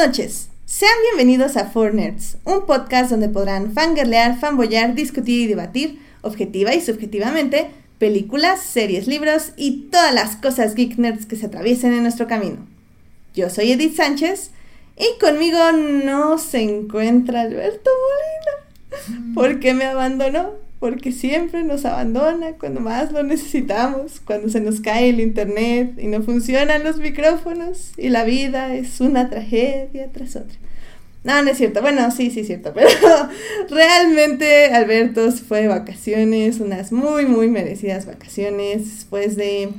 Buenas noches. Sean bienvenidos a Four Nerds, un podcast donde podrán fangirlear, fanboyar, discutir y debatir, objetiva y subjetivamente, películas, series, libros y todas las cosas geek nerds que se atraviesen en nuestro camino. Yo soy Edith Sánchez y conmigo no se encuentra Alberto Molina. ¿Por qué me abandonó? Porque siempre nos abandona cuando más lo necesitamos, cuando se nos cae el internet y no funcionan los micrófonos y la vida es una tragedia tras otra. No, no es cierto. Bueno, sí, sí es cierto. Pero realmente Alberto fue de vacaciones, unas muy, muy merecidas vacaciones, después de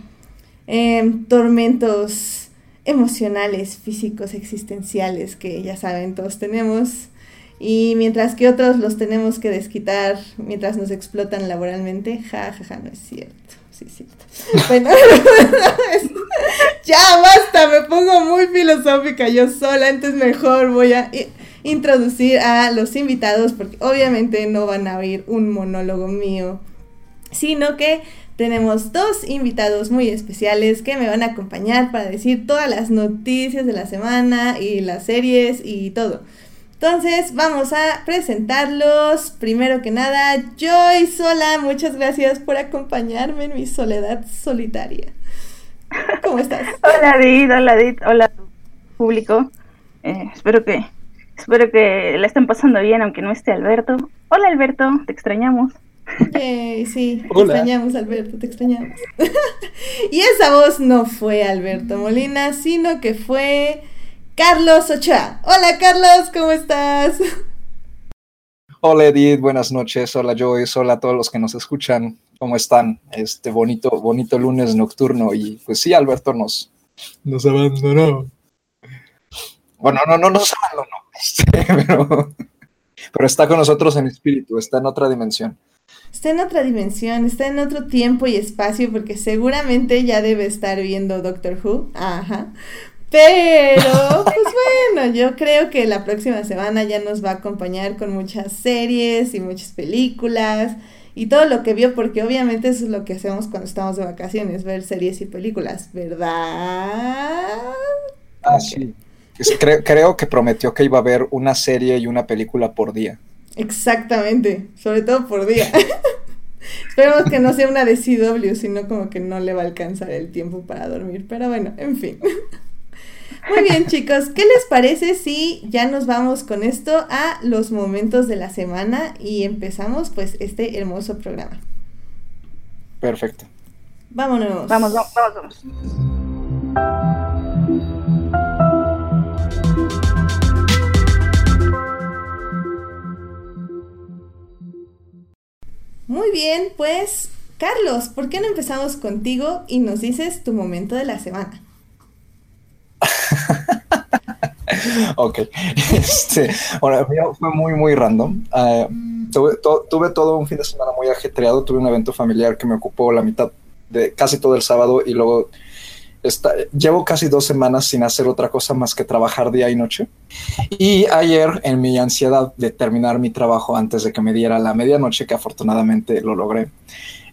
em, tormentos emocionales, físicos, existenciales que ya saben, todos tenemos. Y mientras que otros los tenemos que desquitar mientras nos explotan laboralmente, ja, ja, ja, no es cierto. Sí, es cierto. Bueno, ya basta, me pongo muy filosófica yo sola, entonces mejor voy a introducir a los invitados porque obviamente no van a oír un monólogo mío, sino que tenemos dos invitados muy especiales que me van a acompañar para decir todas las noticias de la semana y las series y todo. Entonces vamos a presentarlos. Primero que nada, Joy Sola, muchas gracias por acompañarme en mi soledad solitaria. ¿Cómo estás? hola Did, hola Did, hola público. Eh, espero que espero que la estén pasando bien, aunque no esté Alberto. Hola Alberto, te extrañamos. sí, te extrañamos Alberto, te extrañamos. y esa voz no fue Alberto Molina, sino que fue Carlos Ochoa. Hola Carlos, ¿cómo estás? Hola Edith, buenas noches. Hola Joyce, hola a todos los que nos escuchan. ¿Cómo están? Este bonito, bonito lunes nocturno. Y pues sí, Alberto nos, nos abandonó. Bueno, no, no nos abandonó. Este, pero, pero está con nosotros en espíritu, está en otra dimensión. Está en otra dimensión, está en otro tiempo y espacio, porque seguramente ya debe estar viendo Doctor Who. Ajá. Pero, pues bueno, yo creo que la próxima semana ya nos va a acompañar con muchas series y muchas películas y todo lo que vio, porque obviamente eso es lo que hacemos cuando estamos de vacaciones, ver series y películas, ¿verdad? Ah, sí. Creo, creo que prometió que iba a ver una serie y una película por día. Exactamente, sobre todo por día. Esperemos que no sea una de CW, sino como que no le va a alcanzar el tiempo para dormir. Pero bueno, en fin. Muy bien, chicos, ¿qué les parece si ya nos vamos con esto a los momentos de la semana y empezamos pues este hermoso programa? Perfecto. Vámonos. Vamos, vamos, vamos. Muy bien, pues Carlos, ¿por qué no empezamos contigo y nos dices tu momento de la semana? ok. Este, ahora, fue muy, muy random. Ah, tuve, todo un fin de semana muy ajetreado. Tuve un evento familiar que me ocupó la mitad de casi todo el sábado y luego llevo casi dos semanas sin hacer otra cosa más que trabajar día y noche. Y ayer, en mi ansiedad de terminar mi trabajo antes de que me diera la medianoche, que afortunadamente lo logré,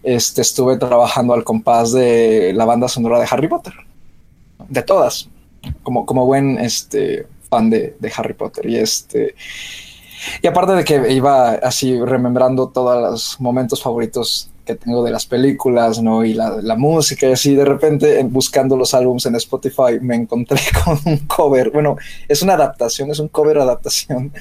este, estuve trabajando al compás de la banda sonora de Harry Potter. De todas como, como buen este, fan de, de Harry Potter. Y este. Y aparte de que iba así remembrando todos los momentos favoritos que tengo de las películas, ¿no? Y la, la música y así, de repente buscando los álbumes en Spotify me encontré con un cover, bueno, es una adaptación, es un cover adaptación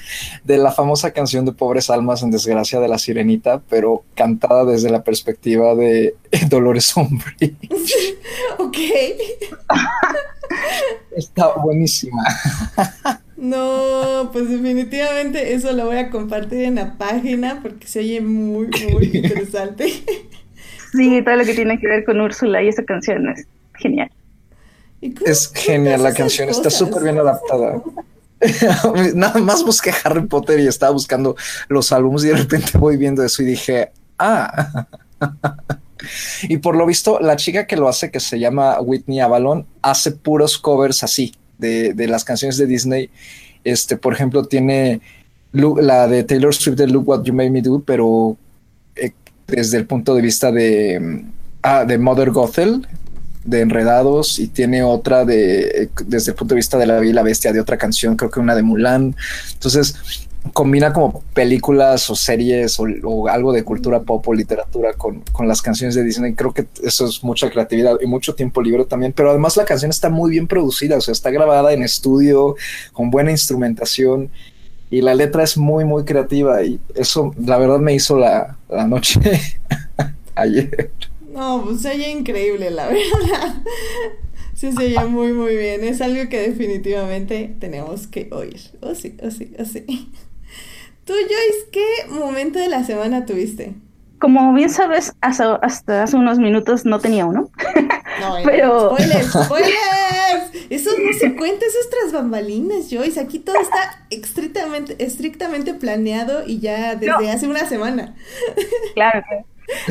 de la famosa canción de Pobres Almas en Desgracia de la Sirenita, pero cantada desde la perspectiva de Dolores Umbridge. ok. Está buenísima. No, pues definitivamente eso lo voy a compartir en la página porque se oye muy, muy interesante. Sí, todo lo que tiene que ver con Úrsula y esa canción es genial. Es genial la canción, está súper bien adaptada. Nada más busqué Harry Potter y estaba buscando los álbumes y de repente voy viendo eso y dije, ah. y por lo visto, la chica que lo hace, que se llama Whitney Avalon, hace puros covers así de, las canciones de Disney. Este, por ejemplo, tiene la de Taylor Swift de Look What You Made Me Do, pero eh, desde el punto de vista de, ah, de Mother Gothel, de Enredados y tiene otra de desde el punto de vista de la Bella y la Bestia de otra canción, creo que una de Mulan. Entonces combina como películas o series o, algo de cultura pop o literatura con, con, las canciones de Disney. Creo que eso es mucha creatividad y mucho tiempo libre también, pero además la canción está muy bien producida, o sea, está grabada en estudio con buena instrumentación y la letra es muy, muy creativa y eso la verdad me hizo la, la noche ayer. No, pues se oye increíble, la verdad. Sí, se oye muy, muy bien. Es algo que definitivamente tenemos que oír. Oh, sí, oh, sí, oh, sí. Tú, Joyce, ¿qué momento de la semana tuviste? Como bien sabes, hasta, hace unos minutos no tenía uno. No, pero... Spoilers, spoilers. Eso no se cuenta, eso es tras bambalinas, Joyce. Aquí todo está estrictamente, estrictamente planeado y ya desde hace una semana. Claro,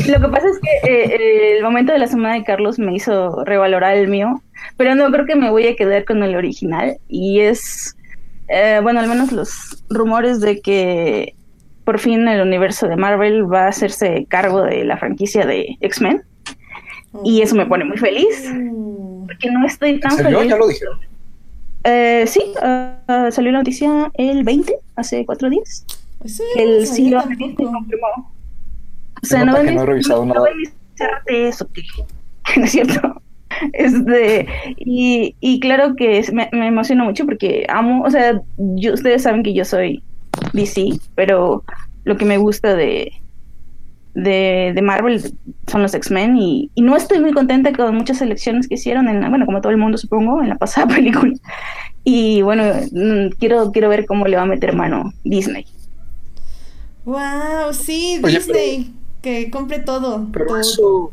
Lo que pasa es que eh, el momento de la semana de Carlos me hizo revalorar el mío, pero no creo que me voy a quedar con el original. Y es eh, bueno, al menos los rumores de que por fin el universo de Marvel va a hacerse cargo de la franquicia de X-Men. Y eso me pone muy feliz. Porque no estoy tan feliz. ¿Ya lo dijeron? Eh, sí, uh, salió la noticia el 20, hace cuatro días. Sí, el CEO confirmó. O sea, no, no he revisado nada. Eso, no es cierto. Este, y, y claro que me, me emociona mucho porque amo, o sea, yo, ustedes saben que yo soy DC, pero lo que me gusta de, de, de Marvel son los X-Men y, y, no estoy muy contenta con muchas elecciones que hicieron, en bueno, como todo el mundo supongo, en la pasada película. Y bueno, mm, quiero, quiero ver cómo le va a meter mano Disney. Wow, sí, Disney, que compre todo. Pero todo eso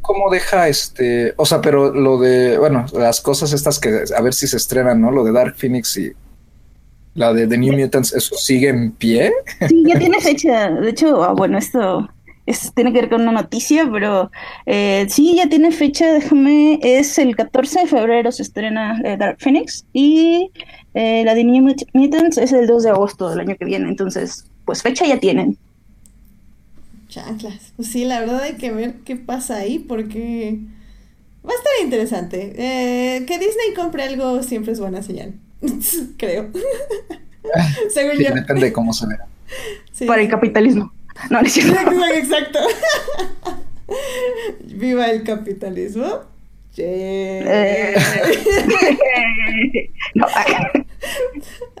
cómo deja este, o sea, pero lo de, bueno, las cosas estas que a ver si se estrenan, ¿no? Lo de Dark Phoenix y la de The New Mutants, ¿eso sigue en pie? Sí, ya tiene fecha. De hecho, ah, bueno, esto es, tiene que ver con una noticia, pero eh, sí, ya tiene fecha, déjame, es el 14 de febrero se estrena eh, Dark Phoenix y eh, la de New Mutants es el 2 de agosto del año que viene, entonces, pues fecha ya tienen. Chanclas. Pues sí, la verdad hay que ver qué pasa ahí porque va a estar interesante. Eh, que Disney compre algo siempre es buena señal. Creo. Según yo. Depende de cómo se vea. Para el capitalismo. No, no Exacto. Viva el capitalismo. Eh. no.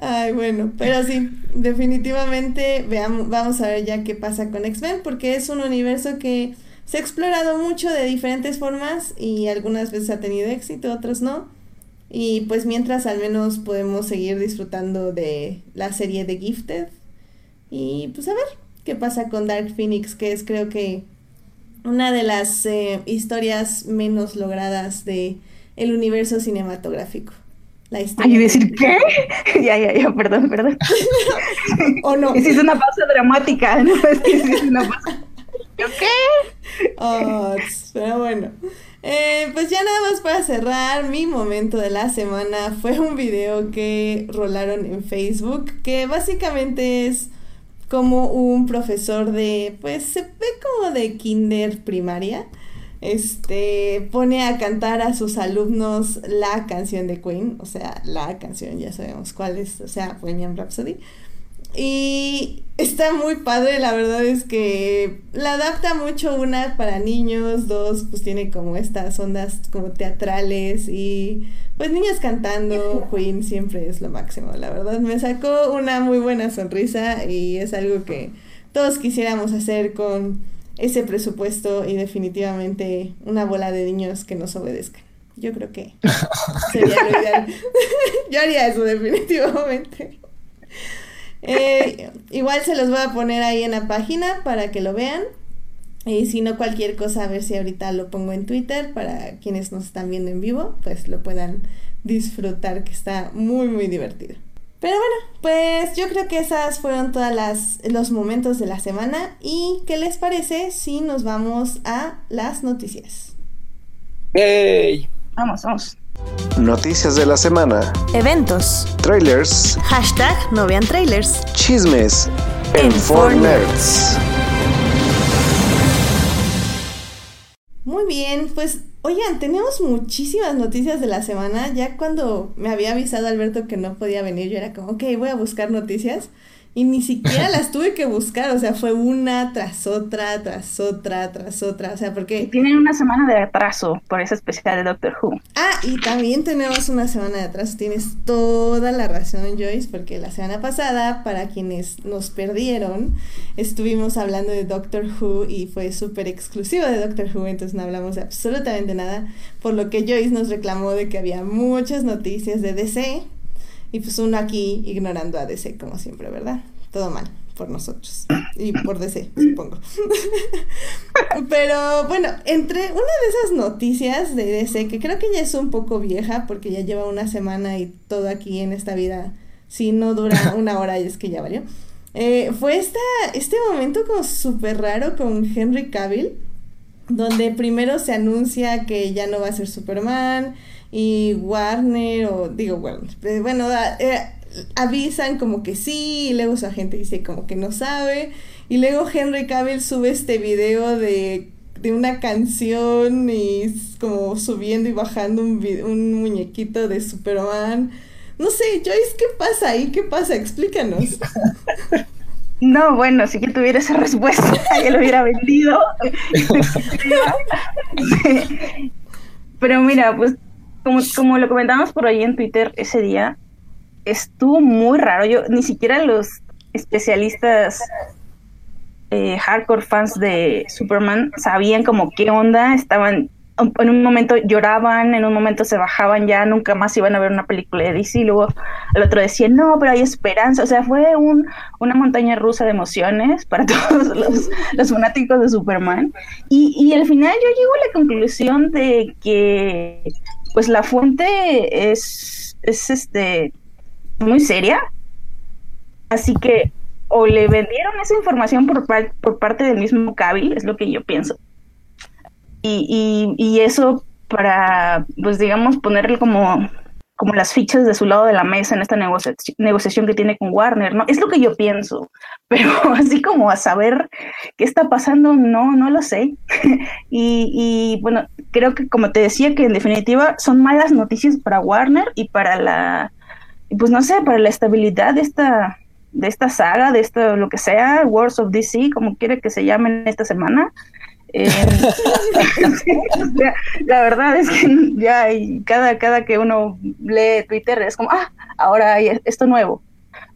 Ay, bueno, pero sí, definitivamente veamos, vamos a ver ya qué pasa con X-Men, porque es un universo que se ha explorado mucho de diferentes formas y algunas veces ha tenido éxito, otras no. Y pues mientras al menos podemos seguir disfrutando de la serie de Gifted. Y pues a ver qué pasa con Dark Phoenix, que es creo que una de las eh, historias menos logradas de el universo cinematográfico. La historia. Ay, decir qué? ya, ya, ya, perdón, perdón. ¿O no? Es una pausa dramática, ¿no? Es que es una pausa. qué? Oh, pero bueno. Eh, pues ya nada más para cerrar, mi momento de la semana fue un video que rolaron en Facebook que básicamente es como un profesor de, pues se ve como de kinder primaria, este, pone a cantar a sus alumnos la canción de Queen, o sea, la canción, ya sabemos cuál es, o sea, Bohemian Rhapsody. Y está muy padre, la verdad es que la adapta mucho, una para niños, dos, pues tiene como estas ondas como teatrales y pues niños cantando, Queen siempre es lo máximo, la verdad. Me sacó una muy buena sonrisa y es algo que todos quisiéramos hacer con ese presupuesto y definitivamente una bola de niños que nos obedezcan. Yo creo que sería lo ideal. Yo haría eso definitivamente. Eh, igual se los voy a poner ahí en la página para que lo vean. Y si no, cualquier cosa, a ver si ahorita lo pongo en Twitter para quienes nos están viendo en vivo, pues lo puedan disfrutar, que está muy, muy divertido. Pero bueno, pues yo creo que esas fueron todas las los momentos de la semana y ¿qué les parece si nos vamos a las noticias? ¡Hey! Vamos, vamos. Noticias de la semana. Eventos. Trailers. Hashtag no vean trailers. Chismes. En, en Muy bien, pues Oigan, tenemos muchísimas noticias de la semana. Ya cuando me había avisado Alberto que no podía venir, yo era como, ok, voy a buscar noticias. Y ni siquiera las tuve que buscar, o sea, fue una tras otra, tras otra, tras otra, o sea, porque... Tienen una semana de atraso por esa especial de Doctor Who. Ah, y también tenemos una semana de atraso, tienes toda la razón, Joyce, porque la semana pasada, para quienes nos perdieron, estuvimos hablando de Doctor Who y fue súper exclusivo de Doctor Who, entonces no hablamos de absolutamente nada, por lo que Joyce nos reclamó de que había muchas noticias de DC, y pues uno aquí ignorando a DC como siempre, ¿verdad? Todo mal por nosotros y por DC, supongo. Pero bueno, entre una de esas noticias de DC, que creo que ya es un poco vieja porque ya lleva una semana y todo aquí en esta vida, si no dura una hora y es que ya valió, eh, fue esta, este momento como súper raro con Henry Cavill, donde primero se anuncia que ya no va a ser Superman, y Warner, o digo, bueno, eh, bueno, eh, avisan como que sí, y luego su agente dice como que no sabe, y luego Henry Cavill sube este video de, de una canción y como subiendo y bajando un, un muñequito de Superman. No sé, Joyce, ¿qué pasa ahí? ¿Qué pasa? Explícanos. No, bueno, si yo tuviera esa respuesta, ya lo hubiera vendido. Pero mira, pues como, como lo comentamos por ahí en Twitter ese día, estuvo muy raro. Yo ni siquiera los especialistas eh, hardcore fans de Superman sabían como qué onda, estaban en un momento lloraban, en un momento se bajaban ya, nunca más iban a ver una película de DC, luego el otro decía, no, pero hay esperanza, o sea, fue un, una montaña rusa de emociones para todos los, fanáticos de Superman, y, y al final yo llego a la conclusión de que pues la fuente es, es este muy seria. Así que o le vendieron esa información por, por parte del mismo Cabil, es lo que yo pienso. Y, y, y eso para, pues digamos, ponerle como como las fichas de su lado de la mesa en esta negociación que tiene con Warner, ¿no? Es lo que yo pienso, pero así como a saber qué está pasando, no, no lo sé. y, y, bueno, creo que como te decía, que en definitiva son malas noticias para Warner y para la, pues no sé, para la estabilidad de esta, de esta saga, de esto, lo que sea, Wars of DC, como quiere que se llame en esta semana. Eh, la verdad es que ya cada, cada que uno lee Twitter es como, ah, ahora hay esto nuevo.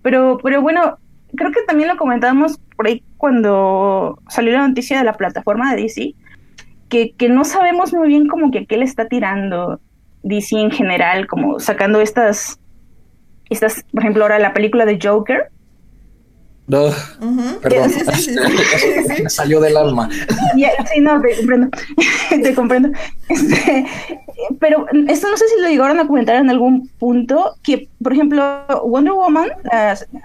Pero, pero bueno, creo que también lo comentamos por ahí cuando salió la noticia de la plataforma de DC, que, que no sabemos muy bien como que a qué le está tirando DC en general, como sacando estas, estas, por ejemplo, ahora la película de Joker, no, perdón. Me salió del alma. sí, no, te comprendo. te comprendo. Este, pero esto no sé si lo llegaron a comentar en algún punto, que, por ejemplo, Wonder Woman,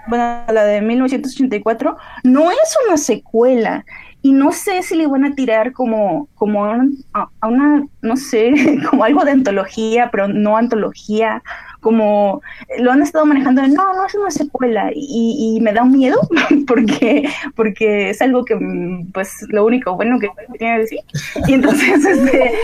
bueno, la de 1984, no es una secuela. Y no sé si le van a tirar como, como a una, no sé, como algo de antología, pero no antología, como lo han estado manejando de, no, no es una secuela y, me da un miedo porque, porque es algo que, pues, lo único bueno que tiene que decir. Y entonces, este,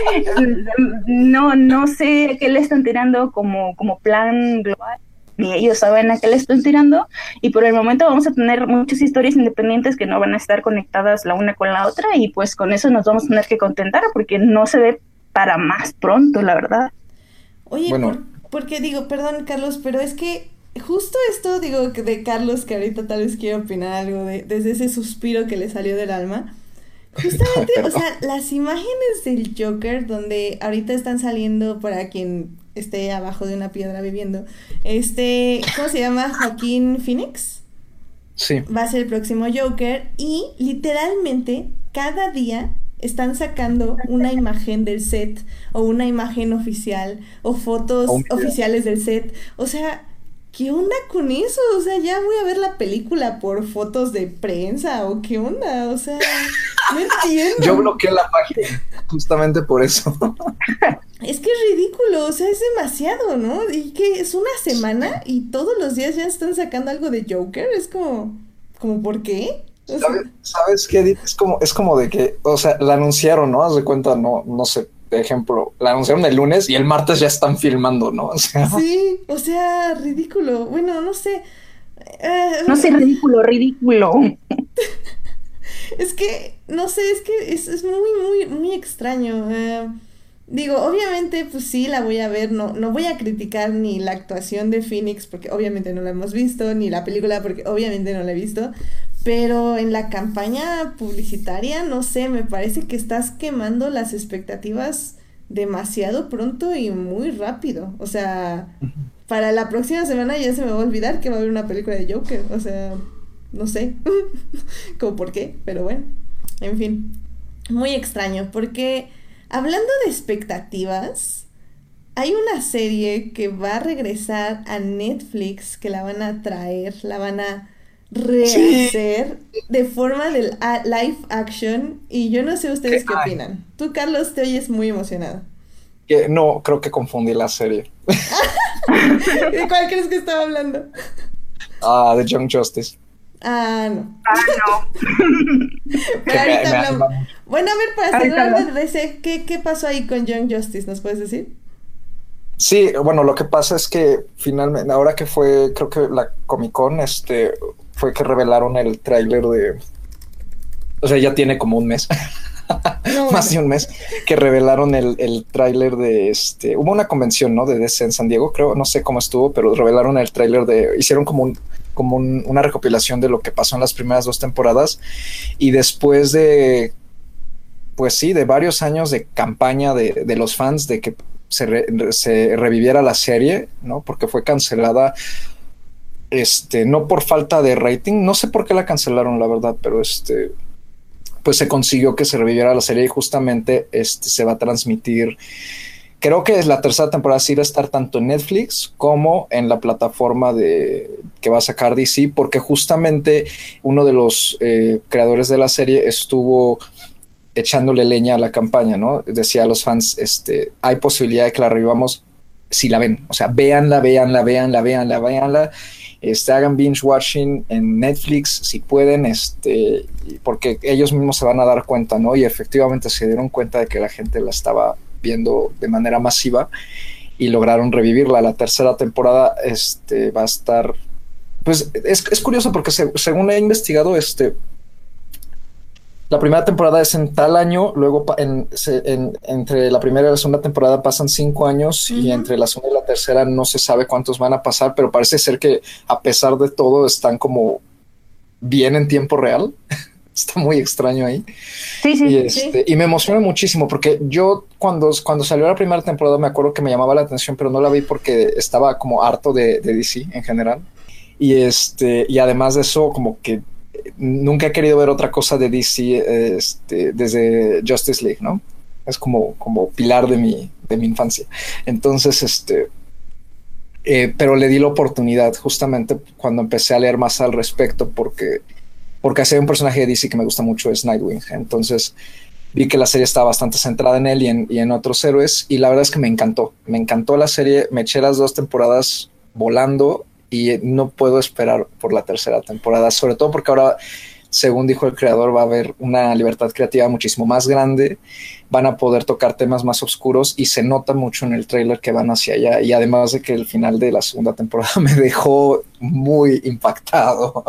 no, no sé qué le están tirando como, como plan global ni ellos saben a qué le están tirando y por el momento vamos a tener muchas historias independientes que no van a estar conectadas la una con la otra y pues con eso nos vamos a tener que contentar porque no se ve para más pronto, la verdad. Oye, bueno, porque digo, perdón Carlos, pero es que justo esto, digo, de Carlos, que ahorita tal vez quiero opinar algo de, desde ese suspiro que le salió del alma. Justamente, o sea, las imágenes del Joker, donde ahorita están saliendo para quien esté abajo de una piedra viviendo, este, ¿cómo se llama? Joaquín Phoenix. Sí. Va a ser el próximo Joker y literalmente cada día están sacando una imagen del set o una imagen oficial o fotos oficiales del set. O sea, ¿qué onda con eso? O sea, ya voy a ver la película por fotos de prensa o qué onda. O sea, no entiendo. Yo bloqueé la página justamente por eso. Es que es ridículo, o sea, es demasiado, ¿no? Y que es una semana y todos los días ya están sacando algo de Joker. Es como, como ¿por qué? ¿Sabes, qué? Es como, es como de que, o sea, la anunciaron, ¿no? Haz de cuenta, no, no sé, de ejemplo, la anunciaron el lunes y el martes ya están filmando, ¿no? Sí, o sea, ridículo. Bueno, no sé. Eh, no sé, ridículo, ridículo. es que, no sé, es que es, es muy, muy, muy extraño. Eh, digo, obviamente, pues sí, la voy a ver. No, no voy a criticar ni la actuación de Phoenix, porque obviamente no la hemos visto, ni la película, porque obviamente no la he visto. Pero en la campaña publicitaria, no sé, me parece que estás quemando las expectativas demasiado pronto y muy rápido. O sea, para la próxima semana ya se me va a olvidar que va a haber una película de Joker. O sea, no sé. como por qué, pero bueno. En fin. Muy extraño, porque hablando de expectativas, hay una serie que va a regresar a Netflix, que la van a traer, la van a rehacer de forma del live action y yo no sé ustedes qué, opinan. Tú, Carlos, te oyes muy emocionado. Que, no, creo que confundí la serie. ¿De cuál crees que estaba hablando? Ah, de Young Justice. Ah, no. Ah, no. Bueno, a ver, para asegurarme de ese, ¿qué, ¿qué pasó ahí con Young Justice? ¿Nos puedes decir? Sí, bueno, lo que pasa es que finalmente, ahora que fue, creo que la Comic Con, este, fue que revelaron el tráiler de... O sea, ya tiene como un mes. más de un mes, que revelaron el, el tráiler de este, hubo una convención, ¿no? De DC en San Diego, creo, no sé cómo estuvo, pero revelaron el tráiler de, hicieron como un, como una recopilación de lo que pasó en las primeras dos temporadas y después de, pues sí, de varios años de campaña de, de los fans de que se, se reviviera la serie, ¿no? Porque fue cancelada este, no por falta de rating, no sé por qué la cancelaron, la verdad, pero este, pues se consiguió que se reviviera la serie y justamente este, se va a transmitir. Creo que es la tercera temporada sí va a estar tanto en Netflix como en la plataforma de que va a sacar DC, porque justamente uno de los eh, creadores de la serie estuvo echándole leña a la campaña, ¿no? Decía a los fans, este, hay posibilidad de que la revivamos si la ven, o sea, véanla, véanla, véanla, véanla, véanla este, hagan binge watching en Netflix si pueden, este, porque ellos mismos se van a dar cuenta, ¿no? Y efectivamente se dieron cuenta de que la gente la estaba viendo de manera masiva y lograron revivirla. La tercera temporada este, va a estar, pues es, es curioso porque según he investigado, este, la primera temporada es en tal año, luego en, entre la primera y la segunda temporada pasan cinco años y entre la segunda y la tercera no se sabe cuántos van a pasar, pero parece ser que a pesar de todo están como bien en tiempo real. Está muy extraño ahí. Sí, sí, y, este, y me emociona muchísimo porque yo cuando, cuando salió la primera temporada me acuerdo que me llamaba la atención, pero no la vi porque estaba como harto de, de DC en general. Y este, y además de eso, como que nunca he querido ver otra cosa de DC este, desde Justice League, ¿no? Es como, como pilar de mi, de mi infancia. Entonces, este, eh, pero le di la oportunidad justamente cuando empecé a leer más al respecto porque, porque hace un personaje de DC que me gusta mucho, es Nightwing. Entonces vi que la serie estaba bastante centrada en él y en, y en otros héroes y la verdad es que me encantó. Me encantó la serie, me eché las dos temporadas volando y no puedo esperar por la tercera temporada, sobre todo porque ahora, según dijo el creador, va a haber una libertad creativa muchísimo más grande, van a poder tocar temas más oscuros y se nota mucho en el trailer que van hacia allá y además de que el final de la segunda temporada me dejó muy impactado.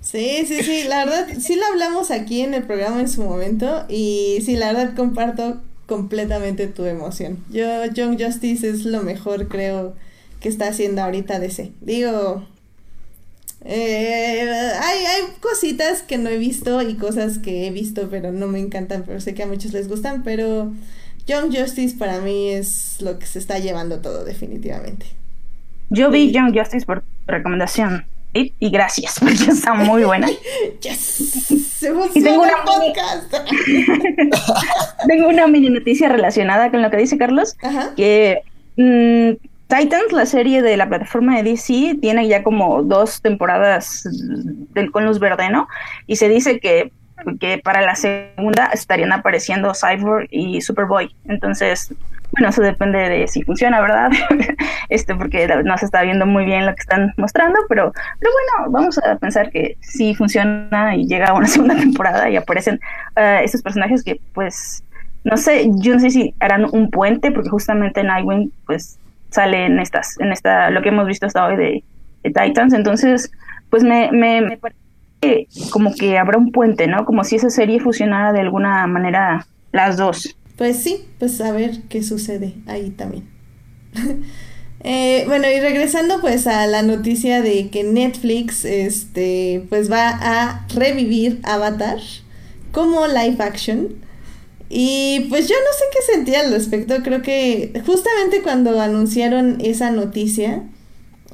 Sí, sí, sí, la verdad, sí lo hablamos aquí en el programa en su momento y sí, la verdad comparto completamente tu emoción. Yo, Young Justice es lo mejor, creo, que está haciendo ahorita DC. Digo, eh, hay, hay cositas que no he visto y cosas que he visto pero no me encantan, pero sé que a muchos les gustan, pero Young Justice para mí es lo que se está llevando todo definitivamente. Yo vi Young Justice por recomendación y, gracias, porque está muy buena. yes, y tengo una podcast. tengo una mini noticia relacionada con lo que dice Carlos, que mm, Titans, la serie de la plataforma de DC, tiene ya como dos temporadas del, con luz verde, ¿no? Y se dice que, para la segunda estarían apareciendo Cyborg y Superboy. Entonces, bueno, eso depende de si funciona, ¿verdad? este, porque no se está viendo muy bien lo que están mostrando, pero, pero bueno, vamos a pensar que si funciona y llega una segunda temporada y aparecen uh, estos personajes que pues no sé, yo no sé si harán un puente, porque justamente Nightwing, pues, sale en estas, en esta, lo que hemos visto hasta hoy de, Titans, entonces, pues me, me, me parece que como que habrá un puente, ¿no? Como si esa serie fusionara de alguna manera las dos. Pues sí, pues a ver qué sucede ahí también. Eh, bueno, y regresando pues a la noticia de que Netflix este pues va a revivir Avatar como live action. Y pues yo no sé qué sentía al respecto. Creo que justamente cuando anunciaron esa noticia,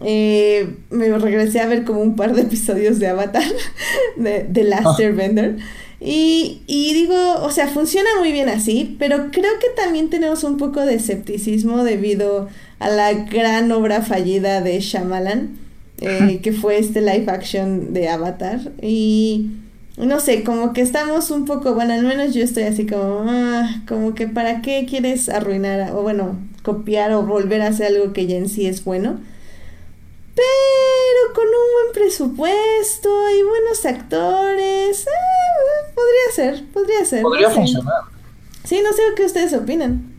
eh, me regresé a ver como un par de episodios de Avatar, de, The Last Airbender. Y, y digo, o sea, funciona muy bien así, pero creo que también tenemos un poco de escepticismo debido a la gran obra fallida de Shyamalan, eh, que fue este live action de Avatar. Y no sé, como que estamos un poco, bueno, al menos yo estoy así como, ah, como que para qué quieres arruinar, o bueno, copiar o volver a hacer algo que ya en sí es bueno. Pero con un buen presupuesto y buenos actores, eh, podría ser, podría ser. Podría funcionar. Sí, no sé qué ustedes opinan.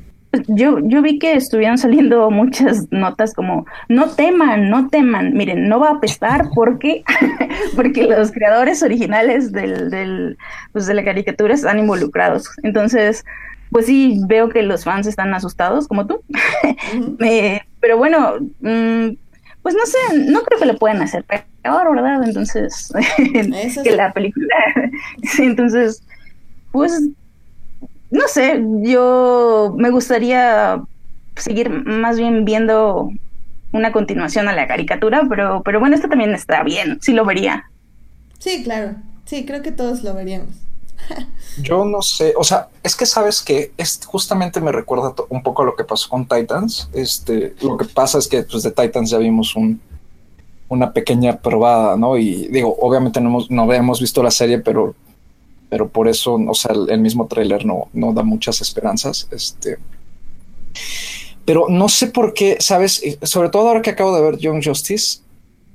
Yo, yo vi que estuvieron saliendo muchas notas como no teman, no teman, miren, no va a apestar porque, porque los creadores originales del, del, pues de la caricatura están involucrados. Entonces, pues sí, veo que los fans están asustados, como tú. Eh, pero bueno, mm, pues no sé, no creo que lo puedan hacer peor, ¿verdad? Entonces, que la película. entonces, pues, no sé, yo me gustaría seguir más bien viendo una continuación a la caricatura, pero, pero bueno, esto también está bien, sí lo vería. Sí, claro, sí, creo que todos lo veríamos. Yo no sé, o sea, es que sabes que es, justamente me recuerda un poco a lo que pasó con Titans. Este, lo que pasa es que pues de Titans ya vimos un, una pequeña probada, ¿no? Y digo, obviamente no hemos, no habíamos visto la serie, pero, pero por eso, o sea, el, mismo tráiler no, no da muchas esperanzas. Este, pero no sé por qué, sabes, sobre todo ahora que acabo de ver Young Justice,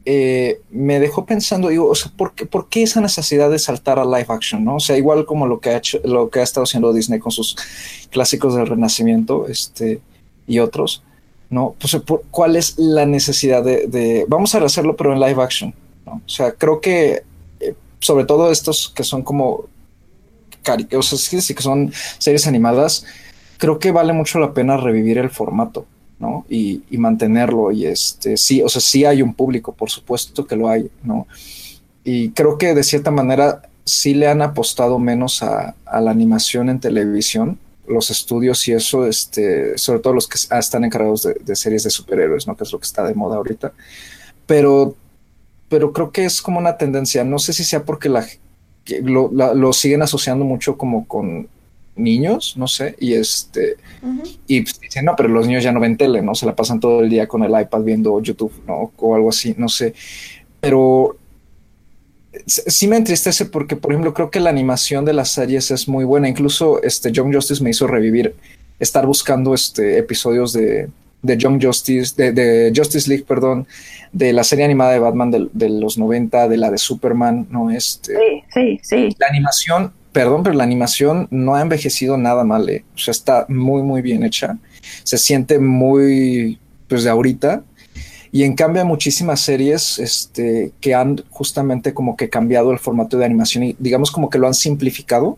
eh, me dejó pensando, digo, o sea, ¿por qué, esa necesidad de saltar a live action? ¿no? O sea, igual como lo que ha hecho, lo que ha estado haciendo Disney con sus clásicos del Renacimiento, este, y otros, ¿no? Pues, ¿cuál es la necesidad de, vamos a hacerlo, pero en live action? ¿no? O sea, creo que, eh, sobre todo estos que son como, o sea, que son series animadas, creo que vale mucho la pena revivir el formato. ¿no? Y, mantenerlo. Y este, sí, o sea, sí hay un público, por supuesto que lo hay, ¿no? Y creo que de cierta manera sí le han apostado menos a, la animación en televisión, los estudios y eso, este, sobre todo los que están encargados de, series de superhéroes, ¿no? Que es lo que está de moda ahorita. Pero, pero creo que es como una tendencia, no sé si sea porque la, lo, lo siguen asociando mucho como con niños, no sé, y este, y pues, dicen, no, pero los niños ya no ven tele, ¿no? Se la pasan todo el día con el iPad viendo YouTube, ¿no? O algo así, no sé. Pero sí me entristece porque, por ejemplo, creo que la animación de las series es muy buena. Incluso este Young Justice me hizo revivir, estar buscando este episodios de, de Young Justice, de, Justice League, perdón, de la serie animada de Batman de, de, los 90, de la de Superman, ¿no? Este, sí, sí, sí. La animación perdón, pero la animación no ha envejecido nada mal, ¿eh? o sea, está muy, muy bien hecha. Se siente muy, pues, de ahorita. Y en cambio hay muchísimas series este, que han justamente como que cambiado el formato de animación y digamos como que lo han simplificado.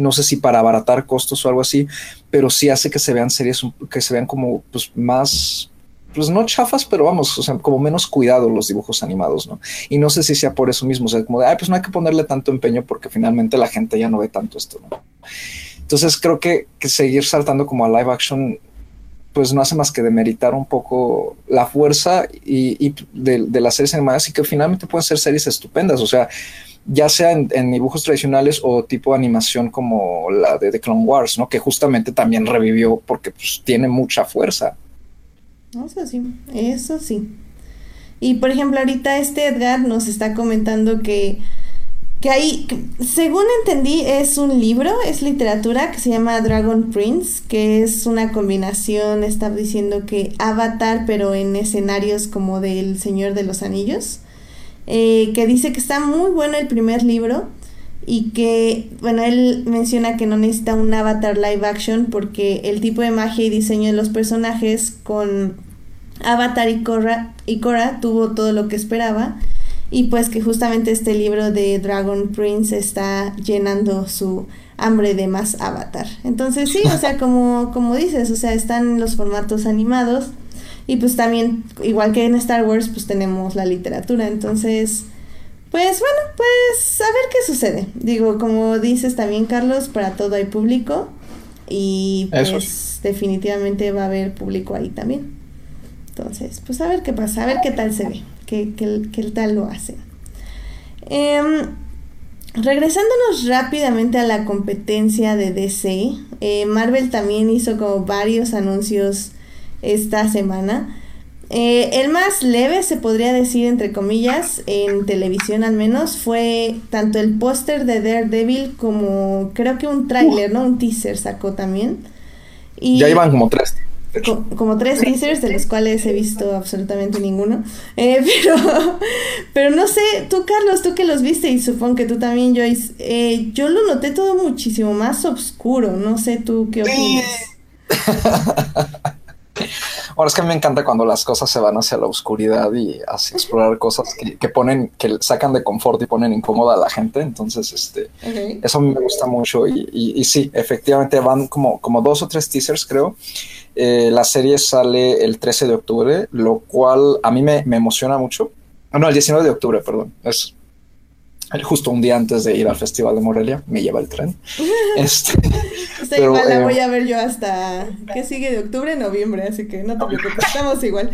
No sé si para abaratar costos o algo así, pero sí hace que se vean series que se vean como pues, más pues no chafas, pero vamos, o sea, como menos cuidado los dibujos animados, ¿no? Y no sé si sea por eso mismo, o sea, como de, pues no hay que ponerle tanto empeño porque finalmente la gente ya no ve tanto esto, ¿no? Entonces creo que, seguir saltando como a live action, pues no hace más que demeritar un poco la fuerza y, de, las series animadas y que finalmente pueden ser series estupendas, o sea, ya sea en, dibujos tradicionales o tipo animación como la de The Clone Wars, ¿no? Que justamente también revivió porque pues, tiene mucha fuerza. Eso sí, eso sí. Y por ejemplo, ahorita este Edgar nos está comentando que, que hay, según entendí, es un libro, es literatura que se llama Dragon Prince, que es una combinación, está diciendo que Avatar, pero en escenarios como del Señor de los Anillos, eh, que dice que está muy bueno el primer libro, y que, bueno, él menciona que no necesita un avatar live action porque el tipo de magia y diseño de los personajes con Avatar y Korra, y Korra tuvo todo lo que esperaba y pues que justamente este libro de Dragon Prince está llenando su hambre de más Avatar. Entonces sí, o sea, como, como dices, o sea, están los formatos animados y pues también, igual que en Star Wars, pues tenemos la literatura. Entonces, pues bueno, pues a ver qué sucede. Digo, como dices también, Carlos, para todo hay público y pues definitivamente va a haber público ahí también. Entonces, pues a ver qué pasa, a ver qué tal se ve, qué, qué, tal lo hacen. Em, regresándonos rápidamente a la competencia de DC, eh, Marvel también hizo como varios anuncios esta semana. Eh, el más leve, se podría decir, entre comillas, en televisión al menos, fue tanto el póster de Daredevil como creo que un tráiler, ¿no? Un teaser sacó también. Y ya iban como tres. como tres teasers, de los cuales he visto absolutamente ninguno. Eh, pero, pero no sé, tú Carlos, tú que los viste y supongo que tú también, Joyce, eh, yo lo noté todo muchísimo más oscuro. No sé tú qué opinas. Ahora es que me encanta cuando las cosas se van hacia la oscuridad y así explorar cosas que, ponen, que sacan de confort y ponen incómoda a la gente. Entonces, este, eso me gusta mucho. Y, y, sí, efectivamente van como, como dos o tres teasers, creo. Eh, la serie sale el 13 de octubre, lo cual a mí me, me emociona mucho. No, el 19 de octubre, perdón. Es justo un día antes de ir al Festival de Morelia, me lleva el tren. este, igual la eh, voy a ver yo hasta que sigue de octubre, noviembre, así que no te preocupes, estamos igual.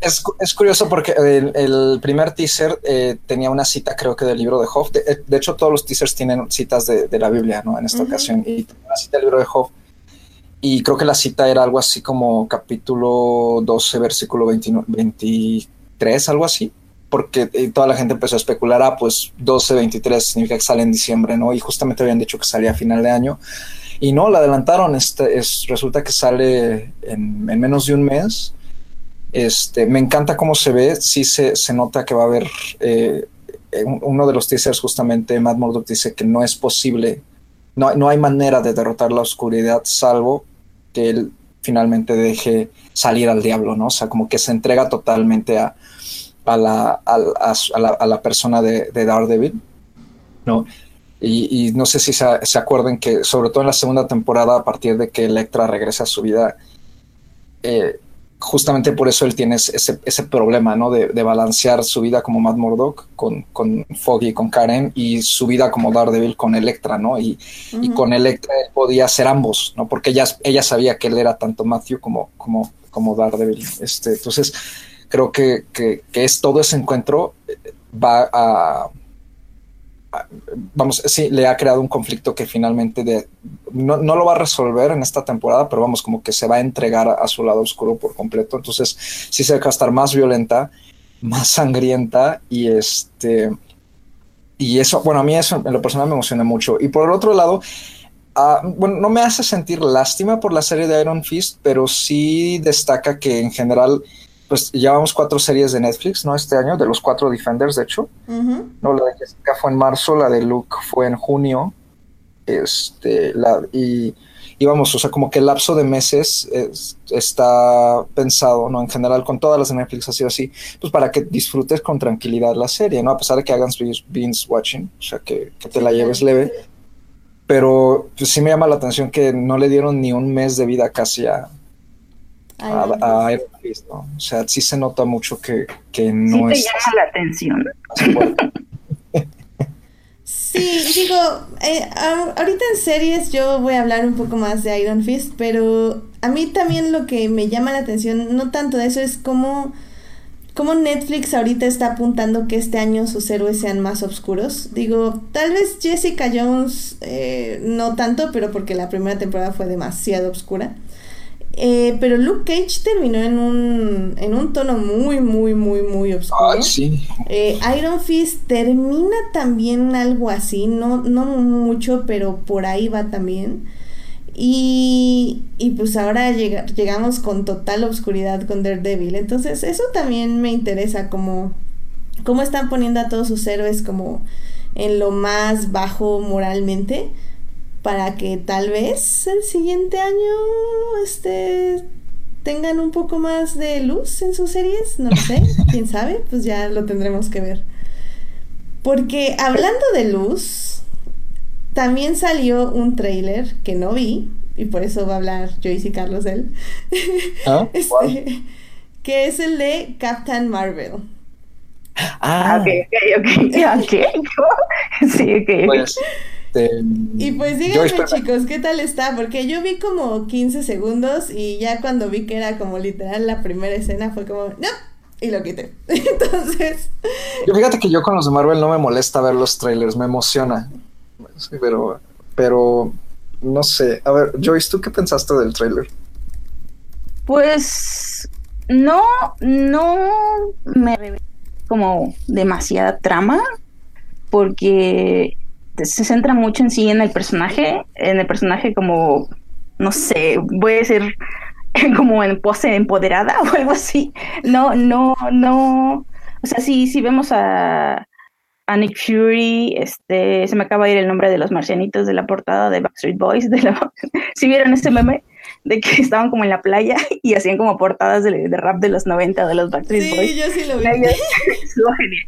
Es, es curioso porque el, primer teaser eh, tenía una cita, creo que del libro de Hoff. De, de hecho, todos los teasers tienen citas de, de la Biblia, ¿no? En esta ocasión, y una cita del libro de Hoff. Y creo que la cita era algo así como capítulo 12, versículo 23, algo así porque eh, toda la gente empezó a especular, ah, pues 12-23 significa que sale en diciembre, ¿no? Y justamente habían dicho que salía a final de año. Y no, la adelantaron, este, es, resulta que sale en, menos de un mes. Este, me encanta cómo se ve, sí se, se nota que va a haber, eh, uno de los teasers justamente, Matt Murdock dice que no es posible, no, no hay manera de derrotar la oscuridad salvo que él finalmente deje salir al diablo, ¿no? O sea, como que se entrega totalmente a, a la, a, la, persona de, Daredevil, ¿no? Y, no sé si se, acuerden que, sobre todo en la segunda temporada, a partir de que Electra regresa a su vida, eh, justamente por eso él tiene ese, ese problema, ¿no? De, balancear su vida como Matt Murdock con, con Foggy y con Karen y su vida como Daredevil con Electra, ¿no? Y, con Electra él podía ser ambos, ¿no? Porque ella, ella sabía que él era tanto Matthew como, como, como Daredevil. Este, entonces, creo que, es todo ese encuentro eh, va a, vamos, sí, le ha creado un conflicto que finalmente de, no, lo va a resolver en esta temporada, pero vamos, como que se va a entregar a, su lado oscuro por completo. Entonces, sí se va a estar más violenta, más sangrienta y este... Y eso, bueno, a mí eso en lo personal me emociona mucho. Y por el otro lado, ah, bueno, no me hace sentir lástima por la serie de Iron Fist, pero sí destaca que en general pues llevamos cuatro series de Netflix, ¿no? Este año, de los cuatro Defenders, de hecho. No, la de Jessica fue en marzo, la de Luke fue en junio. Este, la, y, y vamos, o sea, como que el lapso de meses está pensado, ¿no? En general, con todas las de Netflix ha sido así, pues para que disfrutes con tranquilidad la serie, ¿no? A pesar de que hagan binge watching, o sea, que, te la lleves leve. Pero pues, sí me llama la atención que no le dieron ni un mes de vida casi a, a, O sea, sí se nota mucho que, que no sí te llama la atención. Sí, digo, eh, ahorita en series yo voy a hablar un poco más de Iron Fist, pero a mí también lo que me llama la atención, no tanto de eso, es cómo, cómo Netflix ahorita está apuntando que este año sus héroes sean más oscuros. Digo, tal vez Jessica Jones eh, no tanto, pero porque la primera temporada fue demasiado oscura. Eh, pero Luke Cage terminó en un, en un tono muy, muy, muy, muy oscuro. Eh, Iron Fist termina también algo así, no, no mucho, pero por ahí va también. Y, y pues ahora llegamos con total oscuridad con Daredevil. Entonces eso también me interesa, como cómo están poniendo a todos sus héroes como en lo más bajo moralmente para que tal vez el siguiente año este tengan un poco más de luz en sus series, no lo sé, quién sabe, pues ya lo tendremos que ver. Porque hablando de luz, también salió un trailer que no vi, y por eso va a hablar Joyce y Carlos de él. ¿Ah? Este, que es el de Captain Marvel. Ah, ok, ok, ok. sí, ok. Pues, este, y pues díganme chicos, ¿qué tal está? Porque yo vi como 15 segundos y ya cuando vi que era como literal la primera escena fue como, no, y lo quité. Entonces... Yo fíjate que yo con los de Marvel no me molesta ver los trailers, me emociona. pero, pero, no sé. A ver, Joyce, ¿tú qué pensaste del trailer? Pues no, no me como demasiada trama porque se centra mucho en sí en el personaje, en el personaje como, no sé, voy a decir como en pose empoderada o algo así. No, no, no. O sea, sí, sí vemos a, a Nick Fury, este, se me acaba de ir el nombre de los marcianitos de la portada de Backstreet Boys. De la, si vieron ese meme de que estaban como en la playa y hacían como portadas de, rap de los 90 de los Backstreet Boys. Sí, yo sí lo vi. genial.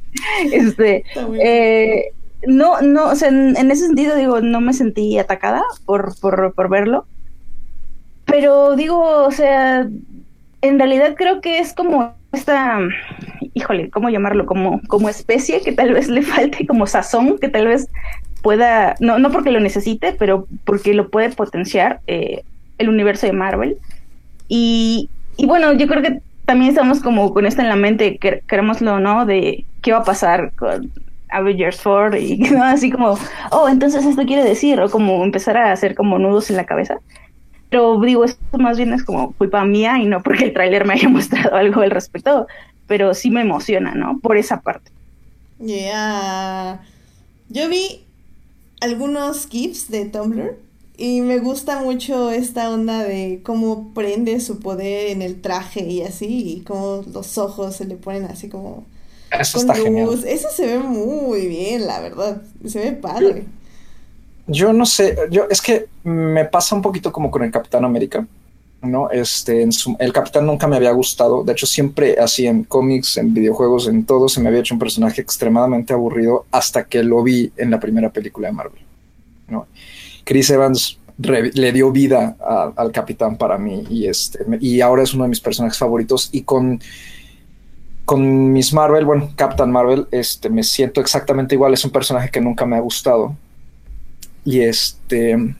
Este, eh, no, no, o sea, en, ese sentido, digo, no me sentí atacada por, por, por verlo. Pero digo, o sea, en realidad creo que es como esta, híjole, ¿cómo llamarlo? Como, como especie que tal vez le falte, como sazón, que tal vez pueda, no, no porque lo necesite, pero porque lo puede potenciar eh, el universo de Marvel. Y, y bueno, yo creo que también estamos como con esto en la mente, querémoslo no, de qué va a pasar con Avengers 4 y así como, oh, entonces esto quiere decir, o como empezar a hacer como nudos en la cabeza. Pero digo, esto más bien es como culpa mía y no porque el tráiler me haya mostrado algo al respecto, pero sí me emociona, ¿no? Por esa parte. Yeah. Yo vi algunos GIFs de Tumblr y me gusta mucho esta onda de cómo prende su poder en el traje y así, y cómo los ojos se le ponen así como eso está genial. Eso se ve muy bien, la verdad. Se ve padre. Yo, no sé, yo es que me pasa un poquito como con el Capitán América. ¿no? Este, en el Capitán nunca me había gustado. De hecho, siempre así en cómics, en videojuegos, en todo, se me había hecho un personaje extremadamente aburrido hasta que lo vi en la primera película de Marvel. ¿no? Chris Evans le dio vida al Capitán para mí y, este, y ahora es uno de mis personajes favoritos. Y con con Miss Marvel, bueno, Captain Marvel, este, me siento exactamente igual. Es un personaje que nunca me ha gustado y este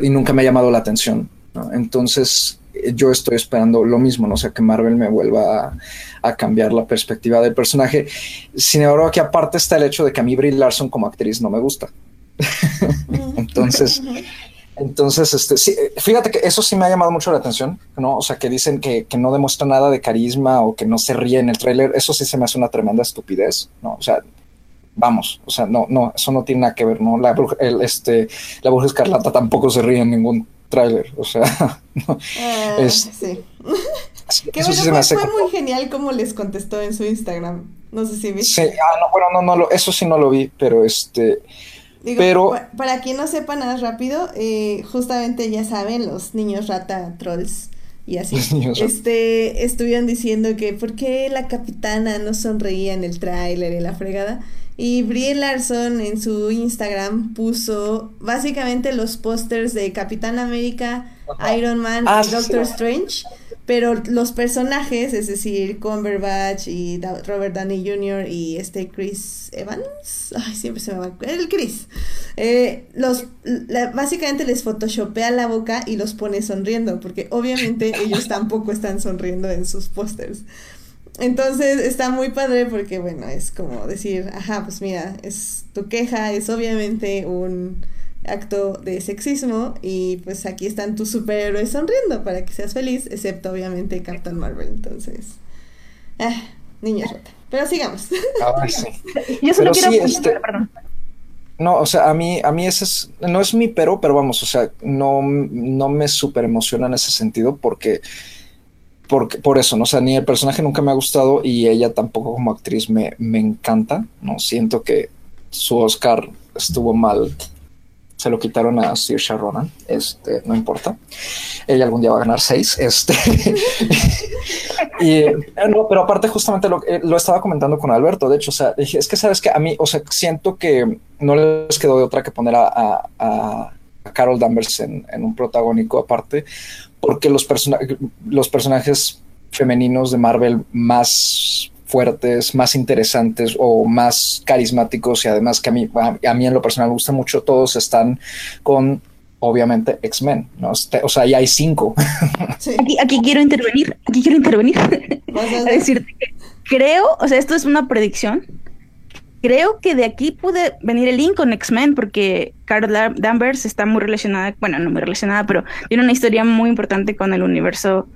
y nunca me ha llamado la atención. Entonces yo estoy esperando lo mismo, no o sea, que Marvel me vuelva a, cambiar la perspectiva del personaje. Sin embargo, aquí aparte está el hecho de que a mí Brie Larson como actriz no me gusta. Entonces, entonces, este, sí, fíjate que eso sí me ha llamado mucho la atención, ¿no? O sea, que dicen que, no demuestra nada de carisma o que no se ríe en el tráiler, eso sí se me hace una tremenda estupidez, ¿no? O sea, vamos, o sea, no, no, eso no tiene nada que ver, ¿no? La bruja, el, este, la bruja escarlata tampoco se ríe en ningún tráiler, o sea, no, ah, sí. Qué bueno, fue, muy genial como les contestó en su Instagram. No sé si viste. Sí, ah, no, bueno, no, no, eso sí no lo vi, pero este, pero para, quien no sepa nada rápido, eh, justamente ya saben, los niños rata trolls y así, este, estuvieron diciendo que por qué la capitana no sonreía en el tráiler y la fregada. Y Brie Larson en su Instagram puso básicamente los pósters de Capitán América, Iron Man y ah, Doctor Strange pero los personajes, es decir, Cumberbatch y Robert Downey Jr. y este Chris Evans, ay, siempre se me va, el Chris, eh, los, básicamente les photoshopea la boca y los pone sonriendo, porque obviamente ellos tampoco están sonriendo en sus pósters. Entonces está muy padre porque, bueno, es como decir, ajá, pues mira, es tu queja, es obviamente un acto de sexismo y pues aquí están tus superhéroes sonriendo para que seas feliz, excepto obviamente Captain Marvel. Entonces, ah, niña rota. Pero sigamos. Ah, sí. Yo solo quiero este, No, o sea, a mí, a mí ese es, no es mi pero, pero vamos, o sea, no, no me super emociona en ese sentido porque, porque, por eso, ¿no? O sea, ni el personaje nunca me ha gustado y ella tampoco como actriz me, me encanta, ¿no? Siento que su Oscar estuvo mal. Se lo quitaron a Saoirse Ronan. Este, no importa. Ella algún día va a ganar seis. Este. y eh, no, pero aparte, justamente lo, eh, lo estaba comentando con Alberto. De hecho, o sea, es que sabes que a mí, o sea, siento que no les quedó de otra que poner a, a, Carol Danvers en, en, un protagónico aparte, porque los, los personajes femeninos de Marvel más fuertes, más interesantes o más carismáticos y además que a mí, a, mí en lo personal me gusta mucho, todos están con obviamente X-Men, ¿no? Este, o sea, ya hay cinco. Aquí, quiero intervenir, aquí quiero intervenir. a decirte que creo, o sea, esto es una predicción. Creo que de aquí pude venir el link con X-Men porque Carol Danvers está muy relacionada, bueno, no muy relacionada, pero tiene una historia muy importante con el universo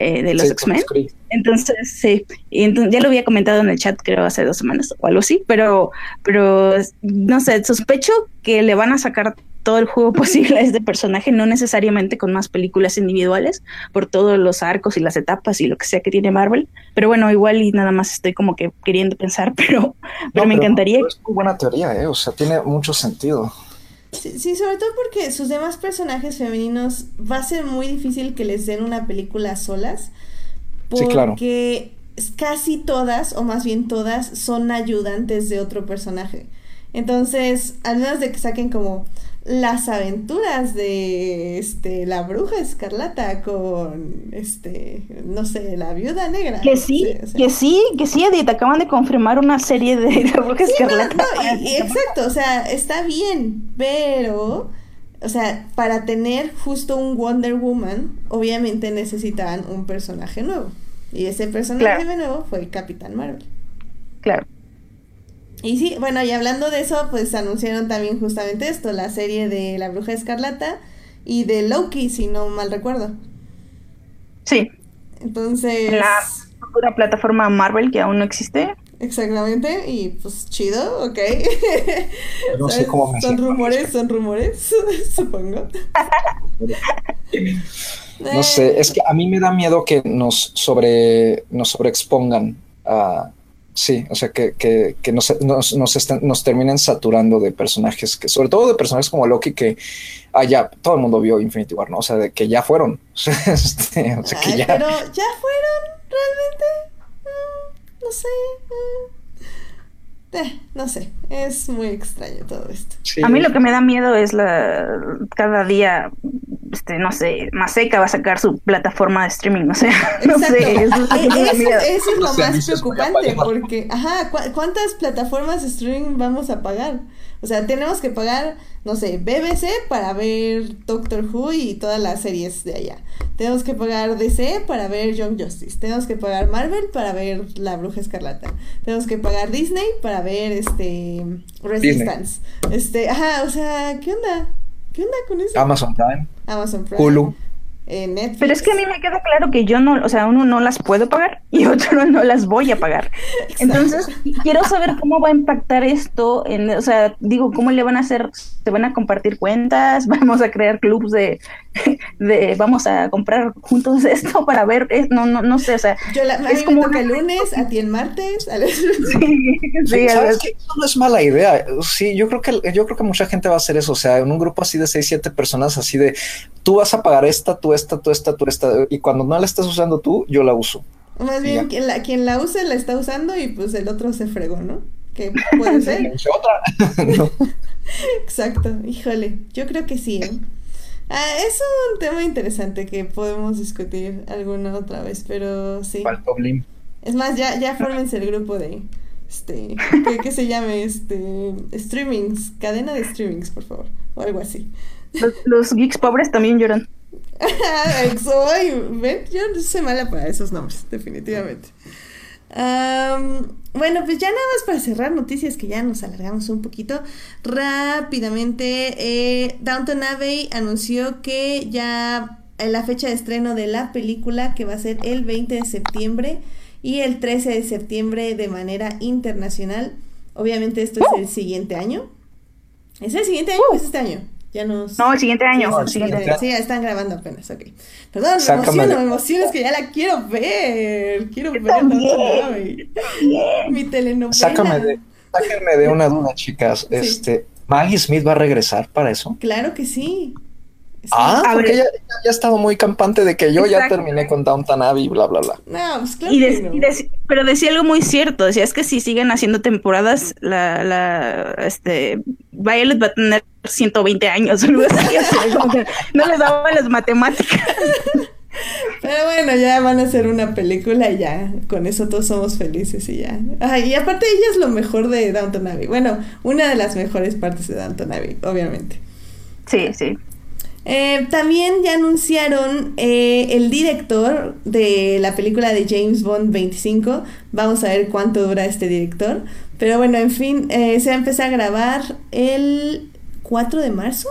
eh, de los X-Men. Entonces, sí, y entonces, ya lo había comentado en el chat, creo, hace dos semanas o algo así, pero, pero no sé, sospecho que le van a sacar todo el juego posible a este personaje, no necesariamente con más películas individuales, por todos los arcos y las etapas y lo que sea que tiene Marvel. Pero bueno, igual y nada más estoy como que queriendo pensar, pero, pero me encantaría. Es muy buena teoría, ¿eh? o sea, tiene mucho sentido. Sí, sobre todo porque sus demás personajes femeninos va a ser muy difícil que les den una película solas. Porque casi todas, o más bien todas, son ayudantes de otro personaje. Entonces, al menos de que saquen como las aventuras de este la bruja escarlata con este no sé la viuda negra que sí que sí que sí Edith acaban de confirmar una serie de la bruja escarlata. exacto o sea está bien pero o sea para tener justo un Wonder Woman obviamente necesitaban un personaje nuevo y ese personaje nuevo fue Capitán Marvel. Claro y sí, bueno, y hablando de eso, pues anunciaron también justamente esto, la serie de La Bruja Escarlata y de Loki, si no mal recuerdo. Sí. Entonces... La futura plataforma Marvel que aún no existe. Exactamente, y pues chido, ok. No sé cómo me Son rumores, son rumores, supongo. no sé, es que a mí me da miedo que nos sobre nos sobreexpongan a Sí, o sea, que, que, que nos, nos, nos, terminen saturando de personajes, que sobre todo de personajes como Loki, que ah, ya todo el mundo vio Infinity War, ¿no? O sea, de que ya fueron. Este, o sea, que ya... Pero ya fueron, realmente. Mm, no sé. Mm. Eh, no sé, es muy extraño todo esto. A mí lo que me da miedo es la cada día este, no sé, Maseca va a sacar su plataforma de streaming, no sé, no sé. Eso, es, lo más preocupante, porque, ajá, ¿cuántas plataformas de streaming vamos a pagar? O sea, tenemos que pagar, no sé, BBC para ver Doctor Who y todas las series de allá. Tenemos que pagar DC para ver Young Justice. Tenemos que pagar Marvel para ver La Bruja Escarlata. Tenemos que pagar Disney para ver este Resistance. Este, ajá, o sea, ¿qué onda? ¿Qué onda con eso? Amazon Prime. Amazon Prime. Hulu. Eh, Pero es que a mí me queda claro que yo no, o sea, uno no las puedo pagar y otro no las voy a pagar. Entonces, quiero saber cómo va a impactar esto, en, o sea, digo, cómo le van a hacer, se van a compartir cuentas, vamos a crear clubs de, de vamos a comprar juntos esto para ver, no, no, no sé, o sea, yo la, es como que el lunes, a ti el martes, a sí, sí, ¿Sabes que eso no es mala idea. Sí, yo creo que yo creo que mucha gente va a hacer eso, o sea, en un grupo así de seis, siete personas así de tú vas a pagar esta, tú esta, tú esta, tú esta, y cuando no la estás usando tú, yo la uso. Más bien, quien la, quien la use la está usando y pues el otro se fregó, ¿no? Que puede ser. otra. Exacto, híjole, yo creo que sí, ¿eh? Ah, es un tema interesante que podemos discutir alguna otra vez, pero sí. Es más, ya, ya fórmense el grupo de este que, se llame este streamings, cadena de streamings, por favor, o algo así. Los, geeks pobres también lloran. Soy, ven, yo soy mala para esos nombres, definitivamente. bueno, pues ya nada más para cerrar noticias que ya nos alargamos un poquito. Rápidamente, eh, Downton Abbey anunció que ya la fecha de estreno de la película, que va a ser el 20 de septiembre y el 13 de septiembre de manera internacional. Obviamente esto es el siguiente año. ¿Es el siguiente año o es este año? Ya nos... No, el siguiente año. Sí, ya están grabando apenas, ok. Perdón, me emociono, me emociono, es que ya la quiero ver. Quiero ver también, Mi telenovela. Sácame de, sáquenme de una duda, chicas. Este, ¿Maggie Smith va a regresar para eso? Claro que sí. Ah, porque ella, ya ha estado muy campante de que yo ya terminé con Downton Abbey, bla, bla, bla. No, pues claro pero decía algo muy cierto, decía es que si siguen haciendo temporadas, la, la, este, Violet va a tener 120 años no les daban las matemáticas. Pero bueno, ya van a hacer una película y ya, con eso todos somos felices y ya. Ay, y aparte ella es lo mejor de Downton Abbey. Bueno, una de las mejores partes de Downton Abbey, obviamente. Sí, sí. Eh, también ya anunciaron eh, el director de la película de James Bond 25. Vamos a ver cuánto dura este director. Pero bueno, en fin, eh, se va a empezar a grabar el 4 de marzo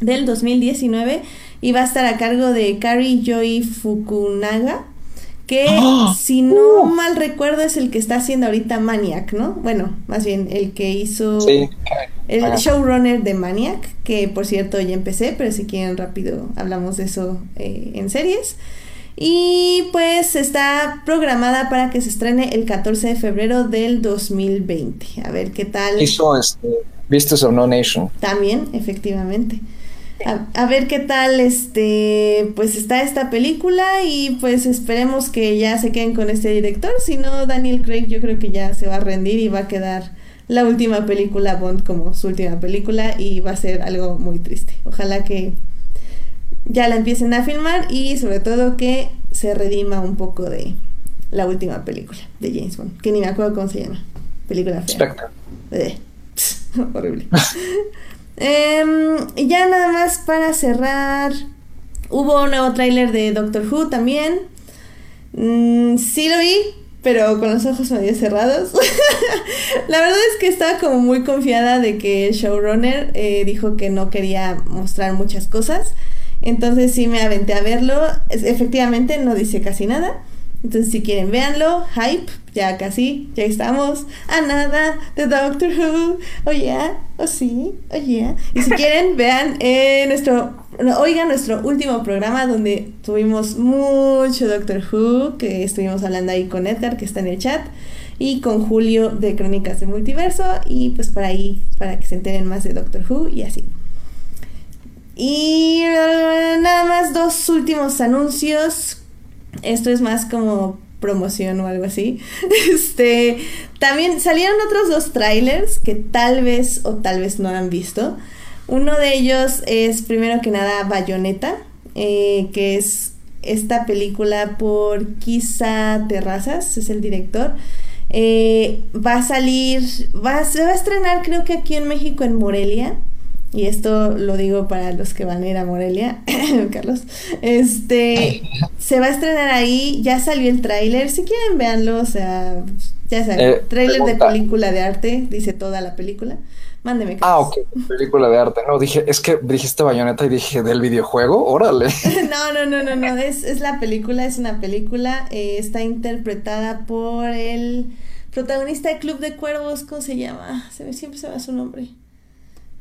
del 2019 y va a estar a cargo de Kari Joy Fukunaga que ¡Ah! si no uh. mal recuerdo es el que está haciendo ahorita Maniac, ¿no? Bueno, más bien el que hizo el showrunner de Maniac, que por cierto ya empecé, pero si quieren rápido hablamos de eso eh, en series. Y pues está programada para que se estrene el 14 de febrero del 2020. A ver qué tal. Hizo este, Vistas of No Nation. También, efectivamente a, ver qué tal este pues está esta película y pues esperemos que ya se queden con este director si no Daniel Craig yo creo que ya se va a rendir y va a quedar la última película Bond como su última película y va a ser algo muy triste ojalá que ya la empiecen a filmar y sobre todo que se redima un poco de la última película de James Bond que ni me acuerdo cómo se llama película fea eh, horrible Em, y ya nada más para cerrar. Hubo un nuevo tráiler de Doctor Who también. Mm, sí lo vi, pero con los ojos medio cerrados. la verdad es que estaba como muy confiada de que el showrunner eh, dijo que no quería mostrar muchas cosas. Entonces sí me aventé a verlo. efectivamente no dice casi nada. Entonces, si quieren, véanlo. Hype, ya casi, ya estamos a nada de Doctor Who. Oh yeah, oh sí, oh yeah. Y si quieren, vean eh, nuestro, oigan nuestro último programa donde tuvimos mucho Doctor Who, que estuvimos hablando ahí con Edgar, que está en el chat, y con Julio de Crónicas del Multiverso, y pues para ahí, para que se enteren más de Doctor Who y así. Y uh, nada más dos últimos anuncios esto es más como promoción o algo así. Este, también salieron otros dos trailers que tal vez o tal vez no han visto. Uno de ellos es primero que nada Bayonetta, eh, que es esta película por Kisa Terrazas, es el director. Eh, va a salir, va, se va a estrenar creo que aquí en México en Morelia y esto lo digo para los que van a ir a Morelia, Carlos, este, se va a estrenar ahí, ya salió el tráiler, si quieren véanlo, o sea, ya salió, eh, tráiler de película de arte, dice toda la película, mándeme. Ah, ok, película de arte, no, dije, es que dijiste bayoneta y dije, ¿del videojuego? Órale. no, no, no, no, no, es, es la película, es una película, eh, está interpretada por el protagonista de Club de Cuervos, ¿cómo se llama? Se siempre se va su nombre.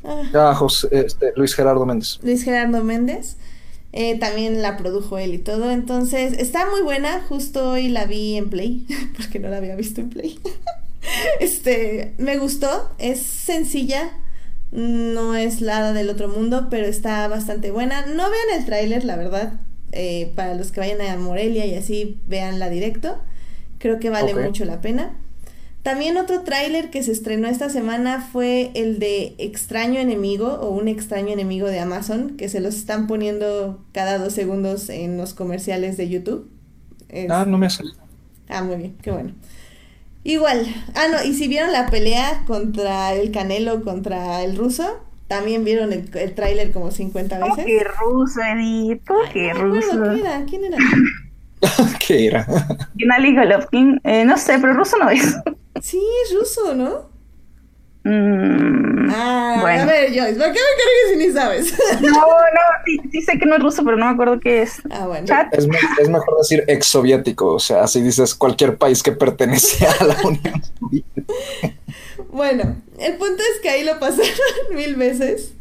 Ah, este, Luis Gerardo Méndez. Luis Gerardo Méndez. Eh, también la produjo él y todo. Entonces, está muy buena. Justo hoy la vi en Play, porque no la había visto en Play. este, me gustó. Es sencilla. No es la del otro mundo, pero está bastante buena. No vean el tráiler, la verdad. Eh, para los que vayan a Morelia y así, veanla directo. Creo que vale mucho la pena. También otro tráiler que se estrenó esta semana fue el de Extraño Enemigo o un extraño enemigo de Amazon, que se los están poniendo cada dos segundos en los comerciales de YouTube. Ah, no me ha salido. Ah, muy bien, qué bueno. Igual, ah, no, y si vieron la pelea contra el Canelo, contra el ruso, también vieron el, el tráiler como 50 veces. qué ruso, Edith? qué ruso? ¿Quién era? ¿Quién era? ¿Qué era? Gennady Golovkin. Eh, no sé, pero ruso no es. Sí, es ruso, ¿no? Mm, ah, bueno. a ver, Joyce, ¿por qué me crees si ni sabes? No, no, sí, sé que no es ruso, pero no me acuerdo qué es. Ah, bueno. Es, es, mejor decir ex-soviético, o sea, así dices cualquier país que pertenece a la Unión Soviética. Bueno, el punto es que ahí lo pasaron mil veces.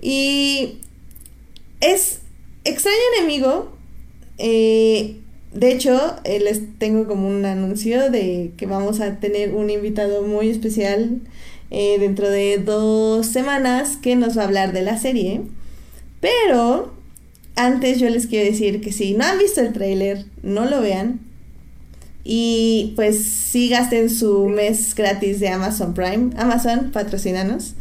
Y es extraño enemigo. Eh, de hecho, eh, les tengo como un anuncio de que vamos a tener un invitado muy especial eh, dentro de dos semanas que nos va a hablar de la serie. Pero antes yo les quiero decir que si no han visto el tráiler, no lo vean. Y pues sí gasten su mes gratis de Amazon Prime. Amazon, patrocinanos.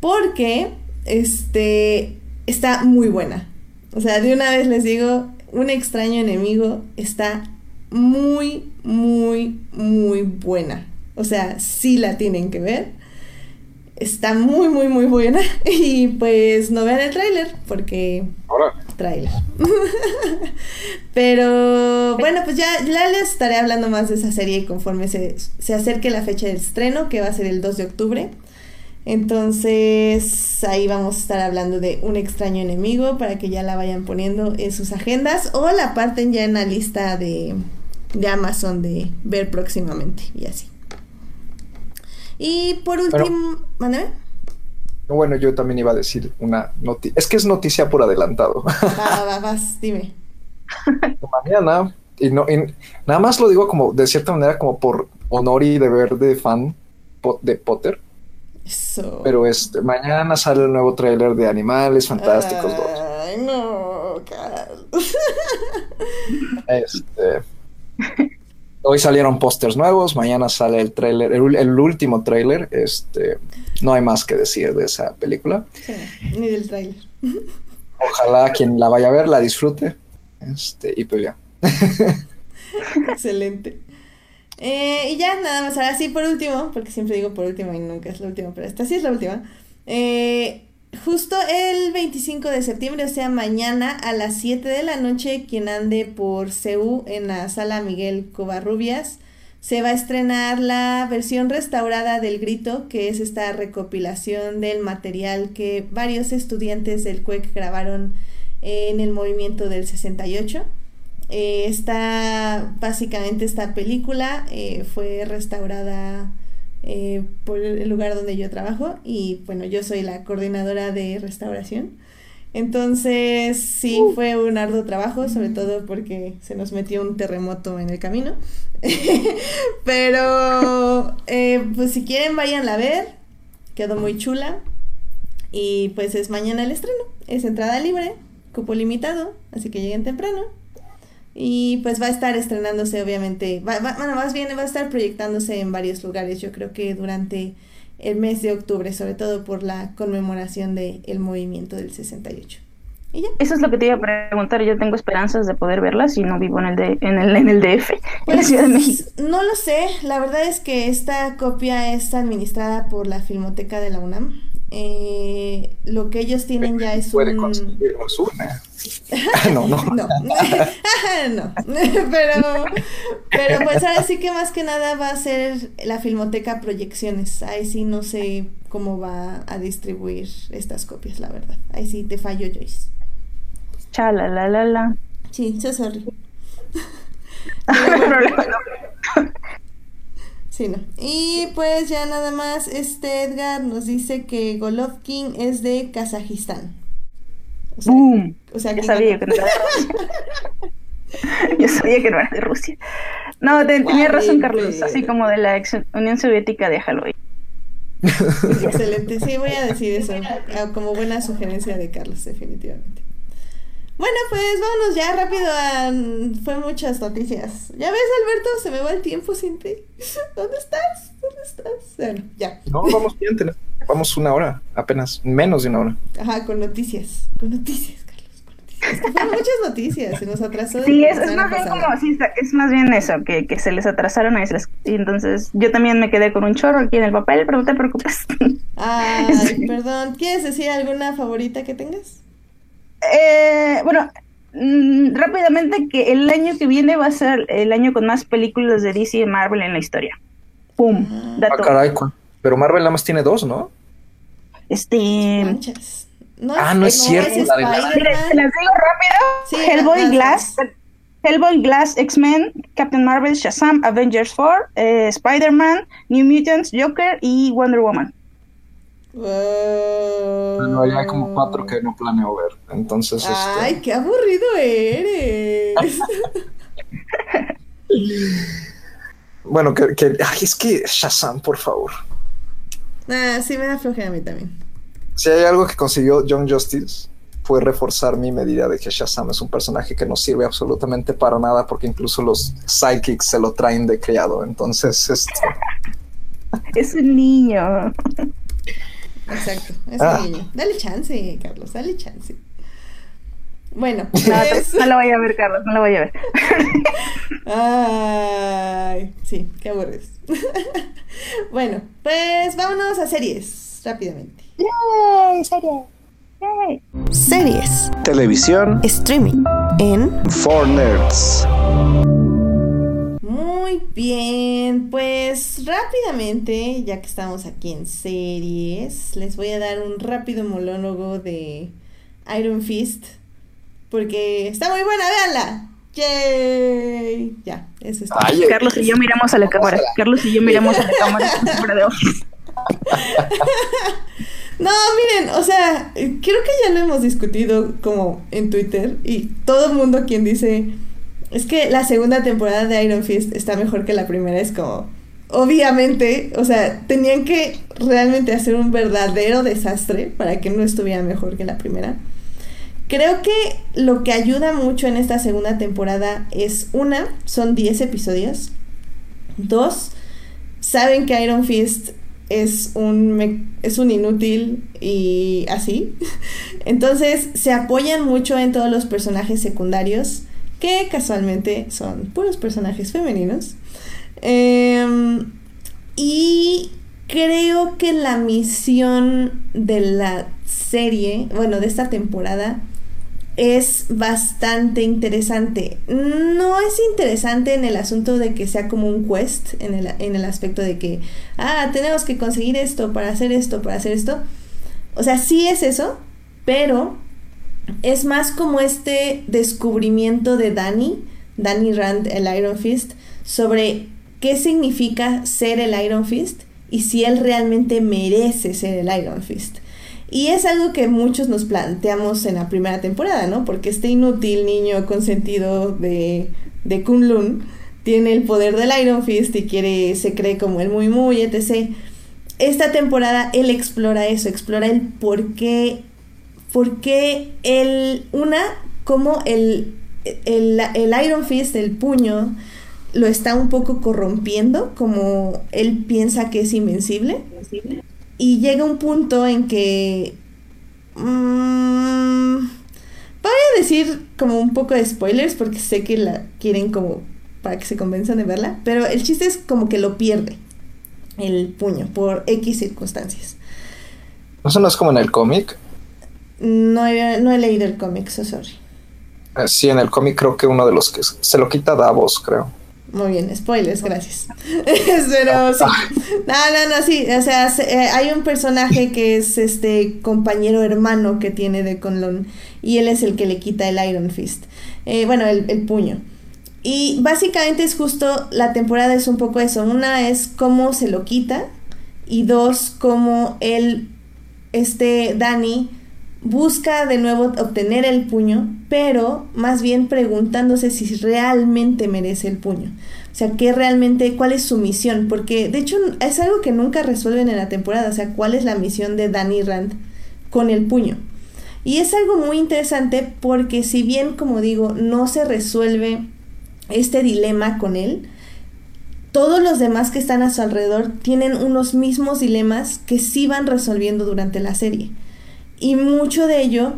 Porque este está muy buena. O sea, de una vez les digo, un extraño enemigo está muy, muy, muy buena. O sea, sí la tienen que ver. Está muy, muy, muy buena. Y pues no vean el tráiler porque... Ahora. Tráiler. Pero bueno, pues ya, ya les estaré hablando más de esa serie conforme se, se acerque la fecha del estreno, que va a ser el 2 de octubre. Entonces ahí vamos a estar hablando de un extraño enemigo para que ya la vayan poniendo en sus agendas o la parten ya en la lista de, de Amazon de ver próximamente y así. Y por último, mándame. Bueno, yo también iba a decir una noticia. Es que es noticia por adelantado. Va, va, vas, dime. Mañana, y no, y nada más lo digo como de cierta manera, como por honor y deber de fan de Potter. Eso. Pero este, mañana sale el nuevo tráiler de Animales Fantásticos 2. Ay, no, Carlos. Este, hoy salieron pósters nuevos, mañana sale el tráiler, el, el último tráiler. Este, no hay más que decir de esa película. Sí, ni del tráiler. Ojalá quien la vaya a ver la disfrute. Este, y pues ya. Excelente. Eh, y ya, nada más, ahora sí, por último, porque siempre digo por último y nunca es la última, pero esta sí es la última. Eh, justo el 25 de septiembre, o sea, mañana a las 7 de la noche, quien ande por CEU en la sala Miguel Covarrubias, se va a estrenar la versión restaurada del Grito, que es esta recopilación del material que varios estudiantes del CUEC grabaron en el movimiento del 68. Eh, esta, básicamente esta película eh, fue restaurada eh, por el lugar donde yo trabajo y bueno, yo soy la coordinadora de restauración. Entonces sí fue un arduo trabajo, sobre todo porque se nos metió un terremoto en el camino. Pero pues si quieren vayan a ver, quedó muy chula. Y pues es mañana el estreno, es entrada libre, cupo limitado, así que lleguen temprano. Y pues va a estar estrenándose, obviamente, va, va, bueno, más bien va a estar proyectándose en varios lugares, yo creo que durante el mes de octubre, sobre todo por la conmemoración del el movimiento del 68. ¿Y ya? Eso es lo que te iba a preguntar. Yo tengo esperanzas de poder verla si no vivo en el, de, en el, en el DF, en la Pues, Ciudad de México. No lo sé, la verdad es que esta copia es administrada por la Filmoteca de la UNAM. Eh, lo que ellos tienen ya es Puede un... conseguirnos una. no, no. No, no. pero, pero pues ahora sí que más que nada va a ser la Filmoteca Proyecciones. Ahí sí no sé cómo va a distribuir estas copias, la verdad. Ahí sí te fallo, Joyce. Chala, la, la, la. Sí, so sorry. No no. Sí, no. Y pues ya nada más, este Edgar nos dice que Golovkin es de Kazajistán. O sea, Boom. o sea Ya que sabía que no era de Rusia. Yo sabía que no era de Rusia. No, te- tenía razón, Carlos. Así como de la ex Unión Soviética, déjalo ahí. Excelente, sí, voy a decir eso ah, como buena sugerencia de Carlos, definitivamente. Bueno, pues vámonos ya rápido a... Fue muchas noticias. Ya ves, Alberto, se me va el tiempo sin ti. ¿Dónde estás? ¿Dónde estás? Bueno, ya. No, vamos bien, tenemos- vamos una hora, apenas, menos de una hora. Ajá, con noticias. Con noticias, Carlos, con noticias. Es que fueron muchas noticias, se nos atrasó. Sí, es, es más bien pasada. como, sí, es más bien eso, que, que se les atrasaron a esas. Y entonces yo también me quedé con un chorro aquí en el papel, pero no te preocupes. Ay, Sí. perdón. ¿Quieres decir alguna favorita que tengas? Eh, bueno, mm, rápidamente que el año que viene va a ser el año con más películas de DC y Marvel en la historia. ¡Pum! Ah, Dato. caray, pero Marvel nada más tiene dos, ¿no? Este... No, Ah, no es cierto, Es la de la- Mire, Spider-Man. ¿se las digo rápido? Sí, Hellboy las- Glass, Hellboy Glass, X-Men, Captain Marvel, Shazam, Avengers 4, eh, Spider-Man, New Mutants, Joker y Wonder Woman. Wow. No, ya hay como cuatro que no planeo ver. Entonces, este, Ay, qué aburrido eres. Bueno, que, que ay, es que Shazam, por favor. Ah, sí, me da flojera a mí también. Si hay algo que consiguió John Justice fue reforzar mi medida de que Shazam es un personaje que no sirve absolutamente para nada porque incluso los psychics se lo traen de criado. Entonces, este... Es un niño. Exacto, es un Ah. niño. Dale chance, Carlos, dale chance. Bueno, No, pues- no lo voy a ver, Carlos, no lo voy a ver. Ay, sí, qué aburridos. bueno, pues vámonos a series rápidamente. Yay. Series, Televisión streaming en for Nerds. Muy bien, pues rápidamente, ya que estamos aquí en series, les voy a dar un rápido monólogo de Iron Fist, porque está muy buena, véanla. ¡Yay! Ya, eso es todo. Ay, Carlos y yo miramos a la cámara. Carlos y yo miramos a la cámara. fuera de ojos. No, miren, o sea, creo que ya lo hemos discutido como en Twitter y todo el mundo quien dice es que la segunda temporada de Iron Fist está mejor que la primera es como obviamente, o sea, tenían que realmente hacer un verdadero desastre para que no estuviera mejor que la primera. Creo que lo que ayuda mucho en esta segunda temporada es una, son 10 episodios. Dos, saben que Iron Fist es un, es un inútil y así. Entonces se apoyan mucho en todos los personajes secundarios, que casualmente son puros personajes femeninos. Em, y creo que la misión de la serie, bueno, de esta temporada, es bastante interesante. No es interesante en el asunto de que sea como un quest, en el, en el aspecto de que, ah, tenemos que conseguir esto para hacer esto, para hacer esto. O sea, sí es eso, pero es más como este descubrimiento de Danny, Danny Rand, el Iron Fist, sobre qué significa ser el Iron Fist y si él realmente merece ser el Iron Fist. Y es algo que muchos nos planteamos en la primera temporada, ¿no? Porque este inútil niño consentido de, de Kunlun tiene el poder del Iron Fist y quiere, se cree como el muy muy, etc. Esta temporada él explora eso, explora el por qué, por qué él, una, como el, el, el Iron Fist, el puño, lo está un poco corrompiendo, como él piensa que es invencible. Y llega un punto en que... mm, voy a decir como un poco de spoilers porque sé que la quieren como para que se convenzan de verla, pero el chiste es como que lo pierde el puño por X circunstancias. Eso no es como en el cómic. No he, no he leído el cómic, so sorry. Eh, sí, en el cómic creo que uno de los que se lo quita Davos, creo. Muy bien, spoilers, gracias. Pero sí. No, no, no, sí. O sea, se- eh, hay un personaje que es este compañero hermano que tiene de Conlon y él es el que le quita el Iron Fist. Eh, bueno, el, el puño. Y básicamente es justo, la temporada es un poco eso. Una es cómo se lo quita y dos, cómo él, este Danny, busca de nuevo obtener el puño, pero más bien preguntándose si realmente merece el puño. O sea, qué realmente, cuál es su misión, porque de hecho es algo que nunca resuelven en la temporada, o sea, cuál es la misión de Danny Rand con el puño. Y es algo muy interesante porque si bien, como digo, no se resuelve este dilema con él, todos los demás que están a su alrededor tienen unos mismos dilemas que sí van resolviendo durante la serie. Y mucho de ello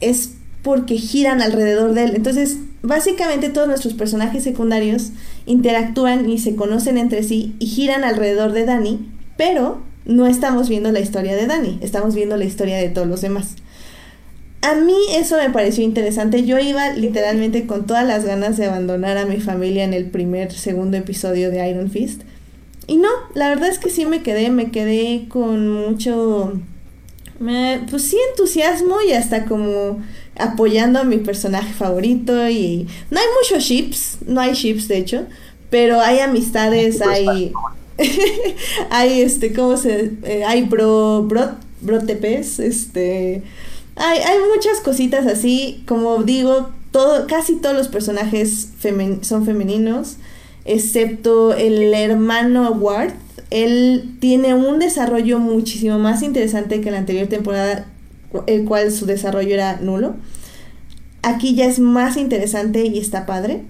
es porque giran alrededor de él. Entonces, básicamente todos nuestros personajes secundarios interactúan y se conocen entre sí y giran alrededor de Dani, pero no estamos viendo la historia de Dani, estamos viendo la historia de todos los demás. A mí eso me pareció interesante. Yo iba literalmente con todas las ganas de abandonar a mi familia en el primer, segundo episodio de Iron Fist. Y no, la verdad es que sí me quedé, me quedé con mucho, me- pues sí, entusiasmo y hasta como apoyando a mi personaje favorito. Y no hay muchos ships, no hay ships de hecho, pero hay amistades, hay, hay este, ¿cómo se? eh, hay bro, bro, bro TPs, este, hay, hay muchas cositas así, como digo, todo, casi todos los personajes femen- son femeninos. excepto el hermano Ward. Él tiene un desarrollo muchísimo más interesante que la anterior temporada, el cual su desarrollo era nulo. Aquí ya es más interesante y está padre.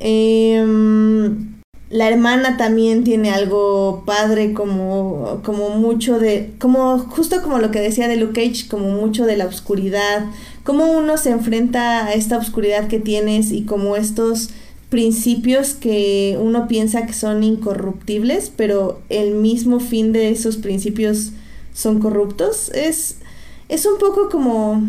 Em, la hermana también tiene algo padre como, como mucho de, como justo como lo que decía de Luke Cage, como mucho de la oscuridad, cómo uno se enfrenta a esta oscuridad que tienes y como estos principios que uno piensa que son incorruptibles, pero el mismo fin de esos principios son corruptos. Es, es un poco como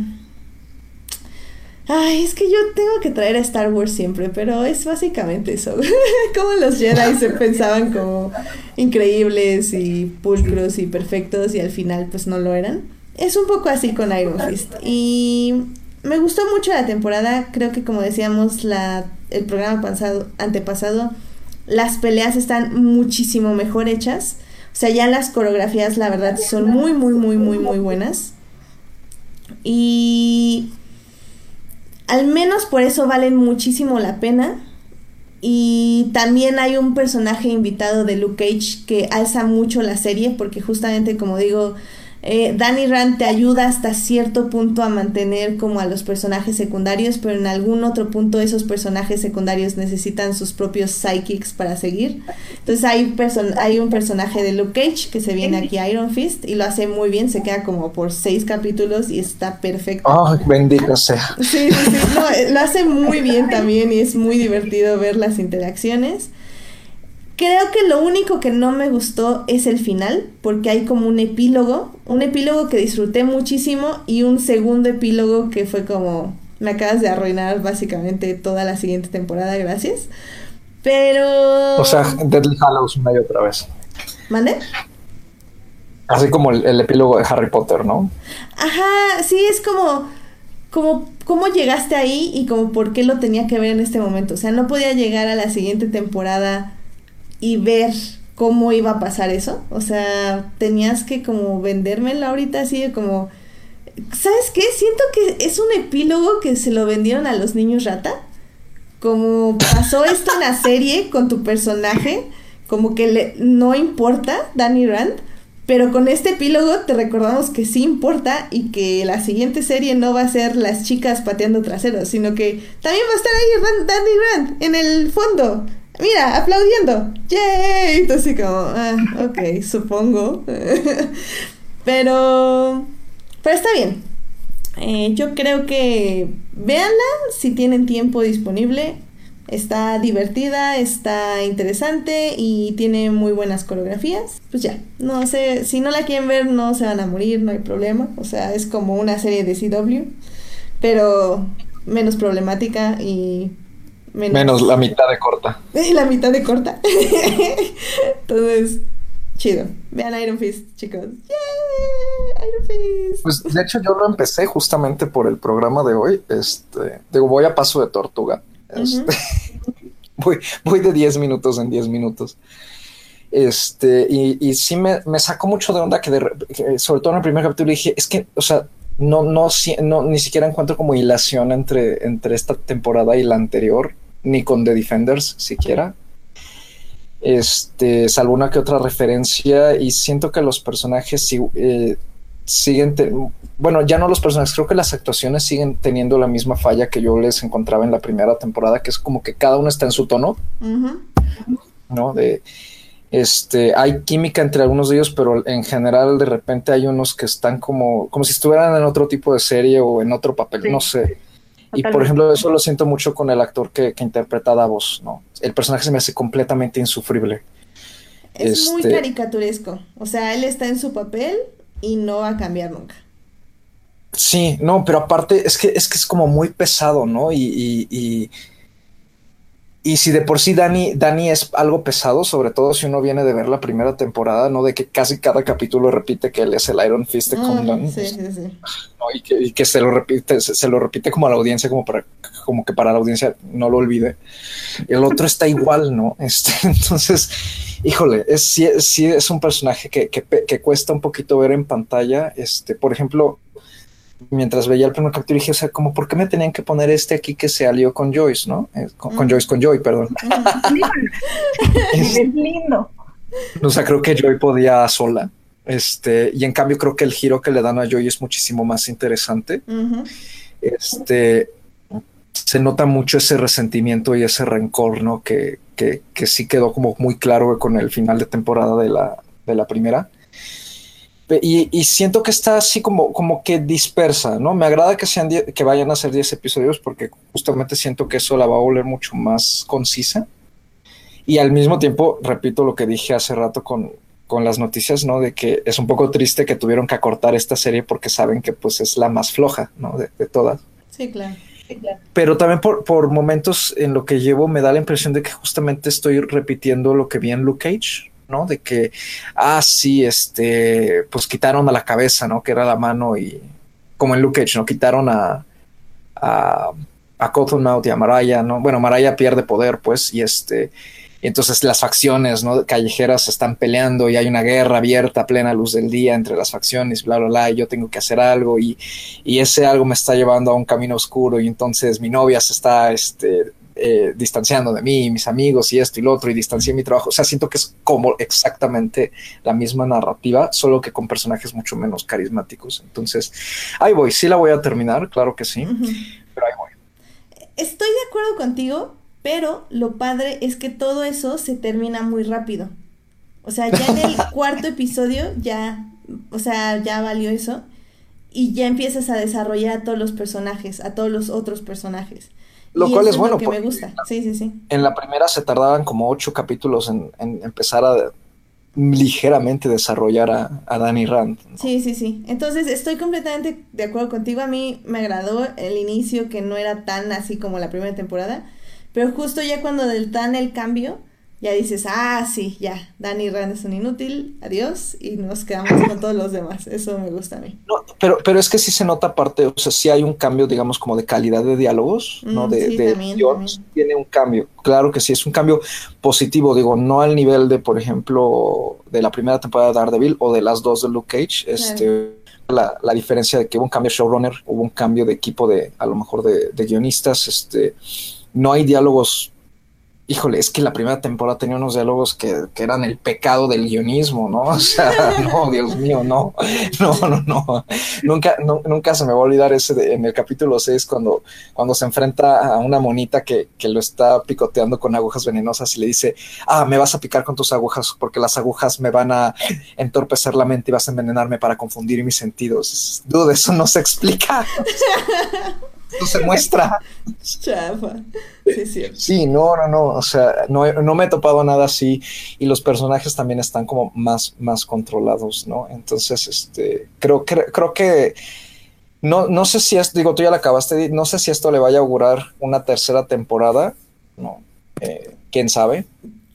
Ay, es que yo tengo que traer a Star Wars siempre, pero es básicamente eso. como los Jedi se pensaban como increíbles y pulcros y perfectos y al final pues no lo eran. Es un poco así con Iron Fist. Y me gustó mucho la temporada. Creo que como decíamos la, el programa pasado, antepasado, las peleas están muchísimo mejor hechas. O sea, ya las coreografías la verdad son muy, muy, muy, muy, muy buenas. Y al menos por eso valen muchísimo la pena. Y también hay un personaje invitado de Luke Cage que alza mucho la serie porque justamente como digo, eh, Danny Rand te ayuda hasta cierto punto a mantener como a los personajes secundarios, pero en algún otro punto esos personajes secundarios necesitan sus propios psychics para seguir. Entonces hay, hay un personaje de Luke Cage que se viene aquí a Iron Fist y lo hace muy bien, se queda como por seis capítulos y está perfecto. Oh, bendito sea. Sí, sí, sí, lo hace muy bien también y es muy divertido ver las interacciones. Creo que lo único que no me gustó es el final, porque hay como un epílogo, un epílogo que disfruté muchísimo y un segundo epílogo que fue como, me acabas de arruinar básicamente toda la siguiente temporada, gracias. Pero... O sea, Deadly Hallows una y otra vez. ¿Mande? Así como el, epílogo de Harry Potter, ¿no? Ajá, sí, es como, como, cómo llegaste ahí y como por qué lo tenía que ver en este momento. O sea, no podía llegar a la siguiente temporada y ver cómo iba a pasar eso. O sea, tenías que como vendérmelo ahorita así de como... ¿Sabes qué? Siento que es un epílogo que se lo vendieron a los niños rata. Como pasó esto en la serie con tu personaje, como que le, no importa Danny Rand, pero con este epílogo te recordamos que sí importa y que la siguiente serie no va a ser las chicas pateando traseros, sino que también va a estar ahí Danny Rand en el fondo, mira, aplaudiendo, ¡yay! Entonces como, ah, ok, supongo. pero, pero está bien. Eh, yo creo que véanla si tienen tiempo disponible. Está divertida, está interesante y tiene muy buenas coreografías. Pues ya, no sé, si no la quieren ver no se van a morir, no hay problema. O sea, es como una serie de CW, pero menos problemática y Menos, la mitad de corta. La mitad de corta. Entonces, chido. Vean Iron Fist, chicos. ¡Yay! Iron Fist. Pues de hecho yo lo empecé justamente por el programa de hoy. Este, digo, voy a paso de tortuga. Este, voy, voy de 10 minutos en 10 minutos. Este, y, y sí me, me, sacó mucho de onda que, sobre todo en el primer capítulo dije, es que, o sea, no, no, no, ni siquiera encuentro como hilación entre, entre esta temporada y la anterior ni con The Defenders siquiera. Este, salvo una que otra referencia y siento que los personajes eh, siguen, bueno, ya no los personajes, creo que las actuaciones siguen teniendo la misma falla que yo les encontraba en la primera temporada, que es como que cada uno está en su tono, ¿no? De, este, hay química entre algunos de ellos, pero en general de repente hay unos que están como, como si estuvieran en otro tipo de serie o en otro papel, no sé. Y por ejemplo, eso lo siento mucho con el actor que, interpreta a Davos, ¿no? El personaje se me hace completamente insufrible. Es muy este caricaturesco. O sea, él está en su papel y no va a cambiar nunca. Sí, no, pero aparte es que es que es como muy pesado, ¿no? y y si de por sí Dani, Dani es algo pesado, sobre todo si uno viene de ver la primera temporada, ¿no? De que casi cada capítulo repite que él es el Iron Fist de mm, Sí, sí, sí. Y, que, se lo repite, se, lo repite como a la audiencia, como para, como que para la audiencia no lo olvide. El otro está igual, ¿no? Este, entonces, híjole, es, sí, es un personaje que, que, que cuesta un poquito ver en pantalla. Este, por ejemplo, mientras veía el primer capítulo dije, o sea, como, ¿por qué me tenían que poner este aquí que se alió con Joyce, no? Eh, con, Joyce, con Joy, perdón. es, lindo. O sea, creo que Joy podía sola. Este, y en cambio creo que el giro que le dan a Joy es muchísimo más interesante. Este, se nota mucho ese resentimiento y ese rencor, ¿no? Que, que, que sí quedó como muy claro con el final de temporada de la, de la primera. Y, siento que está así como, como que dispersa, ¿no? Me agrada que, sean que vayan a ser 10 episodios porque justamente siento que eso la va a volver mucho más concisa. Y al mismo tiempo, repito lo que dije hace rato con, con las noticias, ¿no? De que es un poco triste que tuvieron que acortar esta serie porque saben que pues es la más floja, ¿no? De, de todas. Sí, claro. Pero también por, por, momentos en lo que llevo me da la impresión de que justamente estoy repitiendo lo que vi en Luke Cage, ¿no? De que, ah, sí, este, pues quitaron a la cabeza, ¿no? Que era la mano y, como en Luke Cage, ¿no? Quitaron a, a, a Cottonmouth y a Maraya, ¿no? Bueno, Maraya pierde poder, pues, y este, y entonces las facciones ¿no? callejeras están peleando y hay una guerra abierta a plena luz del día entre las facciones, bla, bla, bla, y yo tengo que hacer algo y, y ese algo me está llevando a un camino oscuro y entonces mi novia se está este, eh, distanciando de mí, mis amigos y esto y lo otro y distancié mi trabajo. O sea, siento que es como exactamente la misma narrativa, solo que con personajes mucho menos carismáticos. Entonces, ahí voy, sí la voy a terminar, claro que sí, pero ahí voy. Estoy de acuerdo contigo, pero lo padre es que todo eso se termina muy rápido. O sea, ya en el cuarto episodio ya, o sea, ya valió eso. Y ya empiezas a desarrollar a todos los personajes, a todos los otros personajes. Lo cual es, bueno. Lo que me gusta. Sí, sí, sí. En la primera se tardaban como ocho capítulos en, empezar a ligeramente desarrollar a, a Danny Rand. Sí, sí, sí. Entonces estoy completamente de acuerdo contigo. A mí me agradó el inicio que no era tan así como la primera temporada. Pero justo ya cuando dan el cambio, ya dices, ah, sí, ya, Dani Rand es un inútil, adiós, y nos quedamos con todos los demás. Eso me gusta a mí. No, pero, pero es que sí se nota aparte, o sea, sí hay un cambio, digamos, como de calidad de diálogos, ¿no? Mm, de, sí, tiene un cambio. Claro que sí, es un cambio positivo, digo, no al nivel de, por ejemplo, de la primera temporada de Daredevil o de las dos de Luke Cage, este. La, la, diferencia de que hubo un cambio de showrunner, hubo un cambio de equipo de, a lo mejor de, de guionistas, este, no hay diálogos. Híjole, es que la primera temporada tenía unos diálogos que, eran el pecado del guionismo, ¿no? O sea, no, Dios mío, no, no, no, no. Nunca, nunca se me va a olvidar ese en el capítulo 6 cuando, cuando se enfrenta a una monita que, que lo está picoteando con agujas venenosas y le dice, ah, me vas a picar con tus agujas porque las agujas me van a entorpecer la mente y vas a envenenarme para confundir mis sentidos. Dude, eso no se explica. no se muestra. Chafa. Sí, sí. sí, no, no, no. O sea, no, no, me he topado nada así. Y los personajes también están como más, más controlados, ¿no? Entonces, este, creo, creo, creo que. No, no sé si esto, digo, tú ya la acabaste, no sé si esto le vaya a augurar una tercera temporada, no, eh, quién sabe.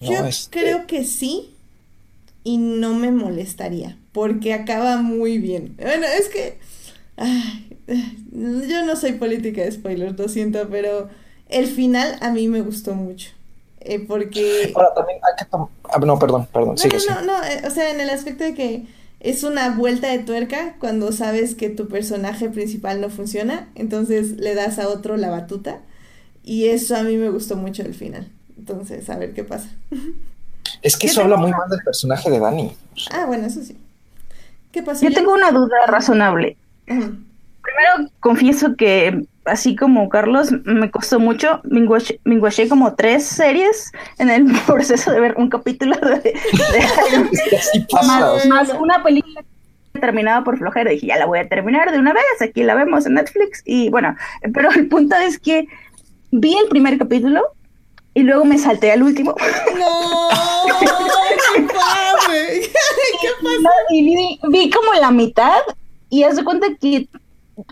Yo este creo que sí, y no me molestaría, porque acaba muy bien. Bueno, es que, yo no soy política de spoilers, lo siento, pero el final a mí me gustó mucho. Eh, porque. Ahora también hay que ah, no, perdón, perdón. No, no, no, eh, o sea, en el aspecto de que es una vuelta de tuerca cuando sabes que tu personaje principal no funciona, entonces le das a otro la batuta. Y eso a mí me gustó mucho el final. Entonces, a ver qué pasa. Es que eso habla muy mal del personaje de Dani. Ah, bueno, eso sí. ¿Qué pasó? Yo tengo una duda razonable. Primero confieso que, así como Carlos, me costó mucho. Me como tres series en el proceso de ver un capítulo de, más, una película terminada por flojera. Dije, ya la voy a terminar de una vez. Aquí la vemos en Netflix. Y bueno, pero el punto es que vi el primer capítulo y luego me salté al último. No, qué padre. ¿Qué pasó? y vi, vi, como la mitad y haz de cuenta que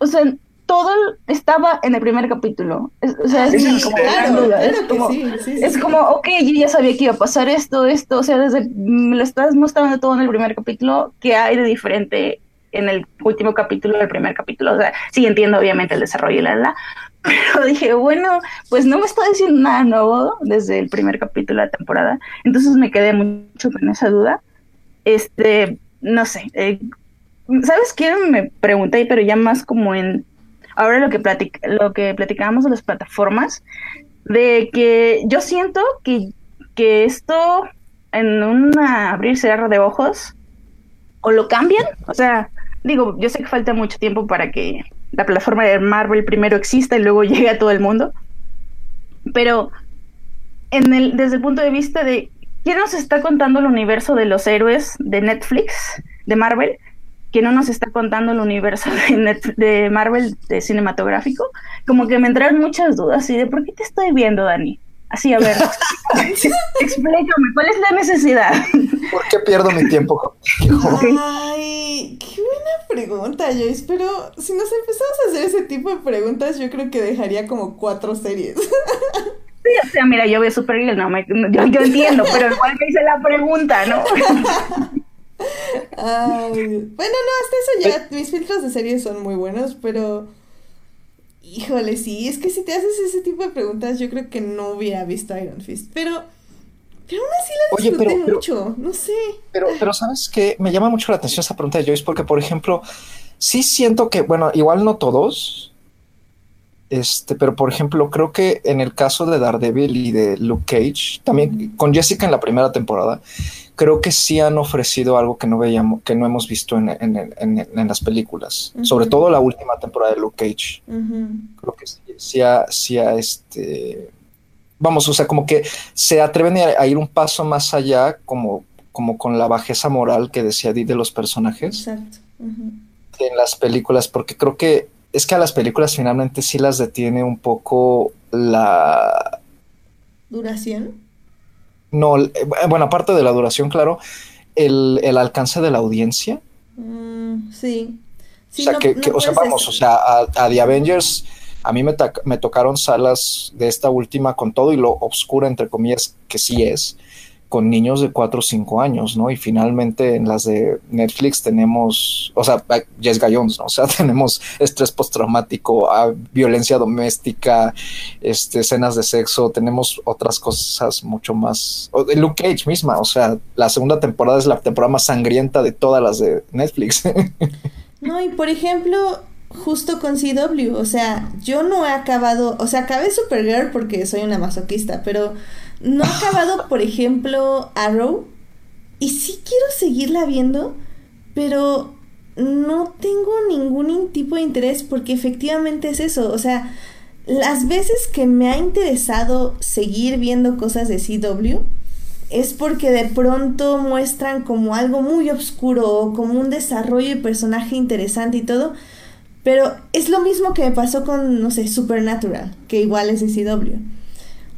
o sea, todo estaba en el primer capítulo. o sea, es, como, es como, ok, yo ya sabía que iba a pasar esto, esto, o sea, desde, me lo estás mostrando todo en el primer capítulo, ¿qué hay de diferente en el último capítulo del primer capítulo? O sea, sí entiendo obviamente el desarrollo y la, la, pero dije, bueno, pues no me está diciendo nada nuevo desde el primer capítulo de la temporada, entonces me quedé mucho con esa duda. Este, no sé, eh, ¿sabes qué? Me pregunté, pero ya más como en ahora lo que lo que platicábamos de las plataformas, de que yo siento que, que esto en un abrir cerrar de ojos o lo cambian, o sea, digo, yo sé que falta mucho tiempo para que la plataforma de Marvel primero exista y luego llegue a todo el mundo, pero en el, desde el punto de vista de quién nos está contando el universo de los héroes de Netflix, de Marvel, que no nos está contando el universo de, de, Marvel de cinematográfico, como que me entraron muchas dudas y de por qué te estoy viendo, Dani. Así, a ver, explícame, ¿cuál es la necesidad? ¿Por qué pierdo mi tiempo Ay, qué buena pregunta, Joyce, pero si nos empezamos a hacer ese tipo de preguntas, yo creo que dejaría como cuatro series. Sí, o sea, mira, yo veo Supergirl, no, yo, yo entiendo, pero igual me hice la pregunta, ¿no? Ay, bueno, no, hasta eso ya, mis filtros de series son muy buenos, pero híjole, sí, es que si te haces ese tipo de preguntas, yo creo que no hubiera visto Iron Fist, pero, pero aún así la disfruté mucho, no sé. Pero, pero sabes que me llama mucho la atención esa pregunta de Joyce, porque por ejemplo, sí siento que, bueno, igual no todos, este, pero por ejemplo, creo que en el caso de Daredevil y de Luke Cage, también con Jessica en la primera temporada, creo que sí han ofrecido algo que no veíamos, que no hemos visto en, en, las películas, sobre todo la última temporada de Luke Cage. Creo que sí, ha, este, vamos, o sea, como que se atreven a, ir un paso más allá, como, como con la bajeza moral que decía Di de los personajes. En las películas, porque creo que es que a las películas finalmente sí las detiene un poco la duración no, eh, bueno, aparte de la duración, claro, el, alcance de la audiencia. Mm, sí. o sea, que, o sea, vamos, o sea, a, a, The Avengers, a mí me, me tocaron salas de esta última con todo y lo obscura, entre comillas, que sí es con niños de 4 o 5 años, ¿no? Y finalmente en las de Netflix tenemos, o sea, Jessica Jones, ¿no? O sea, tenemos estrés postraumático, ah, violencia doméstica, este, escenas de sexo, tenemos otras cosas mucho más. Luke Cage misma, o sea, la segunda temporada es la temporada más sangrienta de todas las de Netflix. no, y por ejemplo, justo con CW, o sea, yo no he acabado, o sea, acabé Supergirl porque soy una masoquista, pero no he acabado, por ejemplo, Arrow. Y sí quiero seguirla viendo, pero no tengo ningún tipo de interés porque efectivamente es eso. O sea, las veces que me ha interesado seguir viendo cosas de CW es porque de pronto muestran como algo muy oscuro o como un desarrollo de personaje interesante y todo. Pero es lo mismo que me pasó con, no sé, Supernatural, que igual es de CW.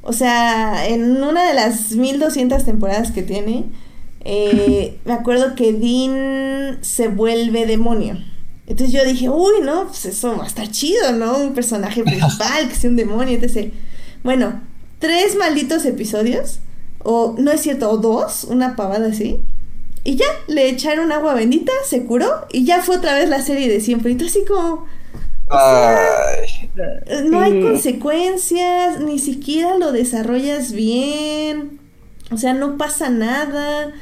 O sea, en una de las 1200 temporadas que tiene, eh, me acuerdo que Dean se vuelve demonio. Entonces yo dije, uy, no, pues eso va a estar chido, ¿no? Un personaje principal que sea un demonio, etc. Bueno, tres malditos episodios, o no es cierto, o dos, una pavada así. Y ya, le echaron agua bendita, se curó y ya fue otra vez la serie de siempre. Y tú así como, no hay consecuencias, ni siquiera lo desarrollas bien. O sea, no pasa nada.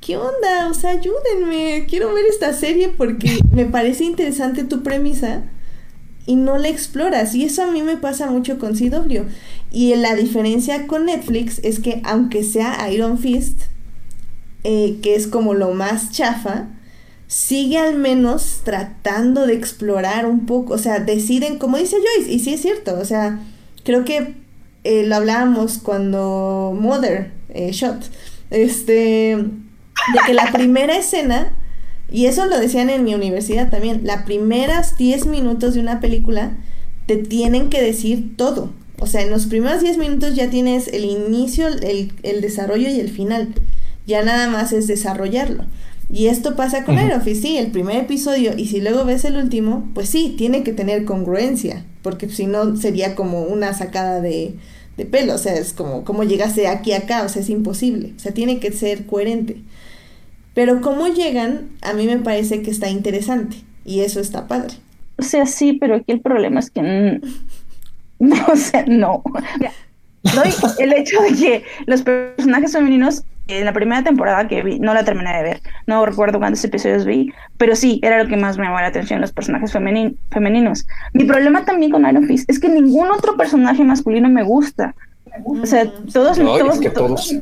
¿Qué onda? O sea, ayúdenme. Quiero ver esta serie porque me parece interesante tu premisa y no la exploras. Y eso a mí me pasa mucho con CW. Y la diferencia con Netflix es que aunque sea Iron Fist, eh, que es como lo más chafa, sigue al menos tratando de explorar un poco, o sea, deciden, como dice Joyce, y sí es cierto, o sea, creo que eh, lo hablábamos cuando Mother eh, Shot, este, de que la primera escena, y eso lo decían en mi universidad también, las primeras 10 minutos de una película te tienen que decir todo. O sea, en los primeros 10 minutos ya tienes el inicio, el, el desarrollo y el final. Ya nada más es desarrollarlo. Y esto pasa con uh sí, el primer episodio, y si luego ves el último, pues sí, tiene que tener congruencia, porque si no sería como una sacada de, de pelo, o sea, es como, ¿cómo llegaste aquí a acá? O sea, es imposible, o sea, tiene que ser coherente. Pero cómo llegan, a mí me parece que está interesante, y eso está padre. O sea, sí, pero aquí el problema es que no, o sea, no. el hecho de que los personajes femeninos en la primera temporada que vi, no la terminé de ver, no recuerdo cuántos episodios vi, pero sí, era lo que más me llamó la atención, los personajes femeninos. Mi problema también con Iron Fist es que ningún otro personaje masculino me gusta. O sea, mm, todos, todos,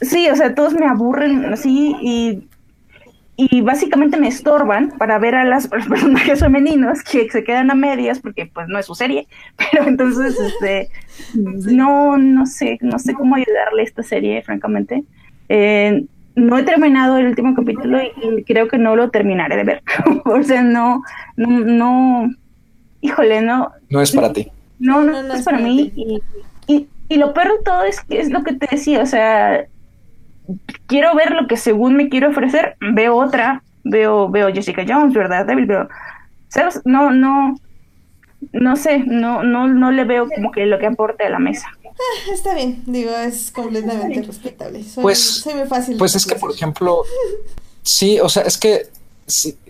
sí, o sea, todos me aburren así y y básicamente me estorban para ver a, las, los personajes femeninos que se quedan a medias porque pues no es su serie, pero entonces este no no sé, no sé cómo ayudarle a esta serie, francamente. Eh, no he terminado el último capítulo y, creo que no lo terminaré de ver. o sea, no, no, no, híjole, no. No es para ti. No, no, es, para, mí. Y, y, y, lo peor de todo es que es lo que te decía, o sea, quiero ver lo que según me quiero ofrecer, veo otra, veo, veo Jessica Jones, ¿verdad? Devil, veo, ¿sabes? No, no, no sé, no, no, no le veo como que lo que aporte a la mesa. Ah, está bien, digo, es completamente respetable. pues, fácil pues es que, por ejemplo, sí, o sea, es que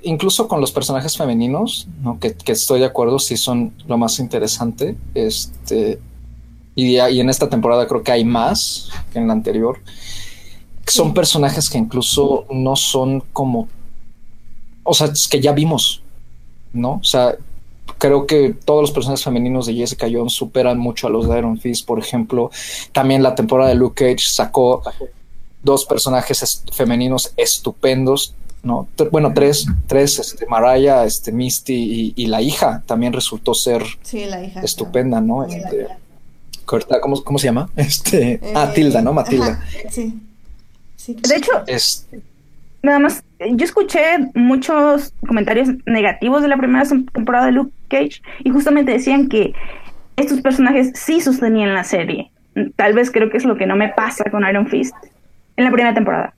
incluso con los personajes femeninos, ¿no? que, que, estoy de acuerdo, sí son lo más interesante. Este, y, y en esta temporada creo que hay más que en la anterior son personajes que incluso no son como, o sea, es que ya vimos, ¿no? O sea, creo que todos los personajes femeninos de Jessica Jones superan mucho a los de Iron Fist, por ejemplo. También la temporada de Luke Cage sacó dos personajes femeninos estupendos, ¿no? Bueno, tres, tres, este, Mariah, este, Misty y, la hija también resultó ser estupenda, ¿no? Este, ¿cómo, ¿cómo, se llama? Este, ah, eh, Tilda, ¿no? Matilda. sí de hecho, es... nada más, yo escuché muchos comentarios negativos de la primera temporada de Luke Cage y justamente decían que estos personajes sí sostenían la serie. Tal vez creo que es lo que no me pasa con Iron Fist en la primera temporada.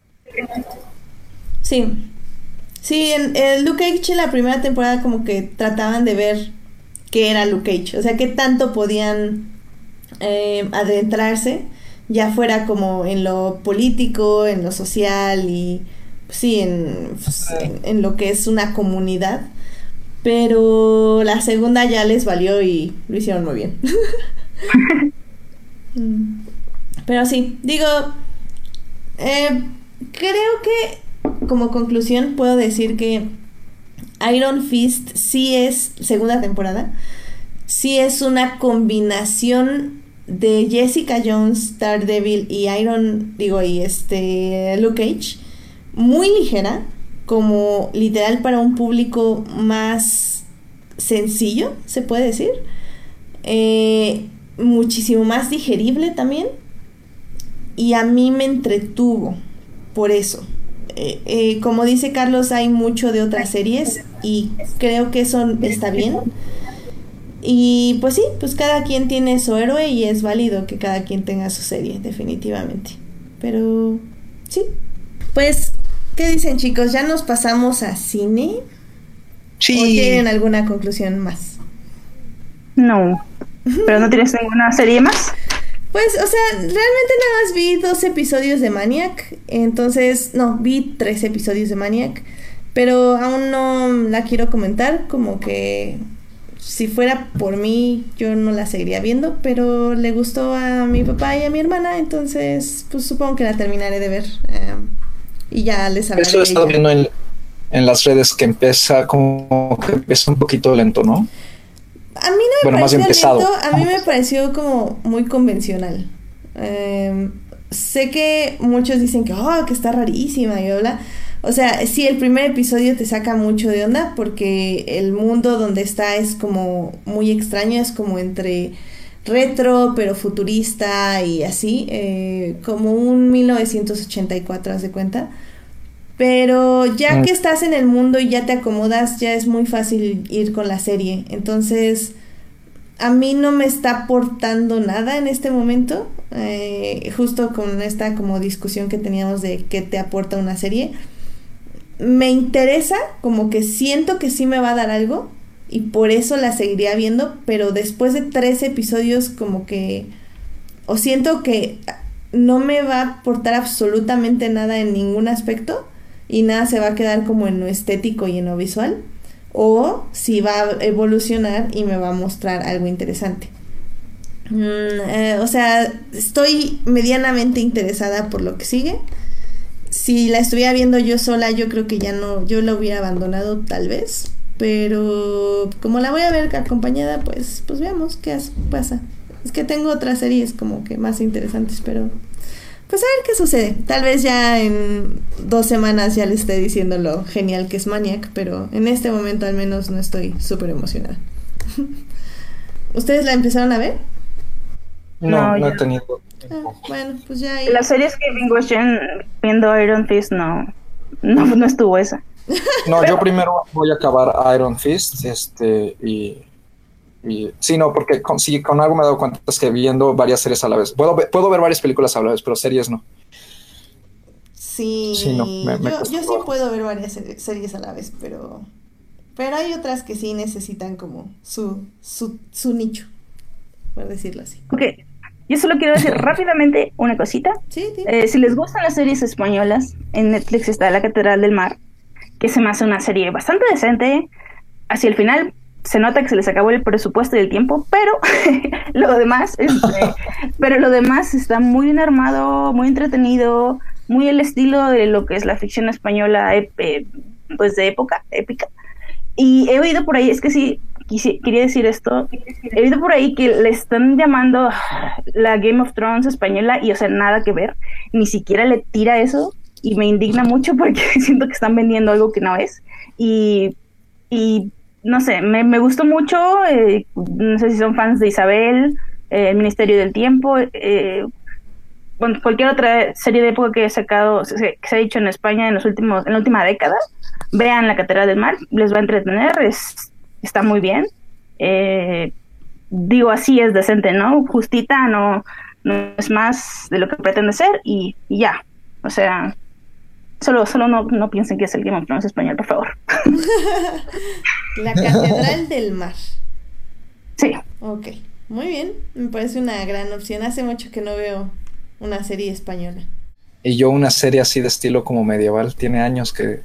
Sí. Sí, en, Luke Cage en la primera temporada como que trataban de ver qué era Luke Cage, o sea, qué tanto podían eh, adentrarse ya fuera como en lo político, en lo social y sí, pues, en, lo que es una comunidad. Pero la segunda ya les valió y lo hicieron muy bien. Mm. Pero sí, digo, eh, creo que como conclusión puedo decir que Iron Fist sí es, segunda temporada, sí es una combinación de Jessica Jones, Daredevil y Iron, digo, y este Luke Cage, muy ligera, como literal para un público más sencillo, se puede decir. Eh, muchísimo más digerible también. Y a mí me entretuvo por eso. Eh, eh, como dice Carlos, hay mucho de otras series y creo que eso está bien. Y pues sí, pues cada quien tiene su héroe y es válido que cada quien tenga su serie, definitivamente. Pero sí. Pues, ¿qué dicen chicos? ¿Ya nos pasamos a cine? Sí. ¿O tienen alguna conclusión más? No. ¿Pero no tienes ninguna serie más? Pues, o sea, realmente nada más vi dos episodios de Maniac. Entonces, no, vi tres episodios de Maniac. Pero aún no la quiero comentar, como que si fuera por mí, yo no la seguiría viendo, pero le gustó a mi papá y a mi hermana, entonces, pues supongo que la terminaré de ver. Eh, y ya les hablaré. Eso he estado viendo en, las redes que empieza como que empieza un poquito lento, ¿no? A mí no me pareció lento, a mí me pareció como muy convencional. Eh, sé que muchos dicen que, oh, que está rarísima y bla, o sea, sí, el primer episodio te saca mucho de onda porque el mundo donde está es como muy extraño, es como entre retro pero futurista y así, eh, como un 1984, haz de cuenta. Pero ya mm. que estás en el mundo y ya te acomodas, ya es muy fácil ir con la serie. Entonces, a mí no me está aportando nada en este momento, eh, justo con esta como discusión que teníamos de qué te aporta una serie me interesa, como que siento que sí me va a dar algo y por eso la seguiría viendo, pero después de tres episodios como que o siento que no me va a aportar absolutamente nada en ningún aspecto y nada se va a quedar como en lo estético y en lo visual o si va a evolucionar y me va a mostrar algo interesante. Mm, eh, o sea, estoy medianamente interesada por lo que sigue si la estuviera viendo yo sola, yo creo que ya no, yo la hubiera abandonado tal vez. Pero como la voy a ver acompañada, pues, pues veamos qué pasa. Es que tengo otras series como que más interesantes, pero pues a ver qué sucede. Tal vez ya en dos semanas ya le esté diciendo lo genial que es Maniac, pero en este momento al menos no estoy súper emocionada. ¿Ustedes la empezaron a ver? No, no, he tenido. Ah, bueno, pues ya. Las series que vengo viendo Iron Fist no, no, no estuvo esa. No, yo primero voy a acabar Iron Fist, este, y, y sí, no, porque con, sí, con algo me he dado cuenta es que viendo varias series a la vez. Puedo, puedo ver varias películas a la vez, pero series no. Sí, yo, yo, sí puedo ver varias series a la vez, pero, pero hay otras que sí necesitan como su, su, su nicho, por decirlo así. Ok, yo solo quiero decir rápidamente una cosita. Sí, eh, si les gustan las series españolas, en Netflix está La Catedral del Mar que se me hace una serie bastante decente. Hacia el final se nota que se les acabó el presupuesto y el tiempo, pero lo demás, este, pero lo demás está muy bien armado, muy entretenido, muy el estilo de lo que es la ficción española, pues de época, épica. Y he oído por ahí, es que sí, quería decir esto, he oído por ahí que le están llamando la Game of Thrones española y o sea, nada que ver, ni siquiera le tira eso y me indigna mucho porque siento que están vendiendo algo que no es. Y, y no sé, me, me gustó mucho, eh, no sé si son fans de Isabel, eh, El Ministerio del Tiempo, eh, bueno, cualquier otra serie de época que he sacado, que se ha dicho en España en los últimos, en la última década, vean La Catedral del Mar, les va a entretener, es, está muy bien. digo así es decente, ¿no? Justita, no, no es más de lo que pretende ser y ya. O sea, Solo, solo no, no piensen que es el Game of Thrones español, por favor. La Catedral del Mar. Sí. Ok, muy bien. Me parece una gran opción. Hace mucho que no veo una serie española. Y yo una serie así de estilo como medieval, tiene años que,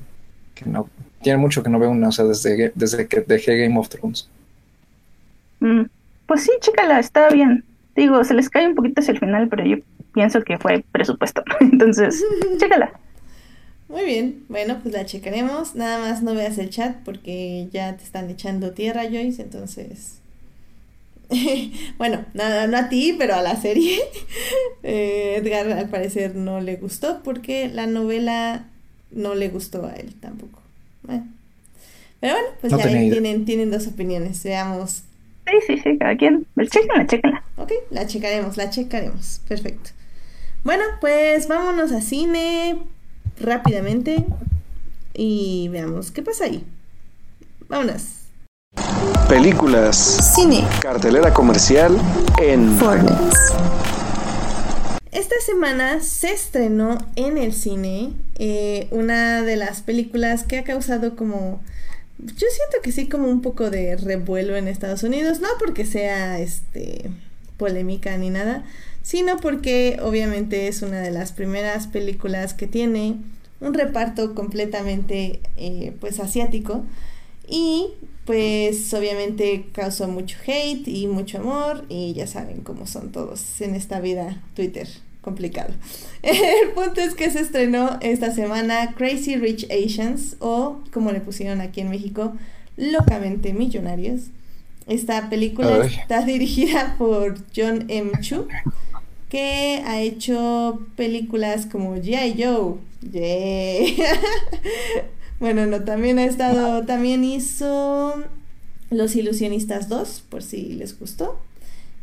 no, tiene mucho que no veo una, o sea, desde, desde que dejé Game of Thrones. Mm, pues sí, chécala, está bien. Digo, se les cae un poquito hacia el final, pero yo pienso que fue presupuesto. Entonces, chécala. Muy bien, bueno, pues la checaremos. Nada más no veas el chat porque ya te están echando tierra, Joyce, entonces... bueno, nada, no a ti, pero a la serie. Eh, Edgar al parecer no le gustó porque la novela no le gustó a él tampoco. Bueno. Pero bueno, pues ya tienen, tienen dos opiniones. Veamos. Sí, sí, sí, cada quien. Chequenla, chequenla. Ok, la checaremos, la checaremos. Perfecto. Bueno, pues vámonos a cine rápidamente y veamos qué pasa ahí. Vámonos. Películas. Cine. Cartelera comercial en Fortnite. Esta semana se estrenó en el cine eh, una de las películas que ha causado como... Yo siento que sí como un poco de revuelo en Estados Unidos, no porque sea este polémica ni nada, sino porque obviamente es una de las primeras películas que tiene un reparto completamente eh, pues asiático y pues obviamente causó mucho hate y mucho amor y ya saben cómo son todos en esta vida Twitter complicado. El punto es que se estrenó esta semana Crazy Rich Asians o como le pusieron aquí en México, Locamente Millonarios. Esta película está dirigida por John M. Chu que ha hecho películas como G.I. Joe. Yeah. bueno, no, también ha estado, también hizo Los Ilusionistas 2, por si les gustó.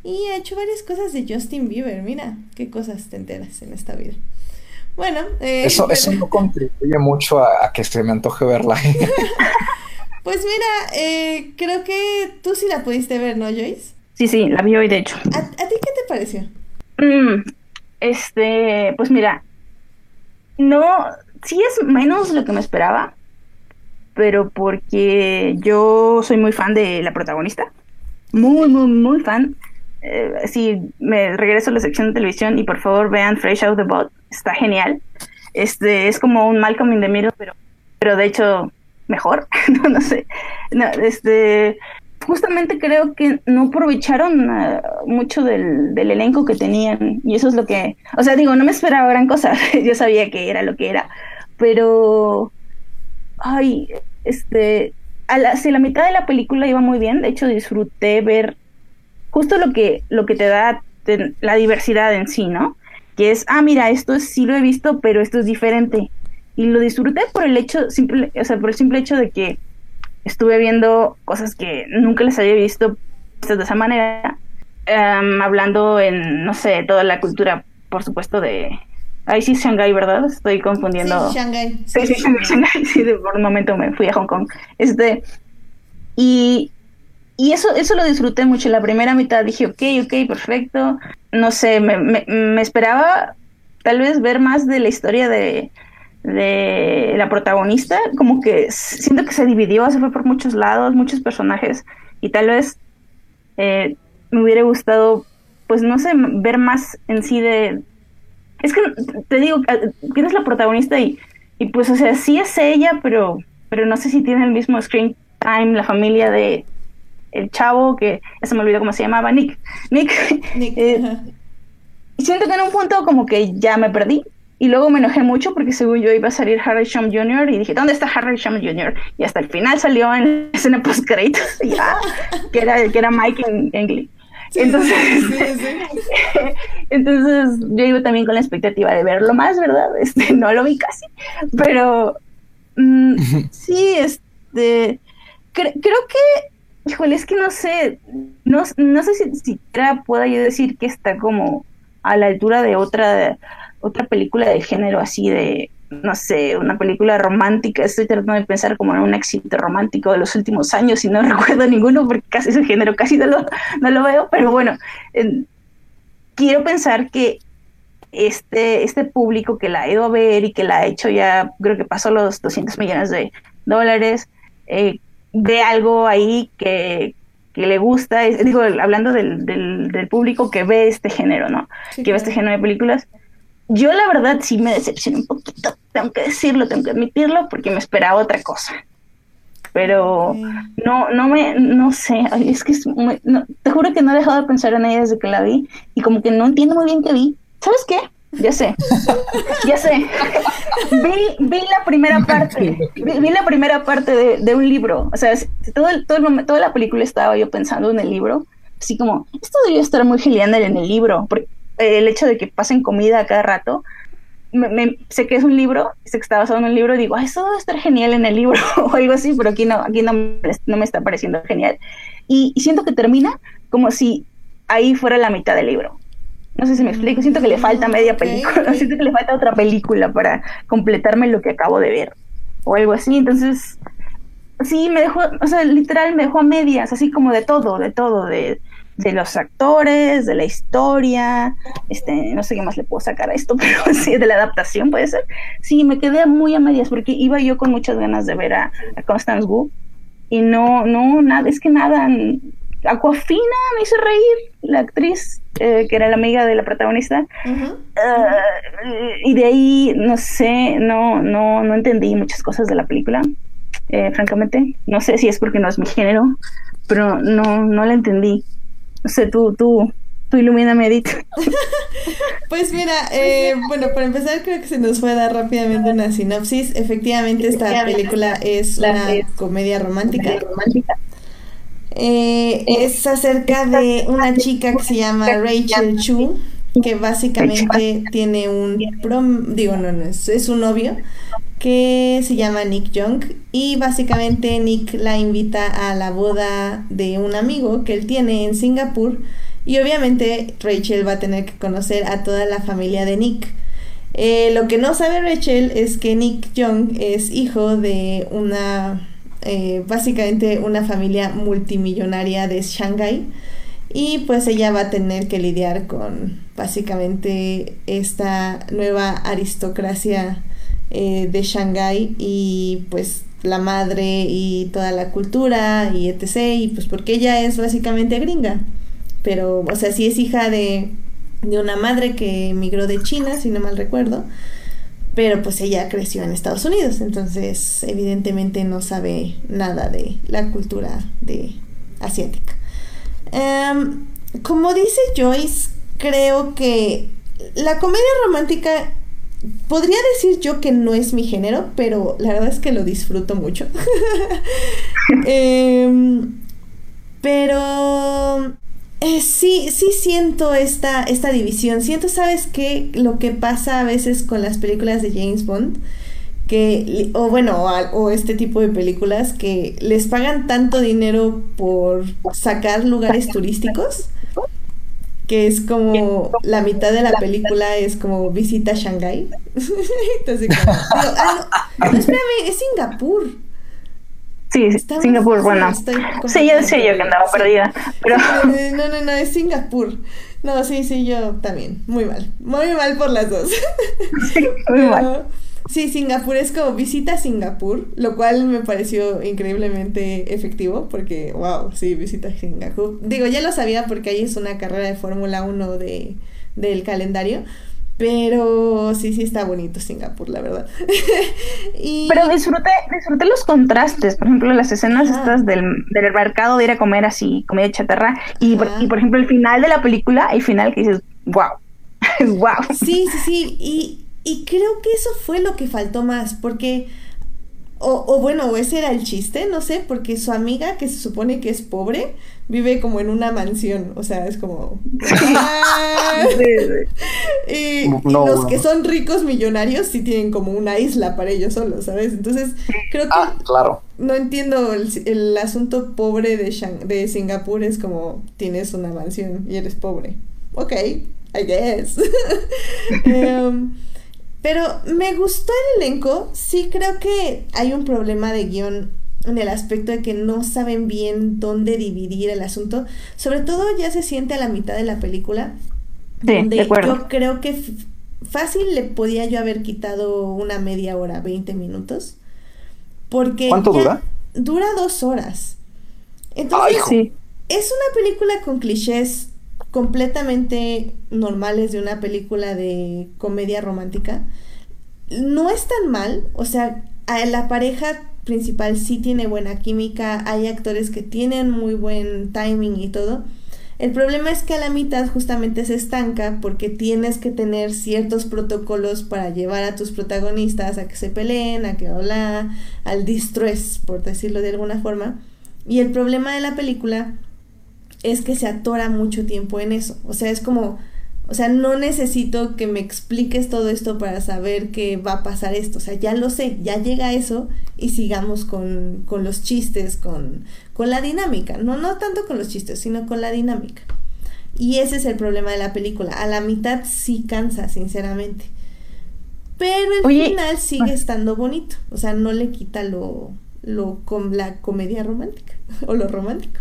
Y ha hecho varias cosas de Justin Bieber, mira, qué cosas te enteras en esta vida. Bueno, eh, eso, eso no contribuye mucho a, que se me antoje verla. pues mira, eh, creo que tú sí la pudiste ver, ¿no, Joyce? Sí, sí, la vi hoy, de hecho. ¿A, a ti qué te pareció? Mm, este, pues mira, no, sí es menos lo que me esperaba, pero porque yo soy muy fan de la protagonista, muy, muy, muy fan. Eh, sí, me regreso a la sección de televisión y por favor vean Fresh Out the Bot, está genial. Este es como un Malcolm in the Middle, pero, pero de hecho mejor, no, no sé. No, este, justamente creo que no aprovecharon eh, mucho del, del, elenco que tenían y eso es lo que, o sea, digo, no me esperaba gran cosa, yo sabía que era lo que era, pero, ay, este, a la, si la mitad de la película iba muy bien, de hecho disfruté ver justo lo que, lo que te da la diversidad en sí, ¿no? Que es, ah, mira, esto sí lo he visto, pero esto es diferente. Y lo disfruté por el hecho, simple, o sea, por el simple hecho de que estuve viendo cosas que nunca les había visto de esa manera, em, hablando en, no sé, toda la cultura, por supuesto, de... Ahí sí Shanghai, ¿verdad? Estoy confundiendo. Sí, Shanghai. Sí, sí, Shanghai. Sí, por un momento me fui a Hong Kong. Este, y, y eso, eso lo disfruté mucho. La primera mitad dije, ok, ok, perfecto. No sé, me, me, me esperaba tal vez ver más de la historia de, de la protagonista, como que siento que se dividió, se fue por muchos lados, muchos personajes, y tal vez eh, me hubiera gustado, pues no sé, ver más en sí de... Es que te digo, tienes la protagonista y, y pues, o sea, sí es ella, pero, pero no sé si tiene el mismo screen time, la familia de el chavo, que ya se me olvidó cómo se llamaba, Nick. Nick. Eh, siento que en un punto como que ya me perdí, y luego me enojé mucho porque según yo iba a salir Harry Shum Jr. y dije, ¿dónde está Harry Shum Jr.? Y hasta el final salió en la escena post créditos que era, que era Mike en, en entonces, entonces yo iba también con la expectativa de verlo más, ¿verdad? Este, no lo vi casi, pero mm, sí, este, creo que, híjole, es que no sé, no, no sé si siquiera pueda yo decir que está como a la altura de otra otra película de género así de, no sé, una película romántica. Estoy tratando de pensar como en un éxito romántico de los últimos años y no recuerdo ninguno porque casi ese género casi no lo, no lo veo, pero bueno, quiero pensar que este, este público que la ha ido a ver y que la ha hecho ya, creo que pasó los 200 millones de dólares, eh, ve algo ahí que, que le gusta, digo, hablando del, del, del, público que ve este género, ¿no? que ve este género de películas, yo la verdad sí me decepcioné un poquito, tengo que decirlo, tengo que admitirlo, porque me esperaba otra cosa. Pero no, no me, no sé, es que te juro que no he dejado de pensar en ella desde que la vi y como que no entiendo muy bien qué vi. ¿Sabes qué? Ya sé, ya sé. Vi, vi la primera parte, vi, la primera parte de, de, un libro. O sea, todo el, todo el momento, toda la película estaba yo pensando en el libro, así como, esto debería estar muy genial en el libro, porque el hecho de que pasen comida a cada rato, me, sé que es un libro, sé que está basado en un libro, y digo, eso debe estar genial en el libro o algo así, pero aquí no, aquí no, no me está pareciendo genial. Y, siento que termina como si ahí fuera la mitad del libro. No sé si me explico, siento que le falta media película, siento que le falta otra película para completarme lo que acabo de ver o algo así. Entonces, sí, me dejó, o sea, literal me dejó a medias, así como de todo, de todo, de de los actores, de la historia, este, no sé qué más le puedo sacar a esto, pero sí, de la adaptación puede ser. Sí, me quedé muy a medias porque iba yo con muchas ganas de ver a, Constance Wu y no, no, nada, es que nada, Aquafina me hizo reír, la actriz eh, que era la amiga de la protagonista, ah, y de ahí, no sé, no, no, no entendí muchas cosas de la película, eh, francamente, no sé si es porque no es mi género, pero no, no la entendí. No sé, tú, tú, tú ilumíname, Edith. pues mira, eh, bueno, para empezar creo que se nos fue a dar rápidamente una sinopsis. Efectivamente, esta película es una comedia romántica. Eh, es acerca de una chica que se llama Rachel Chu, que básicamente tiene un prom, digo no, no, es, es un novio que se llama Nick Young y básicamente Nick la invita a la boda de un amigo que él tiene en Singapur y obviamente Rachel va a tener que conocer a toda la familia de Nick. Eh, lo que no sabe Rachel es que Nick Young es hijo de una, eh, básicamente una familia multimillonaria de Shanghai y pues ella va a tener que lidiar con básicamente esta nueva aristocracia eh, de Shanghái y pues la madre y toda la cultura y etc. Y pues porque ella es básicamente gringa. Pero, o sea, sí es hija de, de una madre que emigró de China, si no mal recuerdo. Pero pues ella creció en Estados Unidos, entonces evidentemente no sabe nada de la cultura de, asiática. Em, como dice Joyce, creo que la comedia romántica podría decir yo que no es mi género, pero la verdad es que lo disfruto mucho. Em, pero eh, sí, sí siento esta, esta división. Siento, ¿sabes qué? Lo que pasa a veces con las películas de James Bond, que, o bueno, o, este tipo de películas que les pagan tanto dinero por sacar lugares turísticos que es como la mitad de la película es como visita a Shanghái. Entonces, como, ah, no, espérame, es Singapur. Sí, Singapur, bueno. Sí, yo sé yo que andaba perdida. Pero... No, no, no, es Singapur. No, sí, sí, yo también. Muy mal. Muy mal por las dos. Sí, muy mal. Sí, Singapur es como visita a Singapur, lo cual me pareció increíblemente efectivo porque, wow, sí, visita a Singapur. Digo, ya lo sabía porque ahí es una carrera de Fórmula 1 de, del calendario, pero sí, sí está bonito Singapur, la verdad. y... Pero disfruté, disfruté los contrastes, por ejemplo, las escenas estas del, del, mercado de ir a comer así, comida chatarra, y, y por ejemplo el final de la película, el final que dices, wow, wow. Sí, sí, sí, y y creo que eso fue lo que faltó más, porque, o, o bueno, ese era el chiste, no sé, porque su amiga, que se supone que es pobre, vive como en una mansión, o sea, es como... y, los que son ricos millonarios sí tienen como una isla para ellos solos, ¿sabes? Entonces, creo que... Ah, claro. No entiendo el, el asunto pobre de, de Singapur, es como tienes una mansión y eres pobre. Ok, I guess. um, pero me gustó el elenco. Sí creo que hay un problema de guion en el aspecto de que no saben bien dónde dividir el asunto. Sobre todo ya se siente a la mitad de la película. Sí, donde yo creo que fácil le podía yo haber quitado una media hora, 20 minutos. Porque ¿Cuánto dura? Dura dos horas. Entonces, es una película con clichés completamente normales de una película de comedia romántica, no es tan mal, o sea, la pareja principal sí tiene buena química, hay actores que tienen muy buen timing y todo. El problema es que a la mitad justamente se estanca porque tienes que tener ciertos protocolos para llevar a tus protagonistas a que se peleen, a que habla, al distress, por decirlo de alguna forma. Y el problema de la película es que se atora mucho tiempo en eso. O sea, es como, o sea, no necesito que me expliques todo esto para saber que va a pasar esto. O sea, ya lo sé, ya llega eso y sigamos con, con los chistes, con, con la dinámica. No, no tanto con los chistes, sino con la dinámica. Y ese es el problema de la película. A la mitad sí cansa, sinceramente. Pero el final sigue estando bonito. O sea, no le quita lo, lo con la comedia romántica o lo romántico.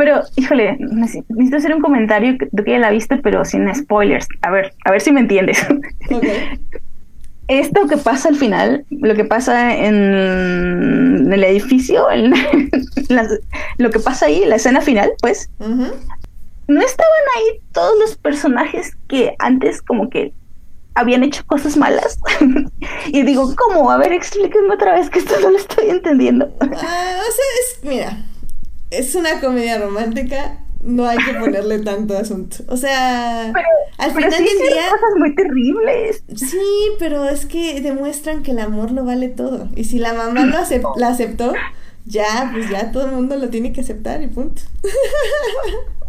Pero, híjole, necesito hacer un comentario que tú que ya la viste, pero sin spoilers. A ver, a ver si me entiendes. Esto que pasa al final, lo que pasa en el edificio, lo que pasa ahí, la escena final, pues, ¿no estaban ahí todos los personajes que antes como que habían hecho cosas malas? y digo, ¿cómo? A ver, explíquenme otra vez que esto no lo estoy entendiendo. Ah, o sea, es, mira, es una comedia romántica, no hay que ponerle tanto asunto. O sea, al final del día. cosas muy terribles. Sí, pero es que demuestran que el amor lo vale todo. Y si la mamá lo la aceptó, ya, pues ya todo el mundo lo tiene que aceptar y punto.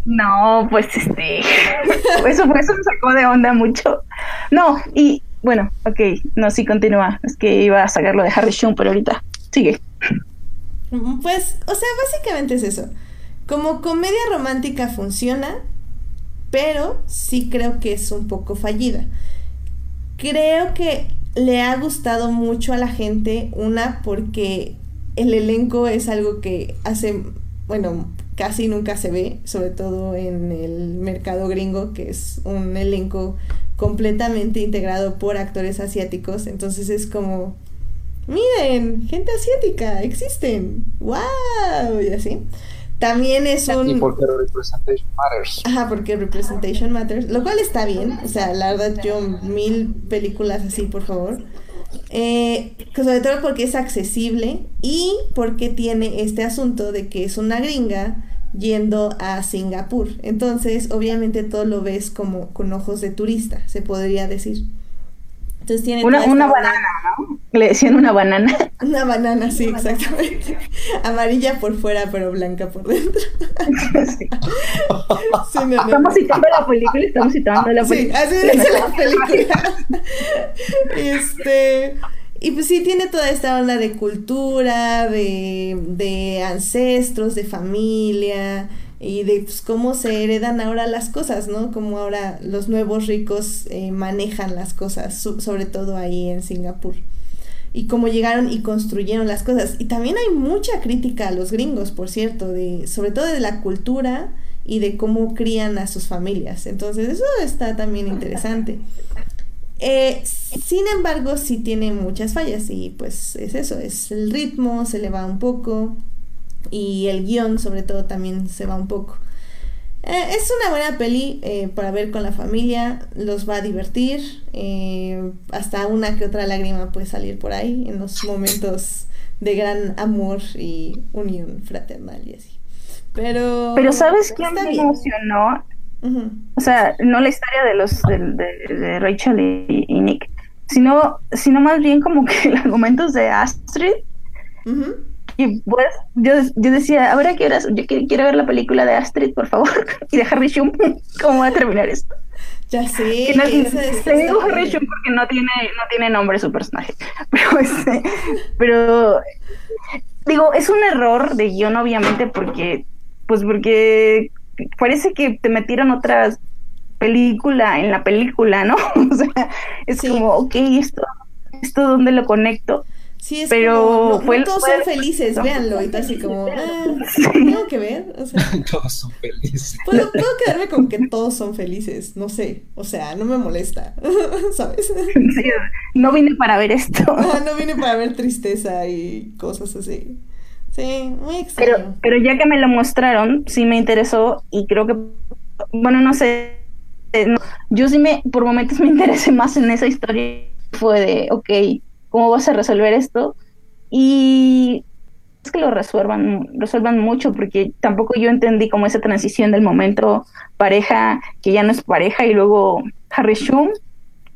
No, pues este. Eso, eso me sacó de onda mucho. No, y bueno, ok, no, sí, continúa. Es que iba a sacarlo de Harry Shum, pero ahorita sigue. Pues, o sea, básicamente es eso. Como comedia romántica funciona, pero sí creo que es un poco fallida. Creo que le ha gustado mucho a la gente, una porque el elenco es algo que hace, bueno, casi nunca se ve, sobre todo en el mercado gringo, que es un elenco completamente integrado por actores asiáticos, entonces es como miren, gente asiática, existen, wow, y así. También es un... Y porque Representation Matters. Ajá, porque Representation Matters, lo cual está bien, o sea, la verdad yo mil películas así, por favor. Eh, sobre todo porque es accesible y porque tiene este asunto de que es una gringa yendo a Singapur. Entonces, obviamente todo lo ves como con ojos de turista, se podría decir. Entonces tiene una, una banana, ¿no? Le decían una banana. Una banana, sí, exactamente. Amarilla por fuera, pero blanca por dentro. Sí. estamos citando la película, estamos citando la película. Sí, así dice la película. este. Y pues sí, tiene toda esta onda de cultura, de, de ancestros, de familia y de pues, cómo se heredan ahora las cosas, ¿no? Cómo ahora los nuevos ricos eh, manejan las cosas, sobre todo ahí en Singapur. Y cómo llegaron y construyeron las cosas. Y también hay mucha crítica a los gringos, por cierto, de, sobre todo de la cultura y de cómo crían a sus familias. Entonces eso está también interesante. Eh, sin embargo, sí tiene muchas fallas y pues es eso, es el ritmo, se le va un poco y el guion sobre todo también se va un poco. Eh, es una buena peli eh, para ver con la familia, los va a divertir, hasta una que otra lágrima puede salir por ahí en los momentos de gran amor y unión fraternal y así. Pero, Pero ¿sabes quién me emocionó? O sea, no la historia de los de, Rachel y, Nick, sino, sino más bien como que los argumentos de Astrid. Y pues yo, yo decía, ahora que yo quiero, ver la película de Astrid, por favor, y de Harry Shum, ¿cómo va a terminar esto? Ya sé. no, te digo Harry Shum porque no tiene, no tiene nombre su personaje. Pero este, pero digo, es un error de guion, obviamente, porque, pues porque parece que te metieron otra película en la película, ¿no? o sea, es como, ok, esto, esto dónde lo conecto. Sí, es pero como, no, todos son felices, véanlo, y así como, ah, tengo que ver, o sea, todos son felices. Puedo, puedo, quedarme con que todos son felices, no sé, o sea, no me molesta, ¿sabes? no vine para ver esto. no vine para ver tristeza y cosas así. Sí, muy extraño. Pero, pero ya que me lo mostraron, sí me interesó y creo que, bueno, no sé, eh, yo sí me, por momentos me interesé más en esa historia. Fue de, ok, ¿cómo vas a resolver esto? Y es que lo resuelvan, resuelvan mucho, porque tampoco yo entendí como esa transición del momento pareja que ya no es pareja y luego Harry Shum,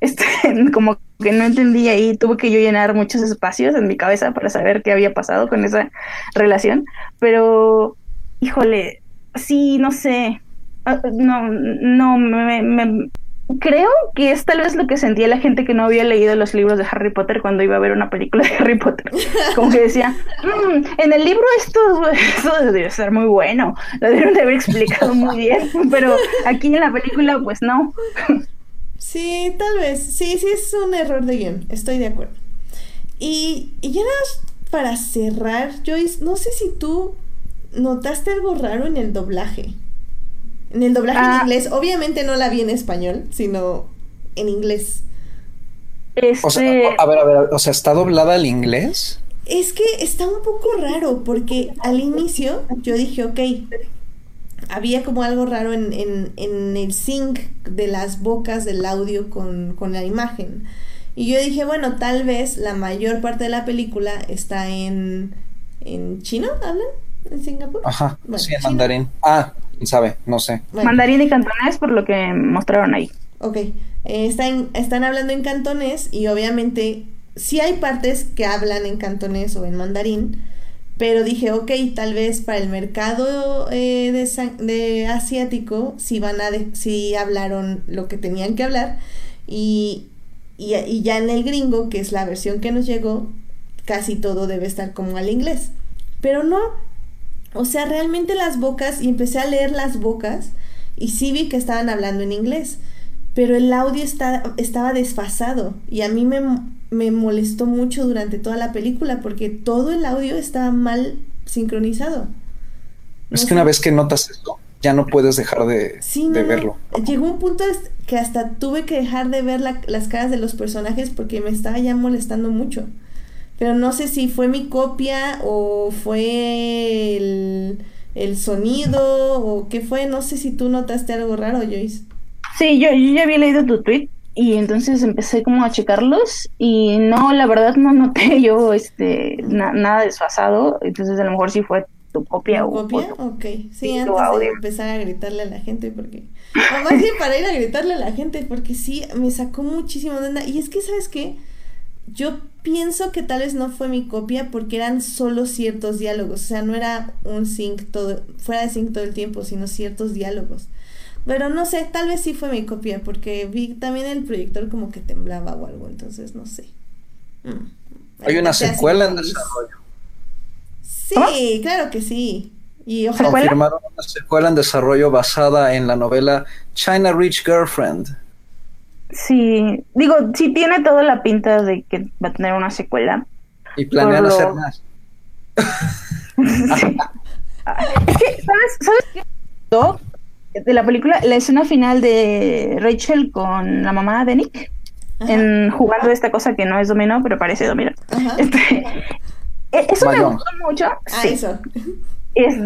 este, como que no entendía y tuve que yo llenar muchos espacios en mi cabeza para saber qué había pasado con esa relación. Pero, híjole, sí, no sé. Ah, no, no, me, creo que es tal vez lo que sentía la gente que no había leído los libros de Harry Potter cuando iba a ver una película de Harry Potter. Como que decía, mm, en el libro esto, esto debe ser muy bueno, lo debieron de haber explicado muy bien, pero aquí en la película pues no. Sí, tal vez. Sí, sí es un error de guion. Estoy de acuerdo. Y, y ya para cerrar, Joyce, no sé si tú notaste algo raro en el doblaje. En el doblaje en ah. inglés, obviamente no la vi en español, sino en inglés. O sea, este a ver, a ver, o sea, ¿está doblada al inglés? Es que está un poco raro porque al inicio yo dije, ok, había como algo raro en, en, el sync de las bocas del audio con, la imagen. Y yo dije, bueno, tal vez la mayor parte de la película está en, en chino, ¿hablan? ¿En Singapur? Ajá, sí, en mandarín. Ah, sabe, no sé. Mandarín y cantonés por lo que mostraron ahí. Ok, eh, están, están hablando en cantonés y obviamente sí hay partes que hablan en cantonés o en mandarín, pero dije, ok, tal vez para el mercado eh, de, asiático si van a si hablaron lo que tenían que hablar y, y, ya en el gringo, que es la versión que nos llegó, casi todo debe estar como al inglés. Pero no, o sea, realmente las bocas, y empecé a leer las bocas y sí vi que estaban hablando en inglés, pero el audio está, estaba desfasado y a mí me, me molestó mucho durante toda la película porque todo el audio estaba mal sincronizado. es que una vez que notas esto, ya no puedes dejar de, verlo. Llegó un punto que hasta tuve que dejar de ver las caras de los personajes porque me estaba ya molestando mucho. Pero no sé si fue mi copia o fue el, el sonido o qué fue. No sé si tú notaste algo raro, Joyce. Sí, yo, yo ya había leído tu tweet y entonces empecé como a checarlos y no, la verdad no noté yo este nada desfasado, entonces a lo mejor sí fue tu copia o copia? ok. Sí, antes de empezar a gritarle a la gente porque... O más bien para ir a gritarle a la gente porque sí, me sacó muchísimo de onda. Y es que, ¿sabes qué? Yo pienso que tal vez no fue mi copia porque eran solo ciertos diálogos. O sea, no era un sync todo, fuera de sync todo el tiempo, sino ciertos diálogos. Pero no sé, tal vez sí fue mi copia porque vi también el proyector como que temblaba o algo, entonces no sé. Mm. Hay una secuela en desarrollo. Sí, claro que sí. Y ojalá... Confirmaron una secuela en desarrollo basada en la novela China Rich Girlfriend. Sí, digo, sí tiene toda la pinta de que va a tener una secuela. Y planean hacer más. ¿Sabes, ¿Sabes qué? De la película, la escena final de Rachel con la mamá de Nick, en jugando esta cosa que no es dominó, pero parece dominó. Este, e, eso me gustó mucho. Ah, sí. eso. Es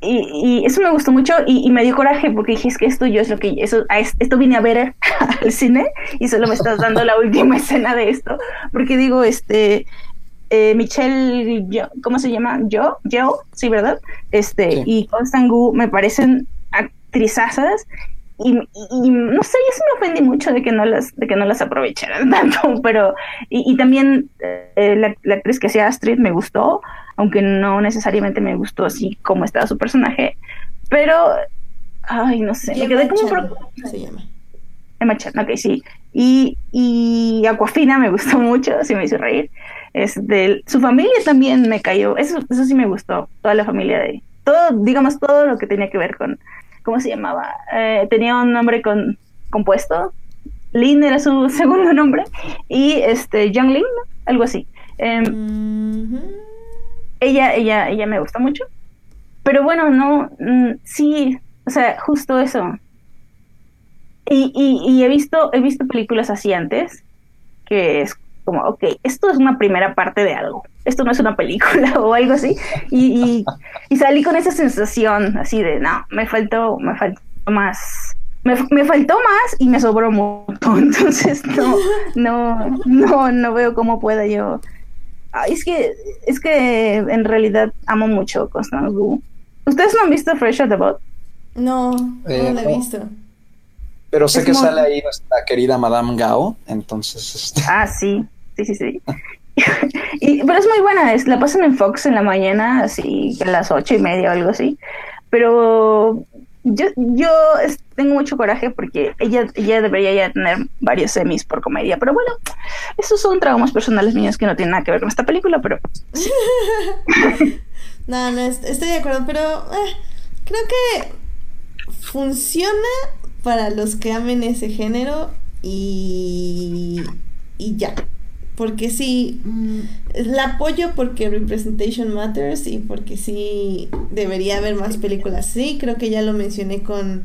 de, y, eso me gustó mucho y, me dio coraje porque dije, es que esto yo es lo que, eso, esto vine a ver al cine y solo me estás dando la última escena de esto, porque digo, este, eh, Michelle, ¿cómo se llama? Yo, yo, sí, ¿verdad? Este, y Constant Gu me parecen actrizazas y, no sé, yo sí me ofendí mucho de que no las, de que no las aprovecharan tanto, pero, y, también eh, la, la, actriz que hacía Astrid me gustó, aunque no necesariamente me gustó así como estaba su personaje, pero, ay, no sé, me quedé como... Se llama. Emma Chan, ok, sí. Y, y Aquafina me gustó mucho, sí me hizo reír. Es de, su familia también me cayó, eso, eso sí me gustó, toda la familia de, todo, digamos, todo lo que tenía que ver con, ¿cómo se llamaba? Eh, tenía un nombre con, compuesto, Lin era su segundo nombre, y este, Young Lin, algo así. Em, ella, ella, ella me gusta mucho. Pero bueno, no, mm, sí, o sea, justo eso. Y, y, he visto, he visto películas así antes, que es como, ok, esto es una primera parte de algo, esto no es una película o algo así, y, y, salí con esa sensación así de, no, me faltó, me faltó más, me, me, faltó más y me sobró mucho, entonces no, no, no, no veo cómo pueda yo es que, es que en realidad amo mucho Constance Wu. ¿Ustedes no han visto Fresh at the Bot? No, no eh, lo he visto. Pero sé que sale ahí nuestra querida Madame Gao, entonces... Este, ah, sí, sí, sí, sí. y, pero es muy buena, es, la pasan en Fox en la mañana, así a las ocho y media o algo así. Pero yo, tengo mucho coraje porque ella, ella debería ya tener varios semis por comedia, pero bueno, esos son traumas personales míos que no tienen nada que ver con esta película, pero... no, no, estoy de acuerdo, pero eh, creo que funciona para los que amen ese género y, y ya. Porque sí, mm, la apoyo porque Representation Matters y porque sí debería haber más películas. Sí, creo que ya lo mencioné con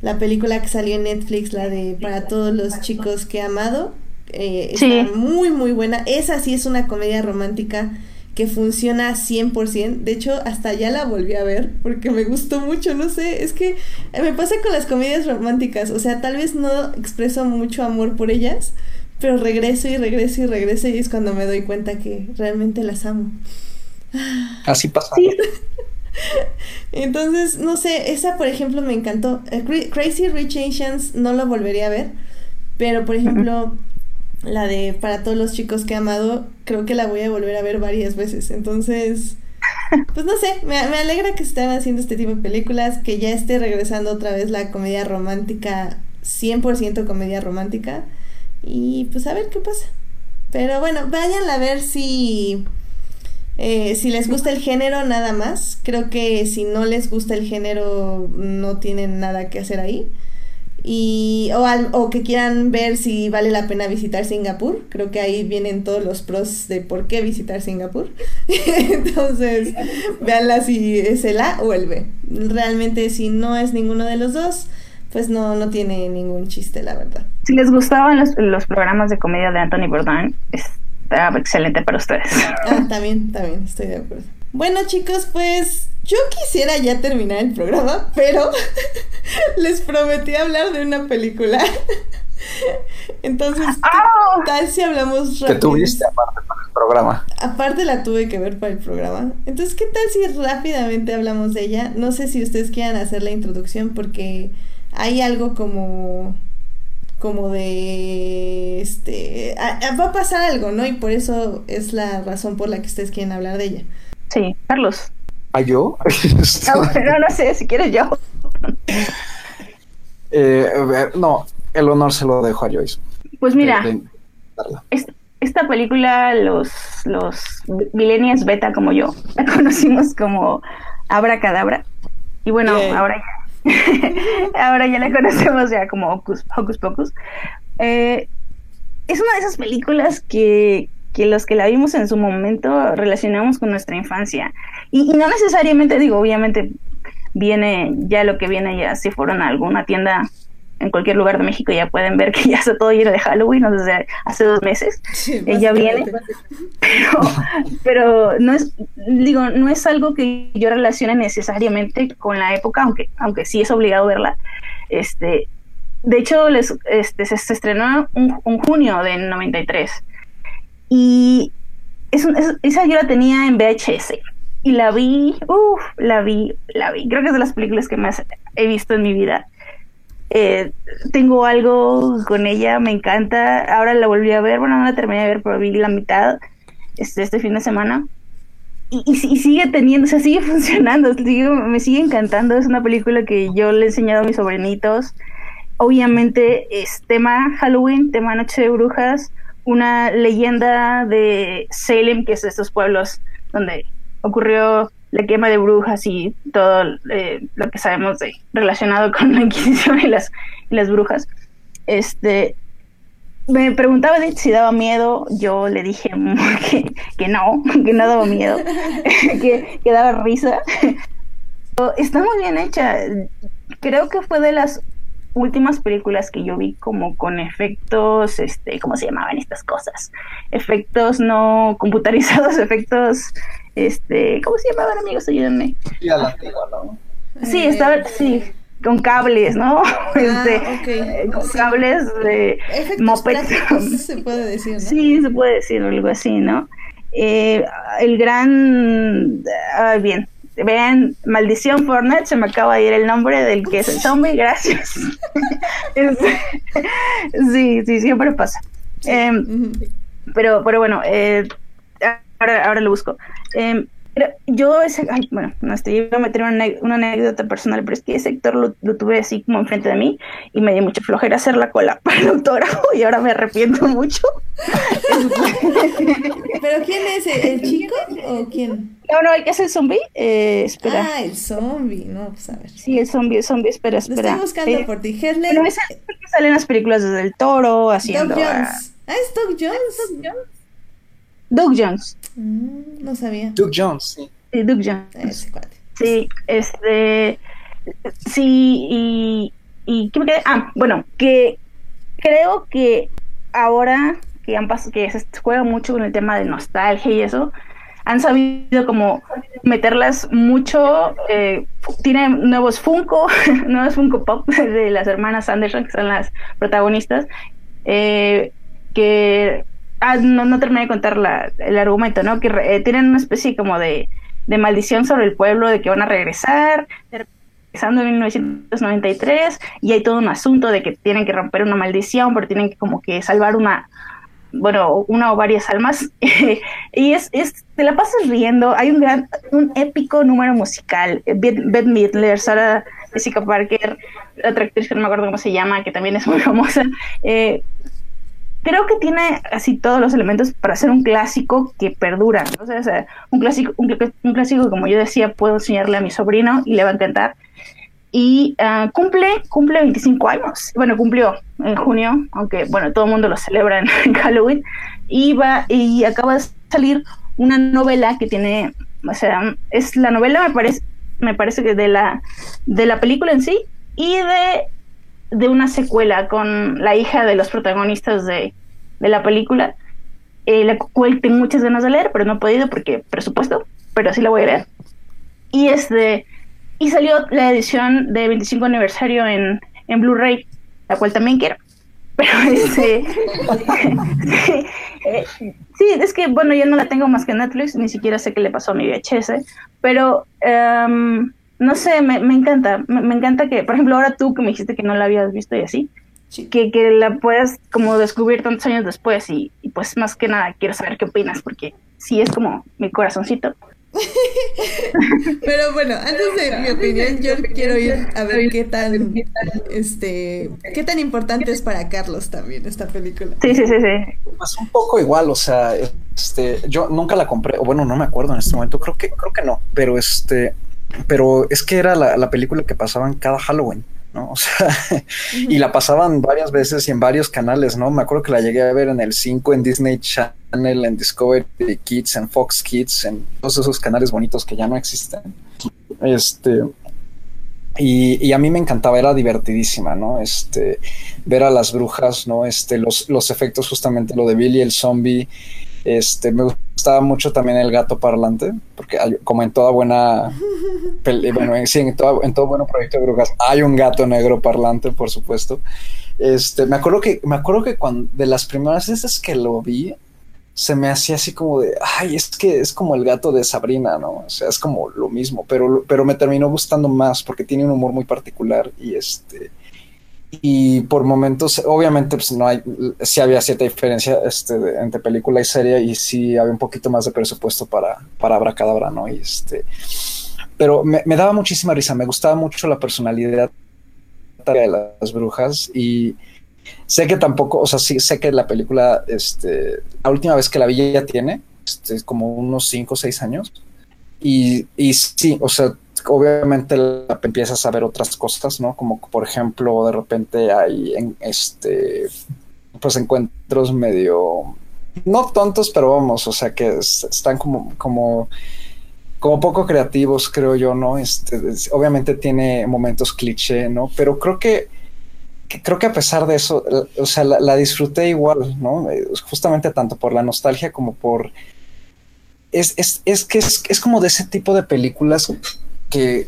la película que salió en Netflix, la de Para todos los chicos que he amado. Eh, está muy, muy buena. Esa sí es una comedia romántica que funciona 100%. De hecho, hasta ya la volví a ver porque me gustó mucho, no sé, es que me pasa con las comedias románticas, o sea, tal vez no expreso mucho amor por ellas, pero regreso y regreso y regreso y es cuando me doy cuenta que realmente las amo. Así pasa. Entonces, no sé, esa por ejemplo me encantó. Eh, Crazy Rich Asians no lo volvería a ver, pero por ejemplo, la de Para todos los chicos que he amado, creo que la voy a volver a ver varias veces. Entonces, pues no sé, me, me alegra que estén haciendo este tipo de películas, que ya esté regresando otra vez la comedia romántica, 100% comedia romántica. Y pues a ver qué pasa. Pero bueno, vayan a ver si, eh, si les gusta el género nada más. Creo que si no les gusta el género no tienen nada que hacer ahí. Y, o, o que quieran ver si vale la pena visitar Singapur. Creo que ahí vienen todos los pros de por qué visitar Singapur. Entonces, véanla si es el A o el B. Realmente si no es ninguno de los dos, pues no, no tiene ningún chiste, la verdad. Si les gustaban los, los programas de comedia de Anthony Bourdain, está excelente para ustedes. Ah, también, también, estoy de acuerdo. Bueno chicos, pues yo quisiera ya terminar el programa, pero les prometí hablar de una película Entonces, ¿qué ¡Ah! tal si hablamos rápido? Que tuviste aparte para el programa. Aparte la tuve que ver para el programa. Entonces, ¿qué tal si rápidamente hablamos de ella? No sé si ustedes quieran hacer la introducción porque hay algo como como de este va a pasar algo, ¿no? Y por eso es la razón por la que ustedes quieren hablar de ella. Sí, Carlos. ¿A yo? no, no sé, si quieres yo. Eh, no, el honor se lo dejo a Joyce. Pues mira, esta película, los, los millennials beta como yo, la conocimos como Abra Cadabra. Y bueno, ahora ya, ahora ya la conocemos ya como Hocus, Pocus. Eh, es una de esas películas que, que los que la vimos en su momento relacionamos con nuestra infancia. Y, y, no necesariamente, digo, obviamente viene ya lo que viene ya si fueron a alguna tienda en cualquier lugar de México ya pueden ver que ya está todo lleno de Halloween, o sea, hace dos meses ella viene, pero, pero no es, digo, no es algo que yo relacione necesariamente con la época, aunque, aunque sí es obligado verla, este, de hecho, les, este, se, estrenó un, un, junio del 93 y es, esa yo la tenía en VHS y la vi, uff, la vi, la vi, creo que es de las películas que más he visto en mi vida eh, tengo algo con ella, me encanta. Ahora la volví a ver, bueno, no la terminé de ver, pero vi la mitad este, este fin de semana. Y, y, sigue teniendo, o sea, sigue funcionando, me sigue encantando. Es una película que yo le he enseñado a mis sobrinitos. Obviamente es tema Halloween, tema Noche de Brujas, una leyenda de Salem, que es de estos pueblos donde ocurrió la quema de brujas y todo eh, lo que sabemos relacionado con la Inquisición y las, las brujas. Este, me preguntaba si daba miedo, yo le dije que, que no, que no daba miedo, que, que, daba risa. Está muy bien hecha. Creo que fue de las últimas películas que yo vi como con efectos, este, ¿cómo se llamaban estas cosas? Efectos no computarizados, efectos este, ¿cómo se llamaban amigos? Ayúdenme. Sí, a la antigua, ¿no? Sí, estaba, sí, con cables, ¿no? Ah, este, eh, con cables de moped. se puede decir, ¿no? Sí, se puede decir algo así, ¿no? Eh, el gran, ah, bien, vean, Maldición Fortnite, se me acaba de ir el nombre del que es el zombie, gracias. Este, sí, sí, siempre pasa. Eh, pero, pero bueno, eh, ahora, ahora lo busco. Eh, yo ese, ay, bueno, no estoy, iba a meter una, una, anécdota personal, pero es que ese sector lo, lo, tuve así como enfrente de mí y me dio mucha flojera hacer la cola para el autógrafo y ahora me arrepiento mucho. ¿Pero quién es? ¿El chico o quién? No, no, el que es el zombie. Eh, espera. Ah, el zombie, no, pues a ver. Sí, el zombie, el zombie, espera, espera. Lo estoy buscando eh, por ti. Pero es el que sale en las películas desde el toro, haciendo. Doug Jones. Ah, es Doug Jones. Doug Jones. Doug Jones. Mm, no sabía. Doug Jones, sí. Sí, Doug Jones. Sí, este. Sí, y. y ¿Qué me quedé? Ah, bueno, que creo que ahora que han pasado, que se juega mucho con el tema de nostalgia y eso, han sabido como meterlas mucho. Eh, tienen nuevos Funko, nuevos Funko Pop de las hermanas Anderson, que son las protagonistas, eh, que Ah, no, no terminé de contar la, el argumento, ¿no? Que eh, tienen una especie como de, de maldición sobre el pueblo de que van a regresar, regresando en 1993, y hay todo un asunto de que tienen que romper una maldición, pero tienen que como que salvar una, bueno, una o varias almas, y es, es, te la pasas riendo, hay un gran, un épico número musical, Beth Midler, Sarah Jessica Parker, otra actriz que no me acuerdo cómo se llama, que también es muy famosa, eh, creo que tiene así todos los elementos para ser un clásico que perdura. O sea, un clásico, un, clásico como yo decía, puedo enseñarle a mi sobrino y le va a encantar. Y uh, cumple, cumple 25 años. Bueno, cumplió en junio, aunque bueno, todo el mundo lo celebra en, Halloween. Y va, y acaba de salir una novela que tiene, o sea, es la novela me parece, me parece que de la, de la película en sí y de de una secuela con la hija de los protagonistas de, la película, eh, la cual tengo muchas ganas de leer, pero no he podido porque presupuesto, pero sí la voy a leer. Y este y salió la edición de 25 aniversario en, en Blu-ray, la cual también quiero. Pero este, eh, sí, es que bueno, yo no la tengo más que Netflix, ni siquiera sé qué le pasó a mi VHS, pero em, no sé, me, encanta, me, encanta que, por ejemplo, ahora tú que me dijiste que no la habías visto y así, que, que la puedas como descubrir tantos años después y, y pues más que nada quiero saber qué opinas porque sí es como mi corazoncito. Pero bueno, antes de mi opinión, yo quiero ir a ver qué tan, este, qué tan importante es para Carlos también esta película. Sí, sí, sí, sí. Pues un poco igual, o sea, este, yo nunca la compré, o bueno, no me acuerdo en este momento, creo que, creo que no, pero este, pero es que era la, la película que pasaban cada Halloween. ¿no? O sea, y la pasaban varias veces y en varios canales, ¿no? Me acuerdo que la llegué a ver en el 5, en Disney Channel, en Discovery Kids, en Fox Kids, en todos esos canales bonitos que ya no existen. Este, y, a mí me encantaba, era divertidísima, ¿no? Este, ver a las brujas, ¿no? Este, los, los efectos, justamente lo de Billy el zombie. Este, me gustaba mucho también el gato parlante, porque como en toda buena, bueno, sí, en, todo, en todo bueno proyecto de brujas hay un gato negro parlante, por supuesto. Este, me acuerdo que, me acuerdo que cuando, de las primeras veces que lo vi, se me hacía así como de, ay, es que es como el gato de Sabrina, ¿no? O sea, es como lo mismo, pero, pero me terminó gustando más porque tiene un humor muy particular y este, y por momentos, obviamente, pues no hay, sí había cierta diferencia este, entre película y serie y sí había un poquito más de presupuesto para, para Abracadabra, ¿no? Y este, pero me, daba muchísima risa, me gustaba mucho la personalidad de las brujas y sé que tampoco, o sea, sí sé que la película, este, la última vez que la vi ya tiene, este, como unos 5 o 6 años. Y, y sí, o sea, obviamente empiezas a ver otras cosas, ¿no? Como por ejemplo, de repente hay en este pues encuentros medio no tontos, pero vamos, o sea que están como como como poco creativos, creo yo, ¿no? Este, obviamente tiene momentos cliché, ¿no? Pero creo que, creo que a pesar de eso, o sea, la, disfruté igual, ¿no? Justamente tanto por la nostalgia como por es, es, es que es, es, como de ese tipo de películas que,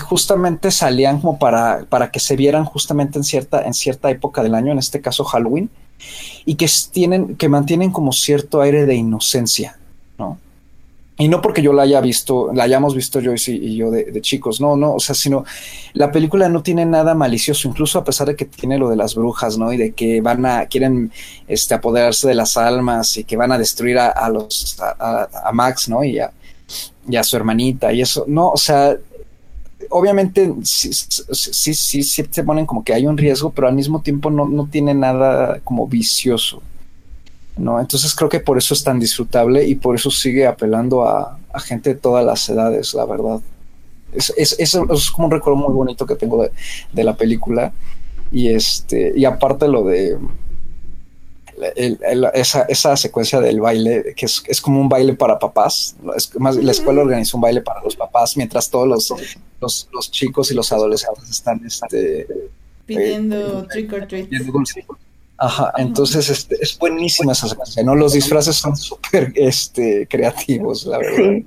justamente salían como para, para que se vieran justamente en cierta, en cierta época del año, en este caso Halloween, y que tienen, que mantienen como cierto aire de inocencia, ¿no? Y no porque yo la haya visto, la hayamos visto Joyce y, yo de, chicos, no, no, o sea, sino la película no tiene nada malicioso, incluso a pesar de que tiene lo de las brujas, ¿no? Y de que van a, quieren este, apoderarse de las almas y que van a destruir a, los, a, Max, ¿no? Y y a su hermanita y eso. No, o sea, obviamente sí, sí, sí, sí, se ponen como que hay un riesgo, pero al mismo tiempo no, no tiene nada como vicioso. ¿no? Entonces creo que por eso es tan disfrutable y por eso sigue apelando a, gente de todas las edades, la verdad. Es, es, es, como un recuerdo muy bonito que tengo de, de la película. Y este, y aparte lo de esa, esa, secuencia del baile, que es, como un baile para papás. más, la escuela organiza un baile para los papás, mientras todos los, los, chicos y los adolescentes están este, pidiendo eh, trick or treat. Ajá, entonces este, es buenísima esa secuencia, ¿no? Los disfraces son súper este, creativos, la verdad.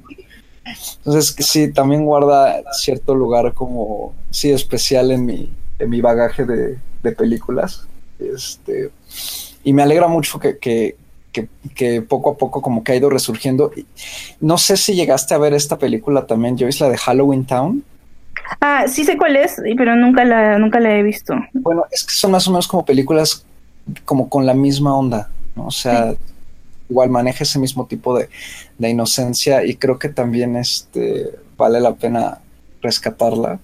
Entonces, sí, también guarda cierto lugar como, sí, especial en mi, en mi bagaje de, de películas. Este, y me alegra mucho que, que, que, poco a poco como que ha ido resurgiendo. No sé si llegaste a ver esta película también, Joyce, la de Halloween Town. Ah, sí sé cuál es, pero nunca la, nunca la he visto. Bueno, es que son más o menos como películas como con la misma onda, ¿no? O sea, igual maneja ese mismo tipo de, de, inocencia y creo que también este vale la pena rescatarla.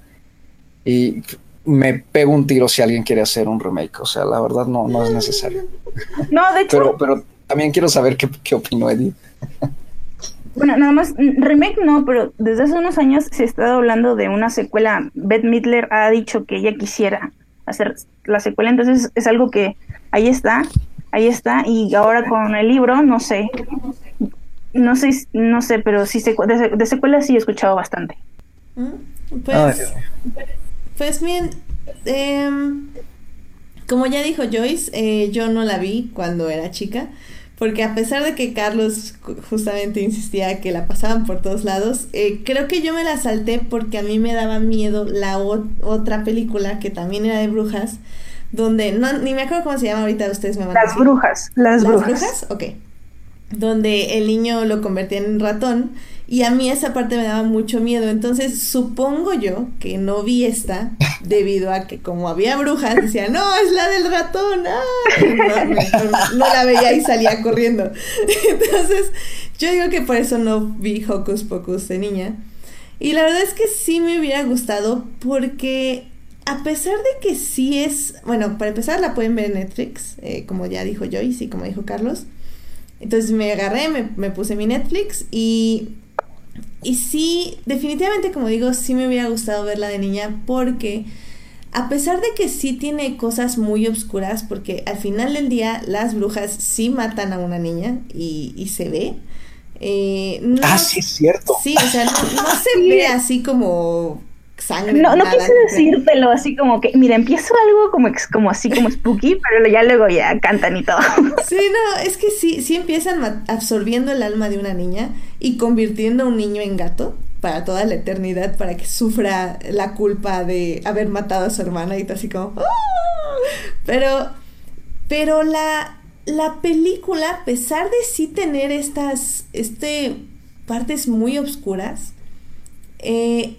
Y me pego un tiro si alguien quiere hacer un remake. O sea, la verdad no, no es necesario. No, de hecho. Pero, pero también quiero saber qué, qué opinó Edith. Bueno, nada más, remake no, pero desde hace unos años se está hablando de una secuela. Beth Midler ha dicho que ella quisiera hacer la secuela, entonces es algo que ahí está, ahí está, y ahora con el libro, no sé, no sé, no sé, pero sí de, de secuela sí he escuchado bastante. Mm, pues, pues bien, em, como ya dijo Joyce, eh, yo no la vi cuando era chica, porque a pesar de que Carlos justamente insistía que la pasaban por todos lados, eh, creo que yo me la salté porque a mí me daba miedo la otra película que también era de brujas, donde, no, ni me acuerdo cómo se llama ahorita, ustedes me van Las brujas, las, brujas. ¿Las brujas? Ok. Donde el niño lo convertía en ratón y a mí esa parte me daba mucho miedo. Entonces supongo yo que no vi esta debido a que como había brujas, decía, no, es la del ratón. No, no, la veía y salía corriendo. Entonces yo digo que por eso no vi Hocus Pocus de niña. Y la verdad es que sí me hubiera gustado porque a pesar de que sí es, bueno, para empezar la pueden ver en Netflix, eh, como ya dijo Joyce y como dijo Carlos. Entonces me agarré, me, me puse mi Netflix y y sí, definitivamente como digo, sí me hubiera gustado verla de niña porque a pesar de que sí tiene cosas muy obscuras, porque al final del día las brujas sí matan a una niña y, se ve. Eh, ah, sí, es cierto. Sí, o sea, no, se ve así como sangre. No, no quise decírtelo así como que, mira, empiezo algo como, como así como spooky, pero ya luego ya cantan y todo. Sí, no, es que sí, sí empiezan absorbiendo el alma de una niña y convirtiendo a un niño en gato para toda la eternidad para que sufra la culpa de haber matado a su hermana y todo así como... ¡Ah! Pero, pero la, la película, a pesar de sí tener estas este, partes muy oscuras, eh,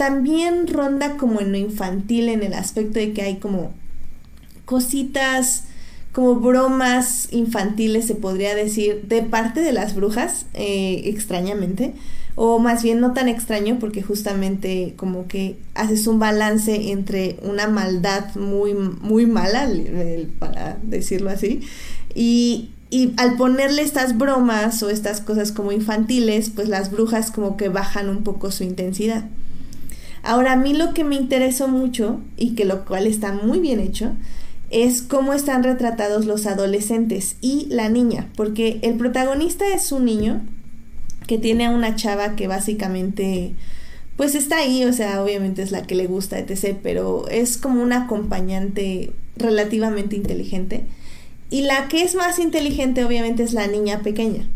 también ronda como en lo infantil en el aspecto de que hay como cositas, como bromas infantiles se podría decir, de parte de las brujas, eh, extrañamente, o más bien no tan extraño porque justamente como que haces un balance entre una maldad muy, muy mala, para decirlo así, y, y al ponerle estas bromas o estas cosas como infantiles, pues las brujas como que bajan un poco su intensidad. Ahora, a mí lo que me interesó mucho, y que lo cual está muy bien hecho, es cómo están retratados los adolescentes y la niña, porque el protagonista es un niño que tiene a una chava que básicamente pues está ahí, o sea, obviamente es la que le gusta, etc., pero es como una acompañante relativamente inteligente. Y la que es más inteligente obviamente es la niña pequeña.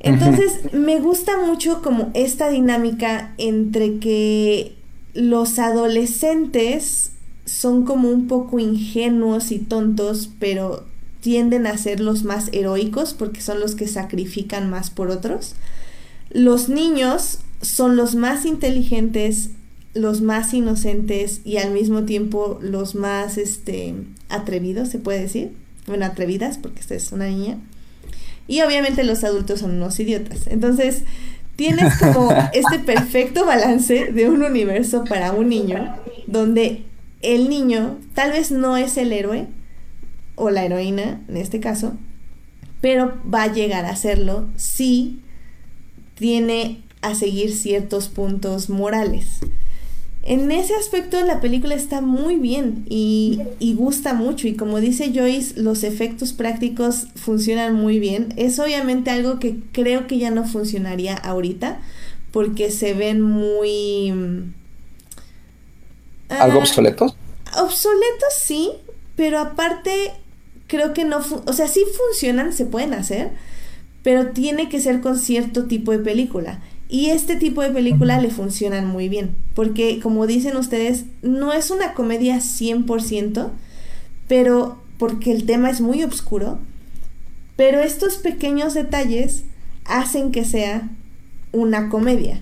Entonces, me gusta mucho como esta dinámica entre que los adolescentes son como un poco ingenuos y tontos, pero tienden a ser los más heroicos porque son los que sacrifican más por otros. Los niños son los más inteligentes, los más inocentes y al mismo tiempo los más este atrevidos, se puede decir. Bueno, atrevidas porque esta es una niña. Y obviamente los adultos son unos idiotas. Entonces, tienes como este perfecto balance de un universo para un niño, donde el niño tal vez no es el héroe, o la heroína en este caso, pero va a llegar a serlo si tiene a seguir ciertos puntos morales en ese aspecto la película está muy bien y, gusta mucho y como dice Joyce, los efectos prácticos funcionan muy bien. Es obviamente algo que creo que ya no funcionaría ahorita porque se ven muy... ¿Algo ah, obsoletos? Obsoletos sí, pero aparte creo que no... O sea, sí funcionan, se pueden hacer, pero tiene que ser con cierto tipo de película. Y este tipo de película le funcionan muy bien, porque como dicen ustedes, no es una comedia 100%, pero porque el tema es muy oscuro, pero estos pequeños detalles hacen que sea una comedia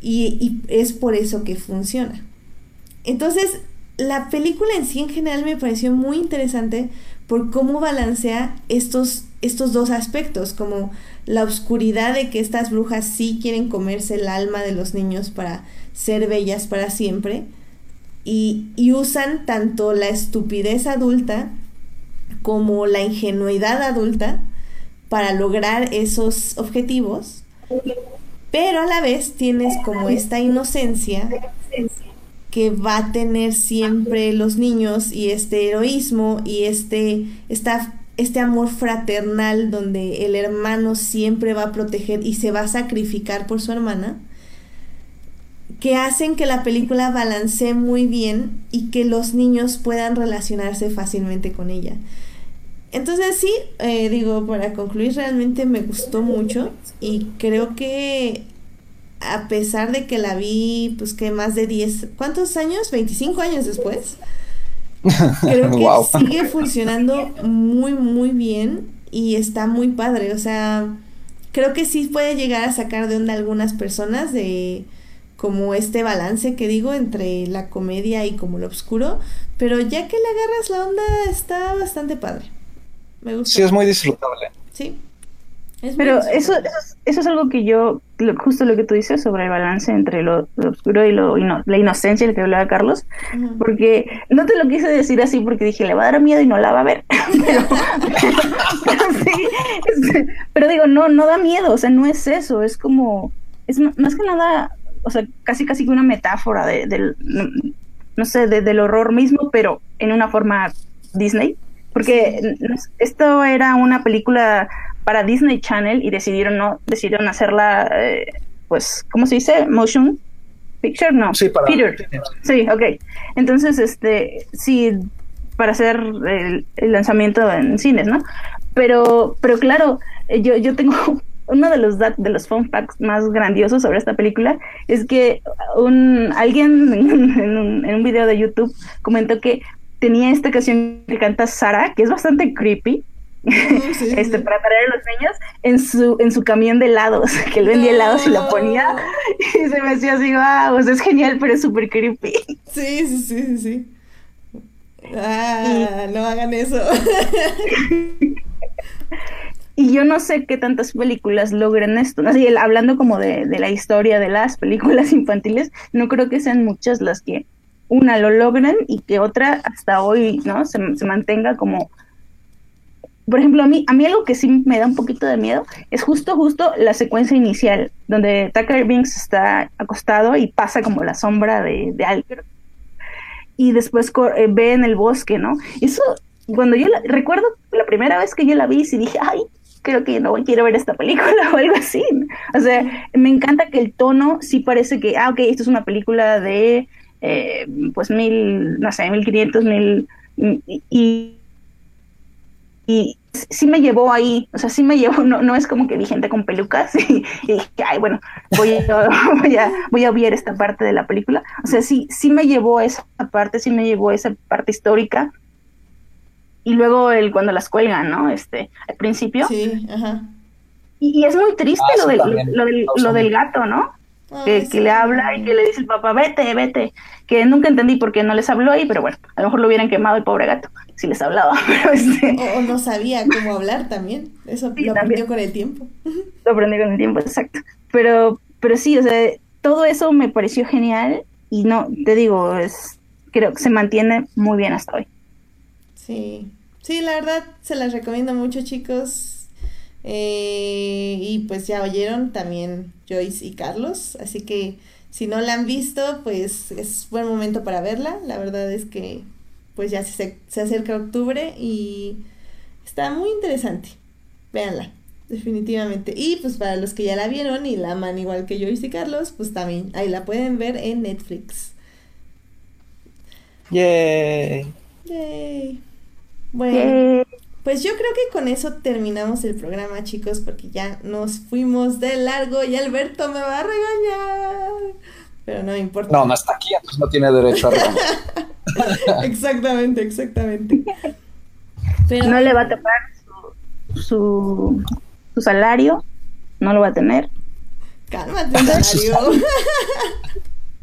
y, y, es por eso que funciona. Entonces, la película en sí en general me pareció muy interesante por cómo balancea estos, estos dos aspectos, como la oscuridad de que estas brujas sí quieren comerse el alma de los niños para ser bellas para siempre y, usan tanto la estupidez adulta como la ingenuidad adulta para lograr esos objetivos, pero a la vez tienes como esta inocencia que va a tener siempre los niños y este heroísmo y este esta este amor fraternal donde el hermano siempre va a proteger y se va a sacrificar por su hermana, que hacen que la película balancee muy bien y que los niños puedan relacionarse fácilmente con ella. Entonces sí, eh, digo, para concluir, realmente me gustó mucho y creo que a pesar de que la vi, pues que más de 10, ¿cuántos años? 25 años después creo que sigue funcionando muy, muy bien y está muy padre. O sea, creo que sí puede llegar a sacar de onda algunas personas de como este balance que digo entre la comedia y como lo oscuro, pero ya que le agarras la onda está bastante padre. Me gusta. Sí, es muy disfrutable. Sí. Pero eso, eso, es algo que yo, justo lo que tú dices sobre el balance entre lo, oscuro y lo la inocencia del que hablaba Carlos, porque no te lo quise decir así porque dije, le va a dar miedo y no la va a ver. pero, digo, no, no da miedo, o sea, no es eso, es como, es más que nada, o sea, casi casi que una metáfora de, del, no, sé, del horror mismo, pero en una forma Disney. Porque esto era una película para Disney Channel y decidieron no decidieron hacerla eh, pues cómo se dice motion picture no sí para Peter sí ok. Entonces este sí para hacer el, lanzamiento en cines no pero pero claro eh, yo yo tengo uno de los de los fun facts más grandiosos sobre esta película es que un alguien en un, en un video de YouTube comentó que tenía esta canción que canta Sara que es bastante creepy este, para traer a los niños en su, en su camión de helados, que él vendía helados y la ponía y se me hacía así, wow, es genial, pero es súper creepy. Sí, sí, sí, sí, Ah, no hagan eso. y yo no sé qué tantas películas logren esto. Así, hablando como de, de, la historia de las películas infantiles, no creo que sean muchas las que una lo logren y que otra hasta hoy no se, se mantenga como por ejemplo, a mí, a mí algo que sí me da un poquito de miedo es justo, justo la secuencia inicial, donde Tucker Binks está acostado y pasa como la sombra de, de Alker. Y después eh, ve en el bosque, ¿no? Eso, cuando yo la, recuerdo la primera vez que yo la vi, sí dije, ay, creo que no quiero ver esta película o algo así. O sea, me encanta que el tono sí parece que, ah, ok, esto es una película de, eh, pues, mil, no sé, mil quinientos, mil... y, y sí me llevó ahí, o sea, sí me llevó, no, no es como que vi gente con pelucas y, dije, ay, bueno, voy a, voy, a, voy a ver esta parte de la película. O sea, sí, sí me llevó esa parte, sí me llevó esa parte histórica. Y luego el cuando las cuelgan, ¿no? Este, al principio. Sí, ajá. Y, es muy triste ah, lo, del, lo, del, lo del gato, ¿no? Que, le habla y que le dice el papá, vete, vete, que nunca entendí por qué no les habló ahí, pero bueno, a lo mejor lo hubieran quemado el pobre gato, si les hablaba. Este o, no sabía cómo hablar también, eso lo aprendió con el tiempo. Lo aprendió con el tiempo, exacto. Pero, pero sí, o sea, todo eso me pareció genial y no, te digo, es, creo que se mantiene muy bien hasta hoy. Sí, sí, la verdad se las recomiendo mucho chicos, eh, y pues ya oyeron también Joyce y Carlos, así que si no la han visto, pues es buen momento para verla. La verdad es que pues ya se, se acerca octubre y está muy interesante. Véanla, definitivamente. Y pues para los que ya la vieron y la aman igual que Joyce y Carlos, pues también ahí la pueden ver en Netflix. Yay. Yay. Bueno. Pues yo creo que con eso terminamos el programa, chicos, porque ya nos fuimos de largo y Alberto me va a regañar. Pero no importa. No, no está aquí, entonces no tiene derecho a regañar. exactamente, exactamente. No le va a tapar su, su, salario, no lo va a tener. Cálmate, salario.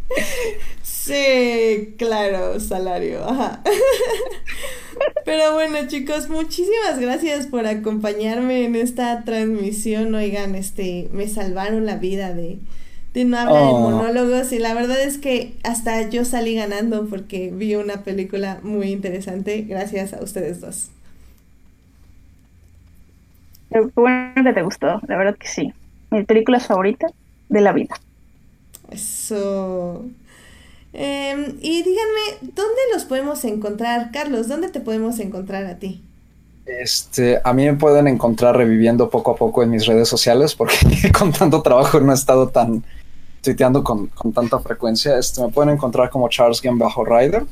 sí, claro, salario. Ajá. Pero bueno, chicos, muchísimas gracias por acompañarme en esta transmisión. Oigan, este, me salvaron la vida de, de no hablar de oh. monólogos y la verdad es que hasta yo salí ganando porque vi una película muy interesante gracias a ustedes dos. Qué bueno que te gustó, la verdad que sí. Mi película favorita de la vida. Eso. Em, y díganme, ¿dónde los podemos encontrar? Carlos, ¿dónde te podemos encontrar a ti? Este, a mí me pueden encontrar reviviendo poco a poco en mis redes sociales porque con tanto trabajo no he estado tan tuiteando con, tanta frecuencia. Este, me pueden encontrar como Charles bajo Rider.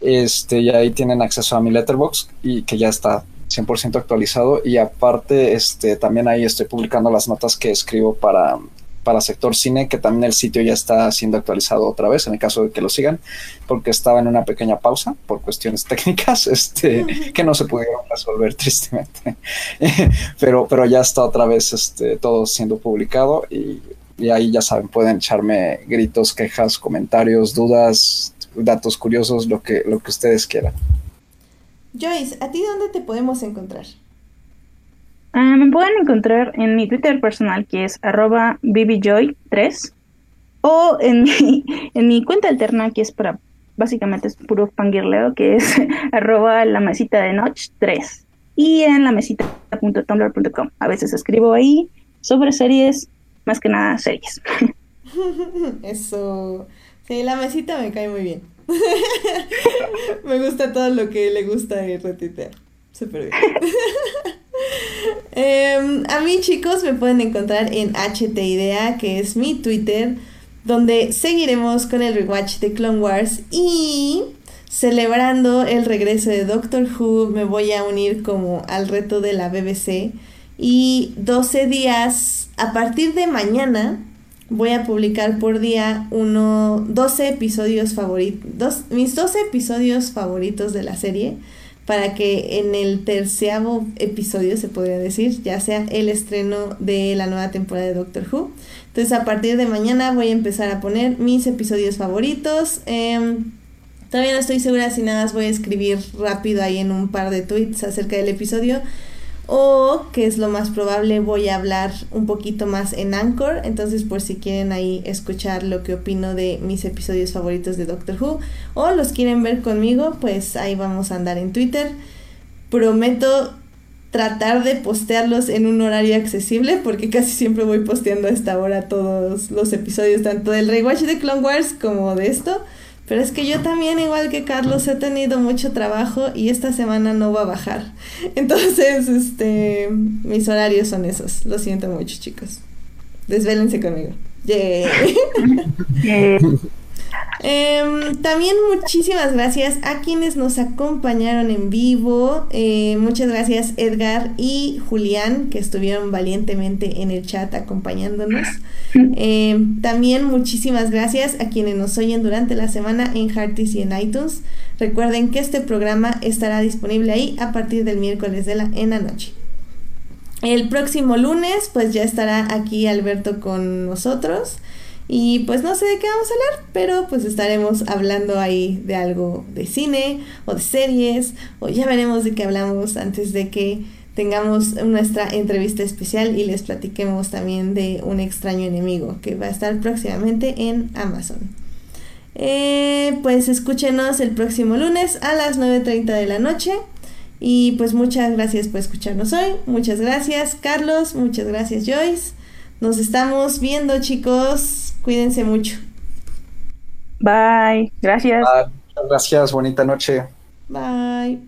Este, y ahí tienen acceso a mi letterbox y que ya está 100% actualizado y aparte este también ahí estoy publicando las notas que escribo para para sector cine, que también el sitio ya está siendo actualizado otra vez, en el caso de que lo sigan, porque estaba en una pequeña pausa por cuestiones técnicas, este, que no se pudieron resolver tristemente. pero, pero ya está otra vez este, todo siendo publicado y, y ahí ya saben, pueden echarme gritos, quejas, comentarios, dudas, datos curiosos, lo que, lo que ustedes quieran. Joyce, ¿a ti dónde te podemos encontrar? Ah, me pueden encontrar en mi Twitter personal que es arroba bbjoy3 o en mi, en mi cuenta alterna que es para básicamente es puro fangirleo que es arroba la mesita de notch 3 y en la mesita.tumblr.com. A veces escribo ahí sobre series, más que nada series. Eso. Sí, la mesita me cae muy bien. me gusta todo lo que le gusta retuitear. Súper bien. Em, a mí, chicos, me pueden encontrar en HT Idea, que es mi Twitter, donde seguiremos con el rewatch de Clone Wars y celebrando el regreso de Doctor Who, me voy a unir como al reto de la BBC. Y 12 días, a partir de mañana, voy a publicar por día uno, 12 episodios favoritos, mis 12 episodios favoritos de la serie, para que en el terceavo episodio, se podría decir, ya sea el estreno de la nueva temporada de Doctor Who. Entonces a partir de mañana voy a empezar a poner mis episodios favoritos. Em, todavía no estoy segura si nada más voy a escribir rápido ahí en un par de tweets acerca del episodio o que es lo más probable voy a hablar un poquito más en Anchor, entonces por si quieren ahí escuchar lo que opino de mis episodios favoritos de Doctor Who o los quieren ver conmigo, pues ahí vamos a andar en Twitter. Prometo tratar de postearlos en un horario accesible porque casi siempre voy posteando a esta hora todos los episodios tanto del rewatch de Clone Wars como de esto. Pero es que yo también, igual que Carlos, he tenido mucho trabajo y esta semana no va a bajar. Entonces, este, mis horarios son esos. Lo siento mucho, chicos. Desvélense conmigo. Em, también muchísimas gracias a quienes nos acompañaron en vivo. Eh, muchas gracias Edgar y Julián que estuvieron valientemente en el chat acompañándonos. Em, también muchísimas gracias a quienes nos oyen durante la semana en Hearties y en iTunes. Recuerden que este programa estará disponible ahí a partir del miércoles de en la noche. El próximo lunes pues ya estará aquí Alberto con nosotros. Y pues no sé de qué vamos a hablar, pero pues estaremos hablando ahí de algo de cine o de series, o ya veremos de qué hablamos antes de que tengamos nuestra entrevista especial y les platiquemos también de un extraño enemigo que va a estar próximamente en Amazon. Eh, pues escúchenos el próximo lunes a las 9.30 de la noche. Y pues muchas gracias por escucharnos hoy. Muchas gracias Carlos, muchas gracias Joyce. Nos estamos viendo chicos. Cuídense mucho. Bye. Gracias. Muchas gracias. Bonita noche. Bye.